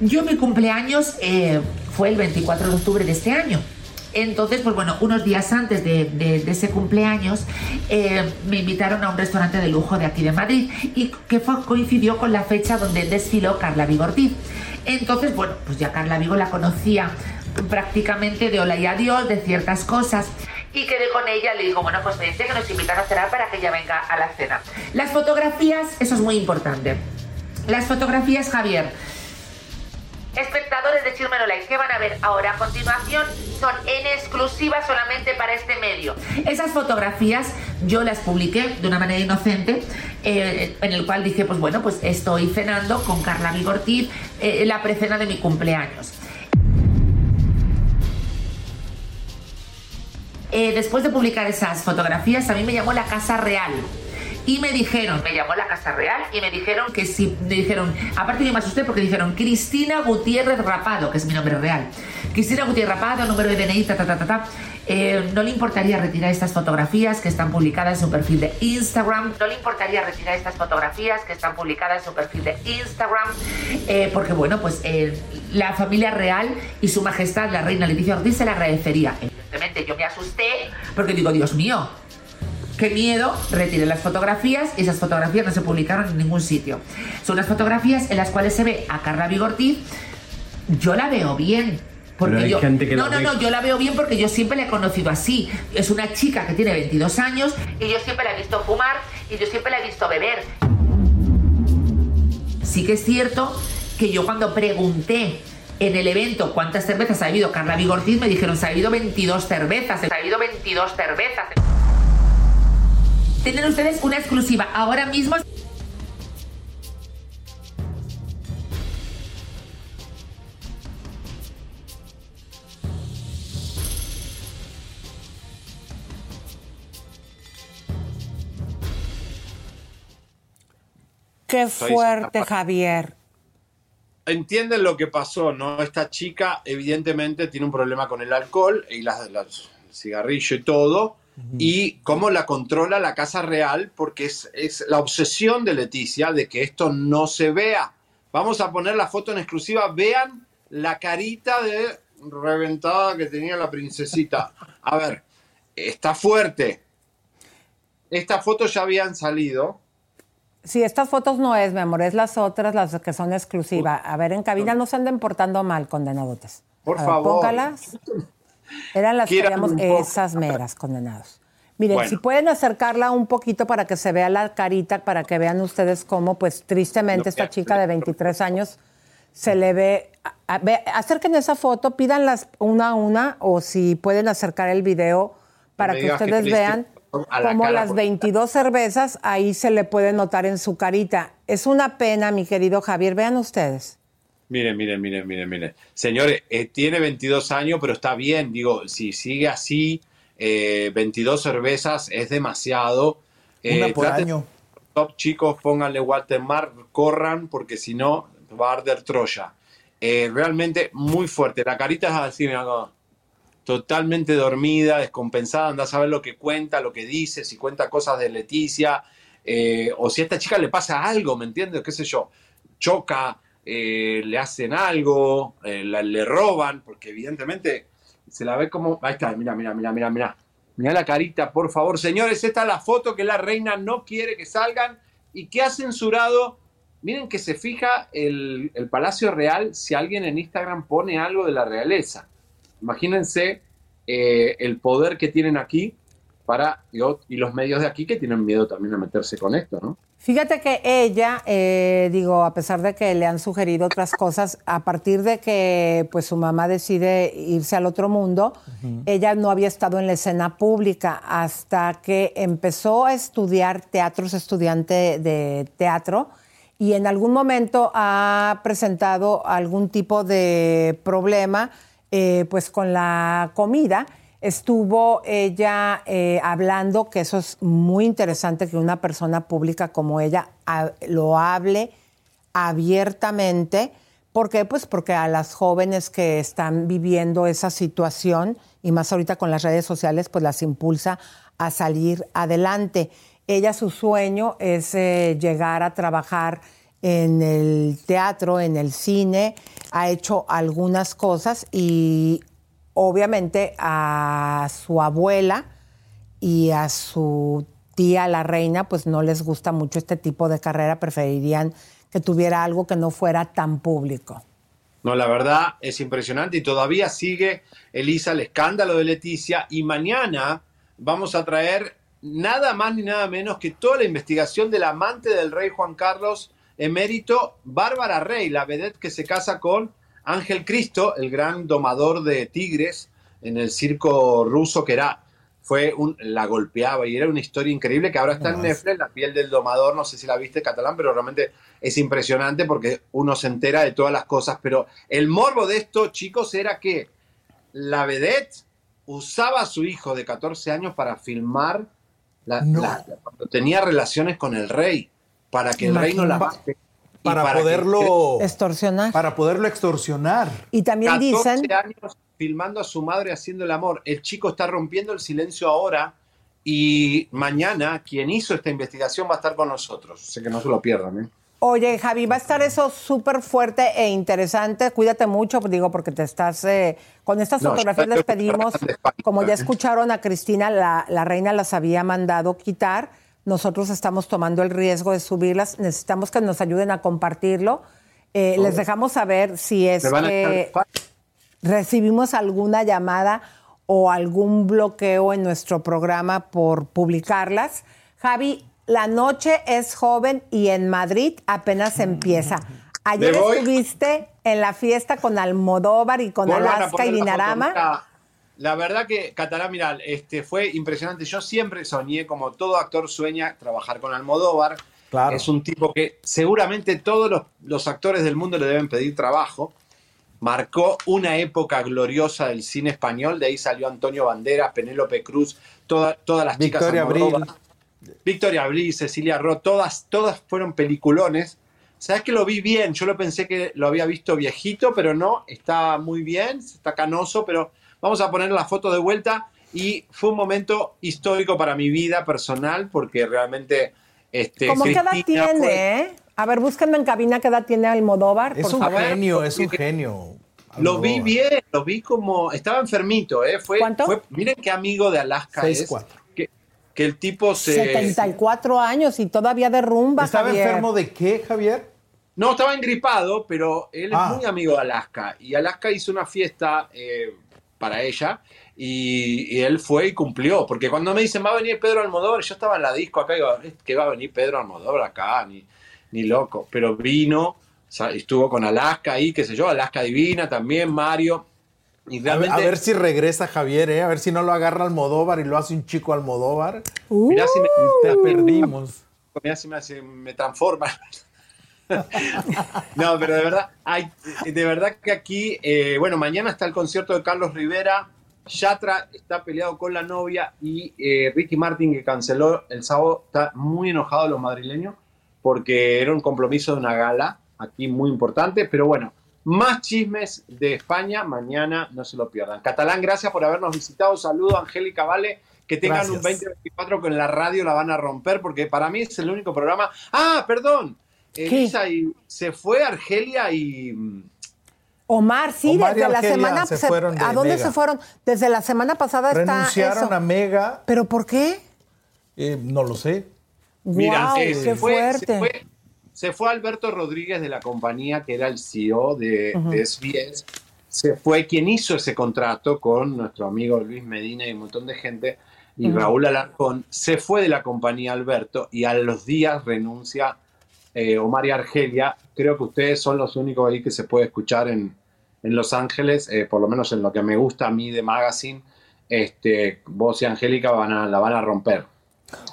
Yo mi cumpleaños fue el 24 de octubre de este año. Entonces, pues bueno, unos días antes de, ese cumpleaños eh, me invitaron a un restaurante de lujo de aquí de Madrid y que fue- coincidió con la fecha donde desfiló Carla Vigo Ortiz. Entonces, bueno, pues ya Carla Vigo la conocía prácticamente de hola y adiós, de ciertas cosas. y quedé con ella. Le digo, bueno, pues me dice que nos invitan a cenar para que ella venga a la cena. Las fotografías, eso es muy importante. Las fotografías, Javier. Espectadores de Chirmeno Live, ¿qué van a ver ahora? A continuación son en exclusiva solamente para este medio. Esas fotografías yo las publiqué de una manera inocente, eh, en el cual dije, pues bueno, pues estoy cenando con Carla Vigortiz, eh, la precena de mi cumpleaños. Eh, después de publicar esas fotografías, a mí me llamó la Casa Real y me dijeron, me llamó la Casa Real y me dijeron que sí, me dijeron, aparte yo me asusté porque dijeron Cristina Gutiérrez Rapado, que es mi nombre real. Cristina Gutiérrez Rapado, número de DNI, ta, ta, ta, ta, ta. Eh, no le importaría retirar estas fotografías que están publicadas en su perfil de Instagram. No le importaría retirar estas fotografías que están publicadas en su perfil de Instagram. Eh, porque, bueno, pues eh, la familia real y su majestad, la reina Leticia Ortiz, se le agradecería. Evidentemente, yo me asusté porque digo, Dios mío, qué miedo, retiré las fotografías y esas fotografías no se publicaron en ningún sitio. Son las fotografías en las cuales se ve a Carla Vigortiz. Yo la veo bien. Porque hay yo, gente que no, no, ve- no, yo la veo bien porque yo siempre la he conocido así. Es una chica que tiene 22 años y yo siempre la he visto fumar y yo siempre la he visto beber. Sí que es cierto que yo cuando pregunté en el evento cuántas cervezas ha bebido Carla Vigortiz, me dijeron, se ha bebido 22 cervezas, se ha bebido 22 cervezas. Tienen ustedes una exclusiva ahora mismo. Qué fuerte, Javier. entienden lo que pasó, ¿no? Esta chica evidentemente tiene un problema con el alcohol y las, las- el cigarrillo y todo, y cómo la controla la Casa Real, porque es, es la obsesión de Leticia de que esto no se vea. Vamos a poner la foto en exclusiva, vean la carita de reventada que tenía la princesita. A ver, está fuerte. Estas fotos ya habían salido. Sí, estas fotos no es, mi amor, es las otras, las que son exclusivas. A ver, en cabina no se anden portando mal, condenadotes. Por ver, favor. Póngalas. Eran las que poco. esas meras, condenados. Miren, Bueno. si pueden acercarla un poquito para que se vea la carita, para que vean ustedes cómo, pues tristemente, esta chica de 23 años se le ve. a- a- ve- acerquen esa foto, pídanlas una a una, o si pueden acercar el video para que ustedes vean cara, las por- 22 cervezas ahí se le puede notar en su carita. Es una pena, mi querido Javier. Vean ustedes. Miren, miren, miren, miren, miren. Señores, eh, tiene 22 años, pero está bien. Digo, si sigue así, eh, 22 cervezas es demasiado. Eh, Una por año. Top chicos, pónganle watermark, corran, porque si no, va a arder Troya. Eh, realmente muy fuerte. La carita es así, mira, como totalmente dormida, descompensada, anda a saber lo que cuenta, lo que dice, si cuenta cosas de Leticia, eh, o si a esta chica le pasa algo, ¿me entiendes? ¿Qué sé yo? Choca, eh, le hacen algo, eh, la- le roban, porque evidentemente se la ve como... Ahí está, mira, mira, mira, mira, mira. Mira la carita, por favor. Señores, esta es la foto que la reina no quiere que salgan y que ha censurado. Miren que se fija el, el Palacio Real si alguien en Instagram pone algo de la realeza. Imagínense eh, el poder que tienen aquí para y, y los medios de aquí que tienen miedo también a meterse con esto, ¿no? Fíjate que ella, eh, digo, a pesar de que le han sugerido otras cosas, a partir de que pues su mamá decide irse al otro mundo, ella no había estado en la escena pública hasta que empezó a estudiar teatro, es estudiante de teatro, y en algún momento ha presentado algún tipo de problema eh, pues con la comida. Estuvo ella eh, hablando, que eso es muy interesante que una persona pública como ella ha- lo hable abiertamente. ¿Por qué? Pues porque a las jóvenes que están viviendo esa situación, y más ahorita con las redes sociales, pues las impulsa a salir adelante. Ella, su sueño es eh, llegar a trabajar en el teatro, en el cine, ha hecho algunas cosas y obviamente a su abuela y a su tía, la reina, pues no les gusta mucho este tipo de carrera, preferirían que tuviera algo que no fuera tan público. No, la verdad es impresionante y todavía sigue, Elisa, el escándalo de Leticia y mañana vamos a traer nada más ni nada menos que toda la investigación del amante del rey Juan Carlos emérito, Bárbara Rey, la vedette que se casa con Ángel Cristo, el gran domador de tigres en el circo ruso que era fue un, la golpeaba y era una historia increíble que ahora está en Netflix, La piel del domador, no sé si la viste catalán, pero realmente es impresionante porque uno se entera de todas las cosas, pero el morbo de esto, chicos, era que la vedette usaba a su hijo de 14 años para filmar la, cuando tenía relaciones con el rey, para que el rey no la mate. Para, poderlo extorsionar. Para poderlo extorsionar. Y también 14 dicen años filmando a su madre haciendo el amor. El chico está rompiendo el silencio ahora y mañana quien hizo esta investigación va a estar con nosotros. Sé que no se lo pierdan. ¿eh? Oye, Javi, va a estar eso súper fuerte e interesante. Cuídate mucho, digo, porque te estás. Eh, con estas fotografías les pedimos, como ya escucharon a Cristina, la, la reina las había mandado quitar. Nosotros estamos tomando el riesgo de subirlas. Necesitamos que nos ayuden a compartirlo. Eh, les dejamos saber si es que recibimos alguna llamada o algún bloqueo en nuestro programa por publicarlas. Javi, la noche es joven y en Madrid apenas empieza. Ayer estuviste en la fiesta con Almodóvar y con Alaska y Dinarama. La verdad que Catalán, mira, este, fue impresionante. Yo siempre soñé, como todo actor sueña, trabajar con Almodóvar. Es un tipo que seguramente todos los, los actores del mundo le deben pedir trabajo marcó una época gloriosa del cine español, de ahí salió Antonio Banderas, Penélope Cruz, todas las chicas Victoria Abril. Victoria Abril, Cecilia Roth, todas, todas fueron peliculones. ¿Sabes que lo vi bien? Yo lo pensé que lo había visto viejito, pero no, está muy bien, está canoso, pero vamos a poner la foto de vuelta y fue un momento histórico para mi vida personal porque realmente... Este, ¿Cómo qué edad tiene? eh? A ver, búsquenme en cabina qué edad tiene Almodóvar. Es un genio, es un genio. Lo vi bien, lo vi como. Estaba enfermito, ¿eh? Fue, ¿Cuánto? Fue, miren qué amigo de Alaska 6, es. 4. Que, que, el tipo se. 74 años y todavía derrumba. ¿Estaba Javier. enfermo de qué, Javier? No, estaba engripado, pero él es Ah. muy amigo de Alaska. Y Alaska hizo una fiesta eh, para ella. Y, y él fue y cumplió. Porque cuando me dicen, va a venir Pedro Almodóvar, yo estaba en la disco acá y digo, "Es que va a venir Pedro Almodóvar acá, ni, ni loco. Pero vino, o sea, estuvo con Alaska ahí, qué sé yo, Alaska Divina también, Mario. Y A ver, realmente, a ver si regresa Javier, ¿eh? A ver si no lo agarra Almodóvar y lo hace un chico Almodóvar. mirá si me, Te perdimos. mirá si me, hace- me transforma. [laughs] no, pero de verdad, hay, de verdad que aquí, eh, bueno, mañana está el concierto de Carlos Rivera, Yatra está peleado con la novia y eh, Ricky Martin, que canceló el sábado, está muy enojado los madrileños porque era un compromiso de una gala aquí muy importante, pero bueno, más chismes de España, mañana no se lo pierdan. Catalán, gracias por habernos visitado, saludo Angélica Vale, que tengan un Gracias. 2024 que en la radio la van a romper, porque para mí es el único programa. Ah, perdón, Elisa, y se fue Argelia y... Omar, sí, Omar y desde la semana se fueron de ¿A dónde Mega. se fueron? Desde la semana pasada Renunciaron está eso. a Mega. ¿Pero por qué? Eh, no lo sé. Mira, Guau, eh, qué se, fue, fuerte. se, fue, se fue Alberto Rodríguez de la compañía, que era el CEO de, de SBS. Se fue quien hizo ese contrato con nuestro amigo Luis Medina y un montón de gente. Y. Raúl Alarcón se fue de la compañía Alberto y a los días renuncia eh, Omar y Argelia. Creo que ustedes son los únicos ahí que se puede escuchar en, en Los Ángeles, eh, por lo menos en lo que me gusta a mí de Magazine. Este, vos y Angélica van a, la van a romper.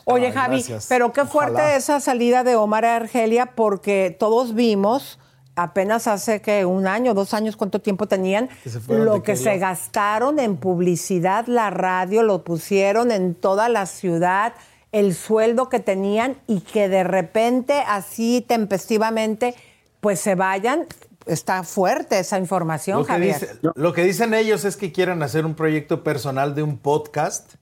Oye, Ay, Javi, gracias. pero qué fuerte Ojalá. esa salida de Omar a Argelia, porque todos vimos, apenas hace que un año, dos años, cuánto tiempo tenían, Que lo que qué se gastaron en publicidad, la radio, lo pusieron en toda la ciudad, el sueldo que tenían y que de repente, así tempestivamente, pues se vayan. Está fuerte esa información, Lo Javier. dice- lo que dicen ellos es que quieren hacer un proyecto personal de un podcast,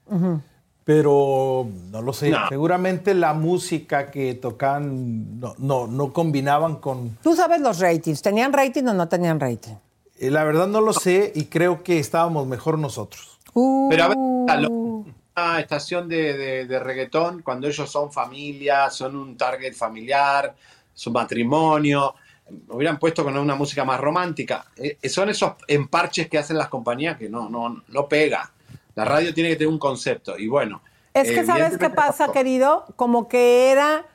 pero no lo sé. No. Seguramente la música que tocan no, no, no combinaban con... Tú sabes los ratings, ¿tenían rating o no tenían rating? Eh, La verdad no lo sé y creo que estábamos mejor nosotros. Pero a ver, a lo- una estación de, de- de reggaetón, cuando ellos son familia, son un target familiar, su matrimonio, hubieran puesto con una música más romántica. Eh, son esos emparches que hacen las compañías que no, no, no pega. La radio tiene que tener un concepto. Y bueno. Es que, ¿sabes qué pasa, querido? Como que era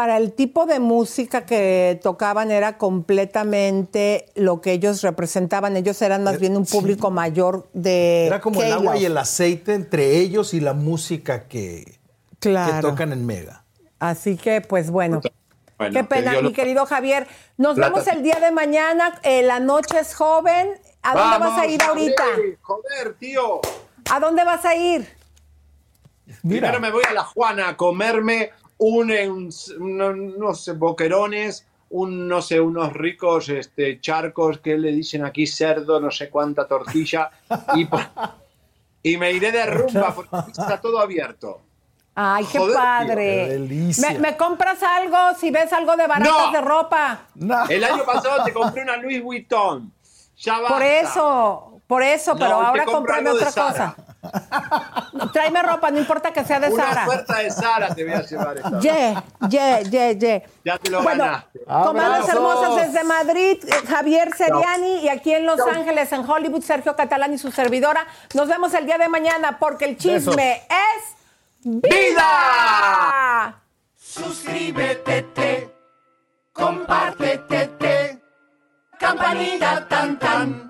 para el tipo de música que tocaban era completamente lo que ellos representaban. Ellos eran más bien un público mayor de. Era como el agua y el aceite entre ellos y la música que, que tocan en Mega. Así que, pues bueno. Qué pena, mi querido Javier. Nos vemos el día de mañana. Eh, la noche es joven. ¿A dónde vas a ir ahorita? Joder, tío. ¿A dónde vas a ir? Primero me voy a la Juana a comerme un, no, sé, boquerones, un, no sé, unos ricos este, charcos que le dicen aquí cerdo, no sé cuánta tortilla, [laughs] y, y me iré de rumba porque está todo abierto. Ay, qué padre. ¿Me, compras algo si ves algo de baratas de ropa? El año pasado te compré una Louis Vuitton. Ya Por eso, por eso, pero ahora comprame otra cosa. Tráeme ropa, no importa que sea de Sara. Una de Sara te voy a llevar esta Yeah, yeah, yeah, yeah. Ya te lo bueno, ganaste. Comandos hermosas desde Madrid, Javier Seriani y aquí en Los Ángeles, en Hollywood, Sergio Catalán y su servidora. Nos vemos el día de mañana porque el chisme es vida. Suscríbete, compártete, campanita tan tan.